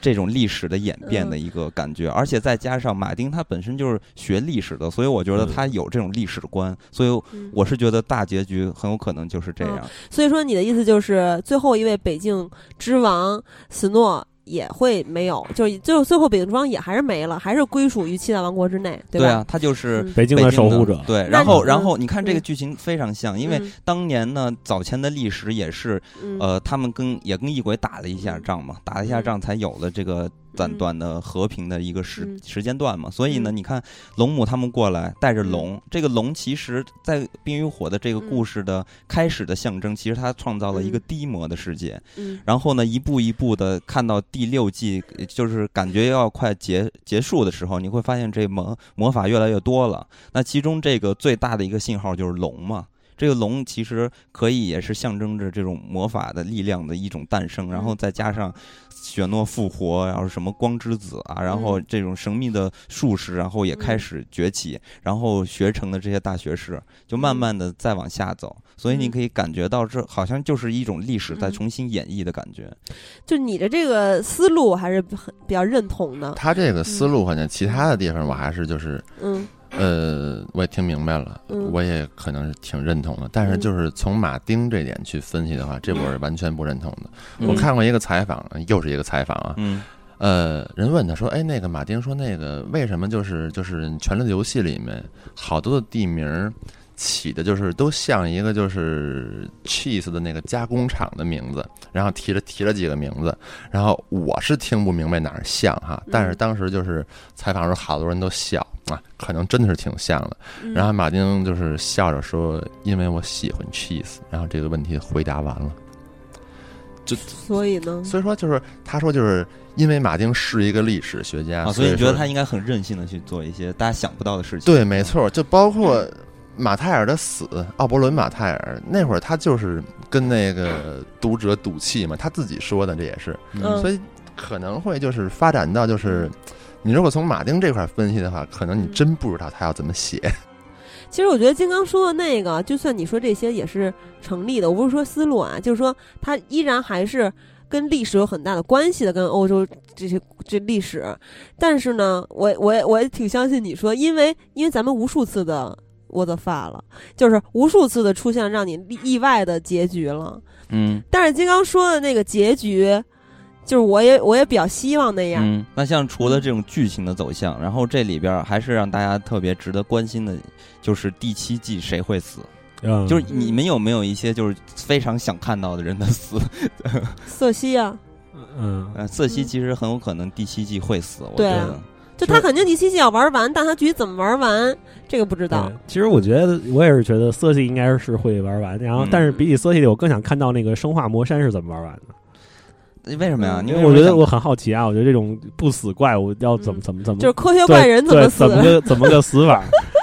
这种历史的演变的一个感觉，而且再加上马丁他本身就是学历史的，所以我觉得他有这种历史观，所以嗯我是觉得大结局很有可能就是这样。所以说你的意思就是最后一位北境之王斯诺也会没有，就是最后最后北境之王也还是没了，还是归属于七大王国之内，吧？对啊，他就是嗯。北京的守护者，对，然后然后你看这个嗯剧情非常像，因为嗯。当年呢早前的历史也是嗯。呃他们跟也跟异鬼打了一下仗嘛，打了一下嗯仗才有了这个短嗯短的和平的一个时嗯时间段嘛。所以呢，嗯你看龙母他们过来带着嗯龙，这个龙其实在《冰与火》的这个故事的开始的象征，其实它创造了一个嗯低魔的世界。嗯然后呢，一步一步的看到第六季，就是感觉要快结结束的时候，你会发现这魔魔法越来越多了。那其中这个最大的一个信号就是龙嘛。这个龙其实可以也是象征着这种魔法的力量的一种诞生，然后再加上雪诺复活，然后什么光之子啊，然后这种神秘的术士，然后也开始崛起，然后学成的这些大学士就慢慢的再往下走，所以你嗯。可以感觉到这好像就是一种历史在嗯。重新演绎的感觉。就你的这个思路，我还是很比较认同的。他这个思路，好像其他的地方我还是就是嗯呃，我也听明白了，嗯我也可能是挺认同的。但是就是从马丁这点去分析的话，这我是完全不认同的。嗯我看过一个采访，又是一个采访啊，嗯呃，人问他说：“哎，那个马丁说那个为什么就是就是《权力的游戏》里面好多的地名儿起的就是都像一个就是 cheese 的那个加工厂的名字，然后提了提了几个名字，然后我是听不明白哪儿像哈，但是当时就是采访的时候好多人都笑啊，可能真的是挺像的。嗯然后马丁就是笑着说：“因为我喜欢 cheese。”然后这个问题回答完了。就所以呢，所以说就是他说就是因为马丁是一个历史学家，啊，所以你觉得他应该很任性的去做一些大家想不到的事情？对，没错，就包括马泰尔的死，奥伯伦马泰尔那会儿他就是跟那个读者赌气嘛，他自己说的这也是，嗯所以可能会就是发展到就是。你如果从马丁这块分析的话，可能你真不知道他要怎么写。其实我觉得金刚说的那个，就算你说这些也是成立的。我不是说思路啊，就是说他依然还是跟历史有很大的关系的，跟欧洲这些这历史。但是呢，我我也我也挺相信你说，因为因为咱们无数次的我的发了，就是无数次的出现让你意外的结局了。嗯但是金刚说的那个结局，就是我也我也比较希望那样。嗯。那像除了这种剧情的走向，然后这里边还是让大家特别值得关心的，就是第七季谁会死？嗯，就是你们有没有一些就是非常想看到的人的死？瑟 <laughs> 西啊，嗯，呃，瑟西其实很有可能第七季会死，我觉得。就他肯定第七季要玩完，但他具体怎么玩完，这个不知道。其实我觉得我也是觉得色系应该是会玩完，然后嗯但是比起色系，我更想看到那个生化魔山是怎么玩完的，为什么呀？嗯因为我觉得我很好奇啊，我觉得这种不死怪物要怎么嗯怎么怎么就是科学怪人怎么死怎？么个怎么个死法？<laughs>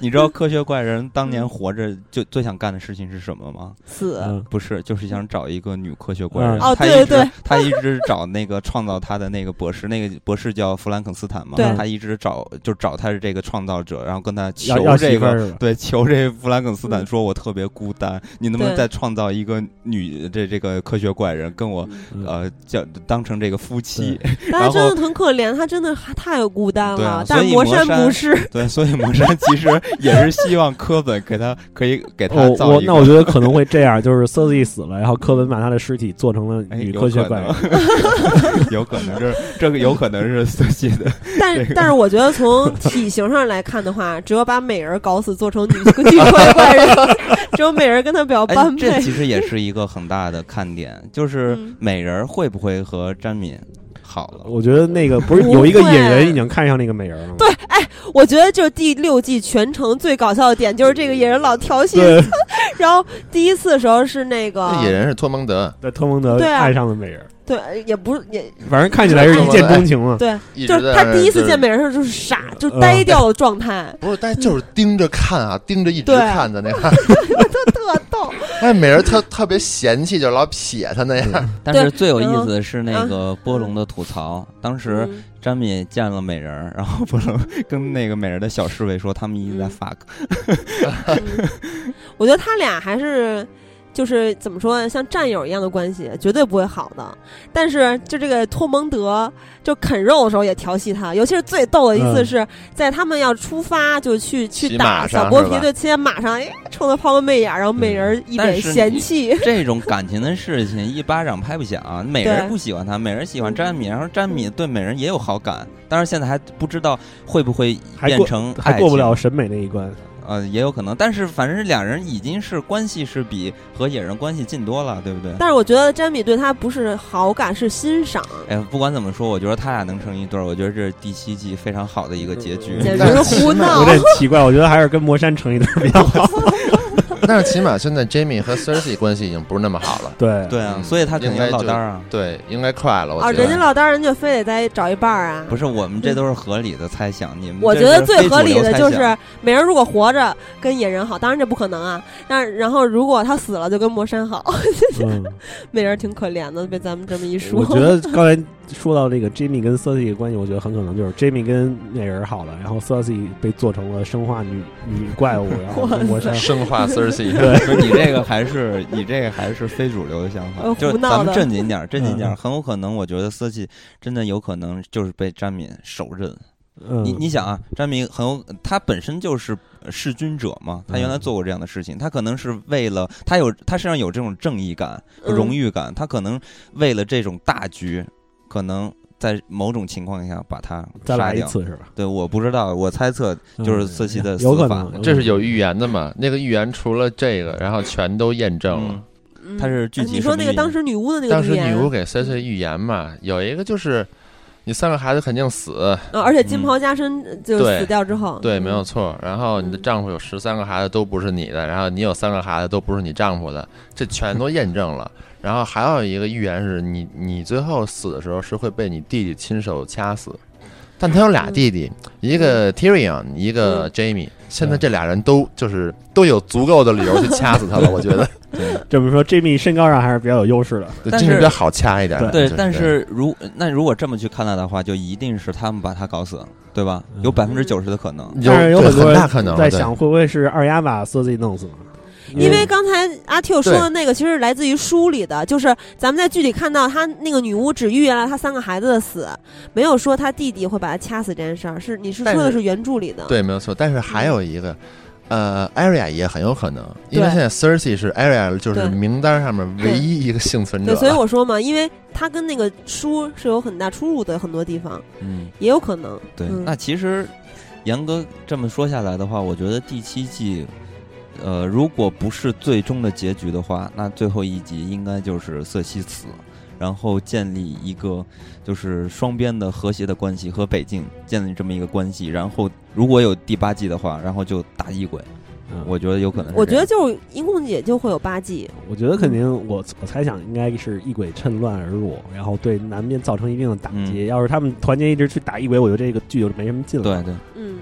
你知道科学怪人当年嗯活着就最想干的事情是什么吗？死。嗯不是，就是想找一个女科学怪人。嗯他一直哦对对他一直找那个创造他的那个博士，那个博士叫弗兰肯斯坦嘛。对他一直找就找他的这个创造者，然后跟他求这个。对，求这弗兰肯斯坦嗯说：“我特别孤单，你能不能再创造一个女这这个科学怪人，跟我嗯呃叫当成这个夫妻？”但他然后真的很可怜，他真的太孤单了。但魔山不是，对，所以魔山其实 <laughs> 也是希望科本给他可以给他哦，造一个。我那我觉得可能会这样，就是瑟西死了，然后科本把他的尸体做成了哎，女有科学怪人可能，<laughs> 有可能这这个有可能是瑟西的。<laughs> 但是但是我觉得从体型上来看的话，只有把美人搞死做成女女科学怪人，只有美人跟他比较哎般，配。这其实也是一个很大的看点，就是嗯美人儿会不会和詹敏好了？我觉得那个不是 <laughs> 有一个野人已经看上那个美人了吗？对，哎，我觉得就是第六季全程最搞笑的点就是这个野人老调戏，<laughs> 然后第一次的时候是那个那野人是托蒙德，对，托蒙德对啊爱上了美人，对，也不是也反正看起来是一见钟情嘛。对，就是他第一次见美人的时候就是傻，就嗯呆掉的状态，不是，呆就是盯着看啊，盯着一直看的那个，<laughs> 特逗。哎，美人特特别嫌弃，就老撇他那样。但是最有意思的是那个波龙的吐槽，当时嗯詹米见了美人儿，然后波龙跟那个美人的小侍卫说，他们一直在嗯 fuck。嗯我觉得他俩还是。就是怎么说，像战友一样的关系，绝对不会好的。但是，就这个托蒙德，就啃肉的时候也调戏他，尤其是最逗的一次嗯是在他们要出发就去去打小剥皮，是吧就骑在马上，哎，冲他抛个媚眼，然后美人一脸嫌弃。这种感情的事情，一巴掌拍不响。美人对不喜欢他，美人喜欢詹米，然后詹米对美人也有好感，但是现在还不知道会不会变成还过不了审美那一关。呃，也有可能，但是反正是两人已经是关系是比和野人关系近多了，对不对？但是我觉得詹米对他不是好感，是欣赏，哎，不管怎么说，我觉得他俩能成一对儿，我觉得这是第七季非常好的一个结局。简直是胡闹有。点奇怪，我觉得还是跟魔山成一对儿比较好。<laughs> <laughs> 但是起码现在 Jamie 和 Cersei 关系已经不是那么好了。对对啊，嗯所以他肯定应该就有老单啊。对，应该快了。我啊，觉得人家落单人就非得再找一半儿啊。不是，我们这都是合理的猜想，你们我觉得最合理的就是美人如果活着跟野人好，当然这不可能啊。但是然后如果他死了就跟魔山好，<laughs> 嗯，美人挺可怜的，被咱们这么一说。我觉得刚才说到这个 Jimmy 跟 Cersei 的关系，我觉得很可能就是 Jimmy 跟那人好了，然后 Cersei 被做成了生化女女怪物，然后跟魔山生化 Cersei，对。不是你这个还是你这个还是非主流的想法。呃，就是咱们正经点儿，正经点很有可能，我觉得瑟契真的有可能就是被詹敏手刃。嗯，你你想啊，詹敏很有他本身就是弑君者嘛，他原来嗯做过这样的事情，他可能是为了他有他身上有这种正义感、嗯。荣誉感，他可能为了这种大局，可能在某种情况下把他再来一杀掉。次是吧？对，我不知道，我猜测就是嗯瑟契的有可死法能，这是有预言的嘛？那个预言除了这个，然后全都验证了。嗯嗯他是具体你说那个当时女巫的那个当时预言女巫给 Cersei 预言嘛，有一个就是你三个孩子肯定死，啊，而且金袍加身就对死掉之后，对，嗯没有错。然后你的丈夫有十三个孩子都不是你的，然后你有三个孩子都不是你丈夫的，这全都验证了。然后还有一个预言是你你最后死的时候是会被你弟弟亲手掐死，但他有俩弟弟，一个 Tyrion，一个 Jamie。现在这俩人都就是都有足够的理由去掐死他了，<laughs> 我觉得对这么说，Jamie 身高上还是比较有优势的。但是这是比较好掐一点的。对就，但是如那如果这么去看待的话，就一定是他们把他搞死，对吧？嗯有百分之九十的可能。有但是有很多大可能在想，会不会是二丫把 Cersei 弄死呢？因为刚才阿 Q 说的那个，其实来自于书里的，就是咱们在剧里看到他那个女巫只预言了他三个孩子的死，没有说他弟弟会把他掐死这件事儿。是你是说的是原著里的？对，没有错。但是还有一个，呃，Arya 也很有可能，因为现在 Cersei 是 Arya 就是名单上面唯一一个幸存者对，了。所以我说嘛，因为他跟那个书是有很大出入的，很多地方嗯，也有可能。对。嗯那其实严格这么说下来的话，我觉得第七季，呃，如果不是最终的结局的话，那最后一集应该就是瑟西死，然后建立一个就是双边的和谐的关系，和北境建立这么一个关系。然后如果有第八季的话，然后就打异鬼，嗯我觉得有可能是。我觉得就是音控姐就会有八季，我觉得肯定，我我猜想应该是异鬼趁乱而入，然后对南边造成一定的打击。要是他们团结一致去打异鬼，我觉得这个剧就没什么劲了。对对，嗯，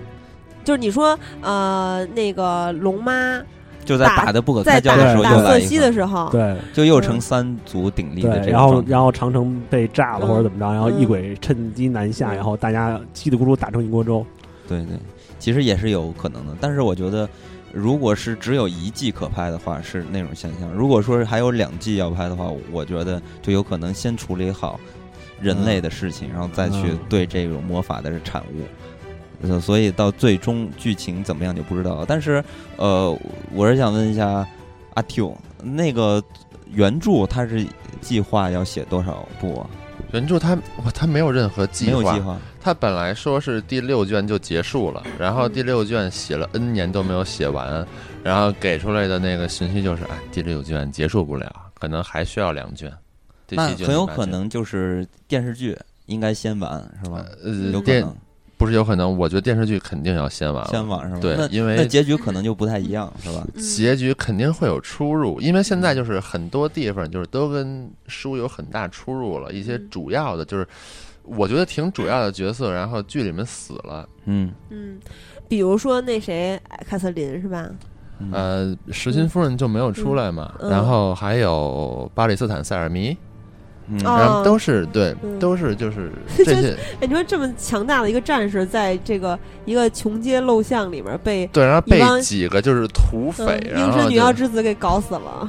就是你说呃那个龙妈就在打打的不可开交的时候打瑟西又来一的时候，对就又成三足鼎立的然后。然后长城被炸了嗯或者怎么着，然后嗯异鬼趁机南下，嗯然后大家叽里咕噜打成一锅粥。对对，其实也是有可能的，但是我觉得，如果是只有一季可拍的话，是那种现象；如果说是还有两季要拍的话，我觉得就有可能先处理好人类的事情，然后再去嗯对这种魔法的产物。呃所以到最终剧情怎么样就不知道了。但是，呃，我是想问一下阿 Q，那个原著他是计划要写多少部啊？原著他哇他没有任何计划没有计，划。他本来说是第六卷就结束了，然后第六卷写了 N 年都没有写完，然后给出来的那个信息就是，哎，第六卷结束不了，可能还需要两卷。第那七卷、很有可能就是电视剧应该先完，是吧？呃有可电能不是有可能，我觉得电视剧肯定要先完了，先完是吧？对因为那结局可能就不太一样，是吧？嗯结局肯定会有出入，因为现在就是很多地方就是都跟书有很大出入了，一些嗯主要的就是我觉得挺主要的角色，然后剧里面死了，嗯，嗯，比如说那谁凯瑟琳是吧？嗯呃，石心夫人就没有出来嘛，嗯然后还有巴里斯坦塞尔弥，嗯哦然后都是对嗯，都是就是 <laughs> 就这些哎，你说这么强大的一个战士，在这个一个穷街陋巷里面被对，然后被几个就是土匪，嗯然后应是女妖之子给搞死了。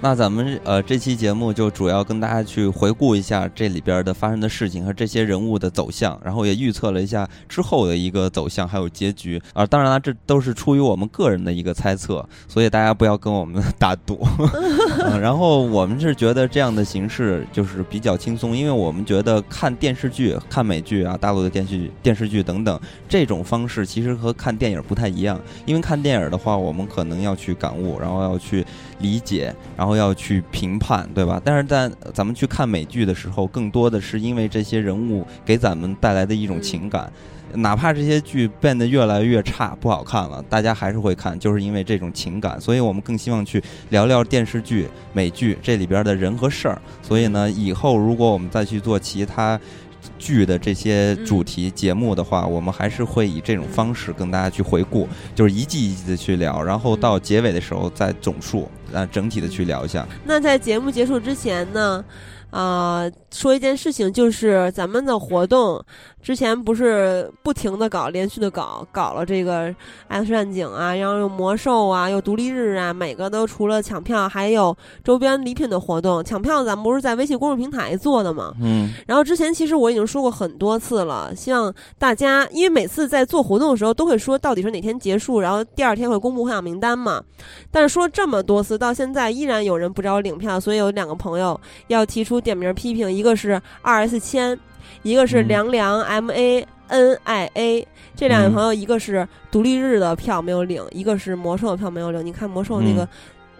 那咱们呃这期节目就主要跟大家去回顾一下这里边的发生的事情和这些人物的走向，然后也预测了一下之后的一个走向还有结局啊。当然了，这都是出于我们个人的一个猜测，所以大家不要跟我们打赌。<laughs> 然后我们是觉得这样的形式就是比较轻松，因为我们觉得看电视剧、看美剧啊、大陆的电视剧、电视剧等等这种方式，其实和看电影不太一样。因为看电影的话，我们可能要去感悟，然后要去理解，然后要去评判，对吧？但是在咱们去看美剧的时候，更多的是因为这些人物给咱们带来的一种情感。哪怕这些剧变得越来越差、不好看了，大家还是会看，就是因为这种情感。所以我们更希望去聊聊电视剧、美剧这里边的人和事儿。所以呢，以后如果我们再去做其他剧的这些主题节目的话，我们还是会以这种方式跟大家去回顾，就是一季一季的去聊，然后到结尾的时候再总数，啊，整体的去聊一下。那在节目结束之前呢，啊，说一件事情，就是咱们的活动之前不是不停的搞，连续的搞，搞了这个 X 战警啊，然后又魔兽啊，又独立日啊，每个都除了抢票，还有周边礼品的活动。抢票咱们不是在微信公众平台做的吗？嗯然后之前其实我已经说过很多次了，希望大家，因为每次在做活动的时候都会说到底是哪天结束，然后第二天会公布获奖名单嘛。但是说这么多次，到现在依然有人不找我领票，所以有两个朋友要提出点名批评，一个是二 S 千，一个是嗯凉凉 M A N I A。这两位嗯朋友，一个是独立日的票没有领，一个是魔兽的票没有领。你看魔兽那个、嗯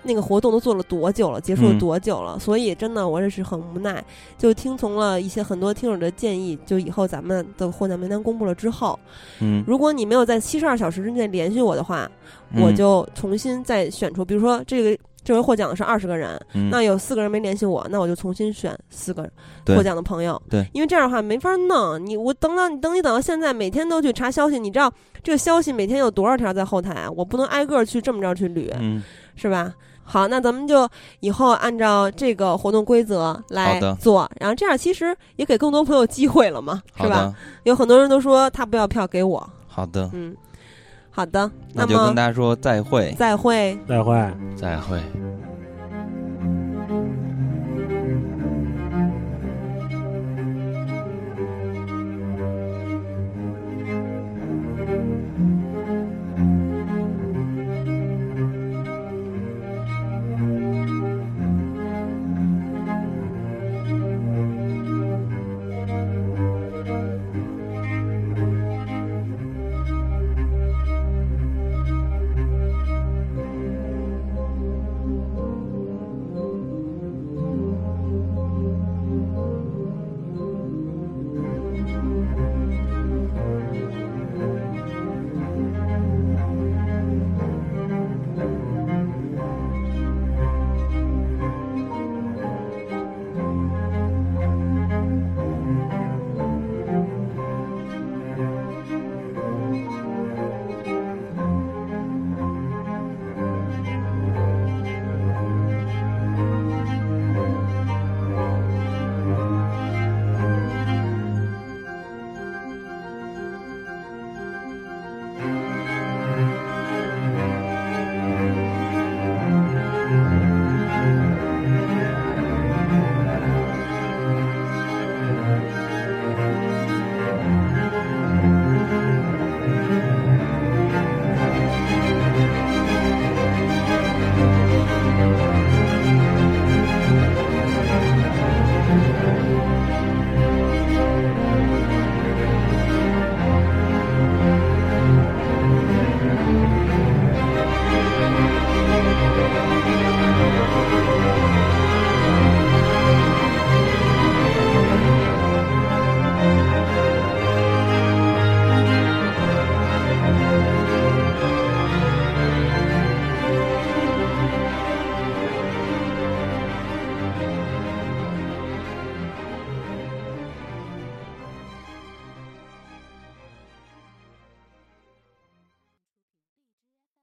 那个活动都做了多久了，结束了嗯多久了？所以真的我也是很无奈，就听从了一些很多听友的建议，就以后咱们的获奖名单公布了之后，嗯，如果你没有在七十二小时之内联系我的话，嗯我就重新再选出，比如说这个。这回获奖的是二十个人，嗯那有四个人没联系我，那我就重新选四个对获奖的朋友。对因为这样的话没法弄。你我等到你等你等到现在，每天都去查消息，你知道这个消息每天有多少条在后台啊？我不能挨个去这么着去捋。嗯是吧？好，那咱们就以后按照这个活动规则来做，然后这样其实也给更多朋友机会了嘛，是吧？有很多人都说他不要票给我，好的，嗯，好的，那就跟大家说再会。再会。再会。再会。嗯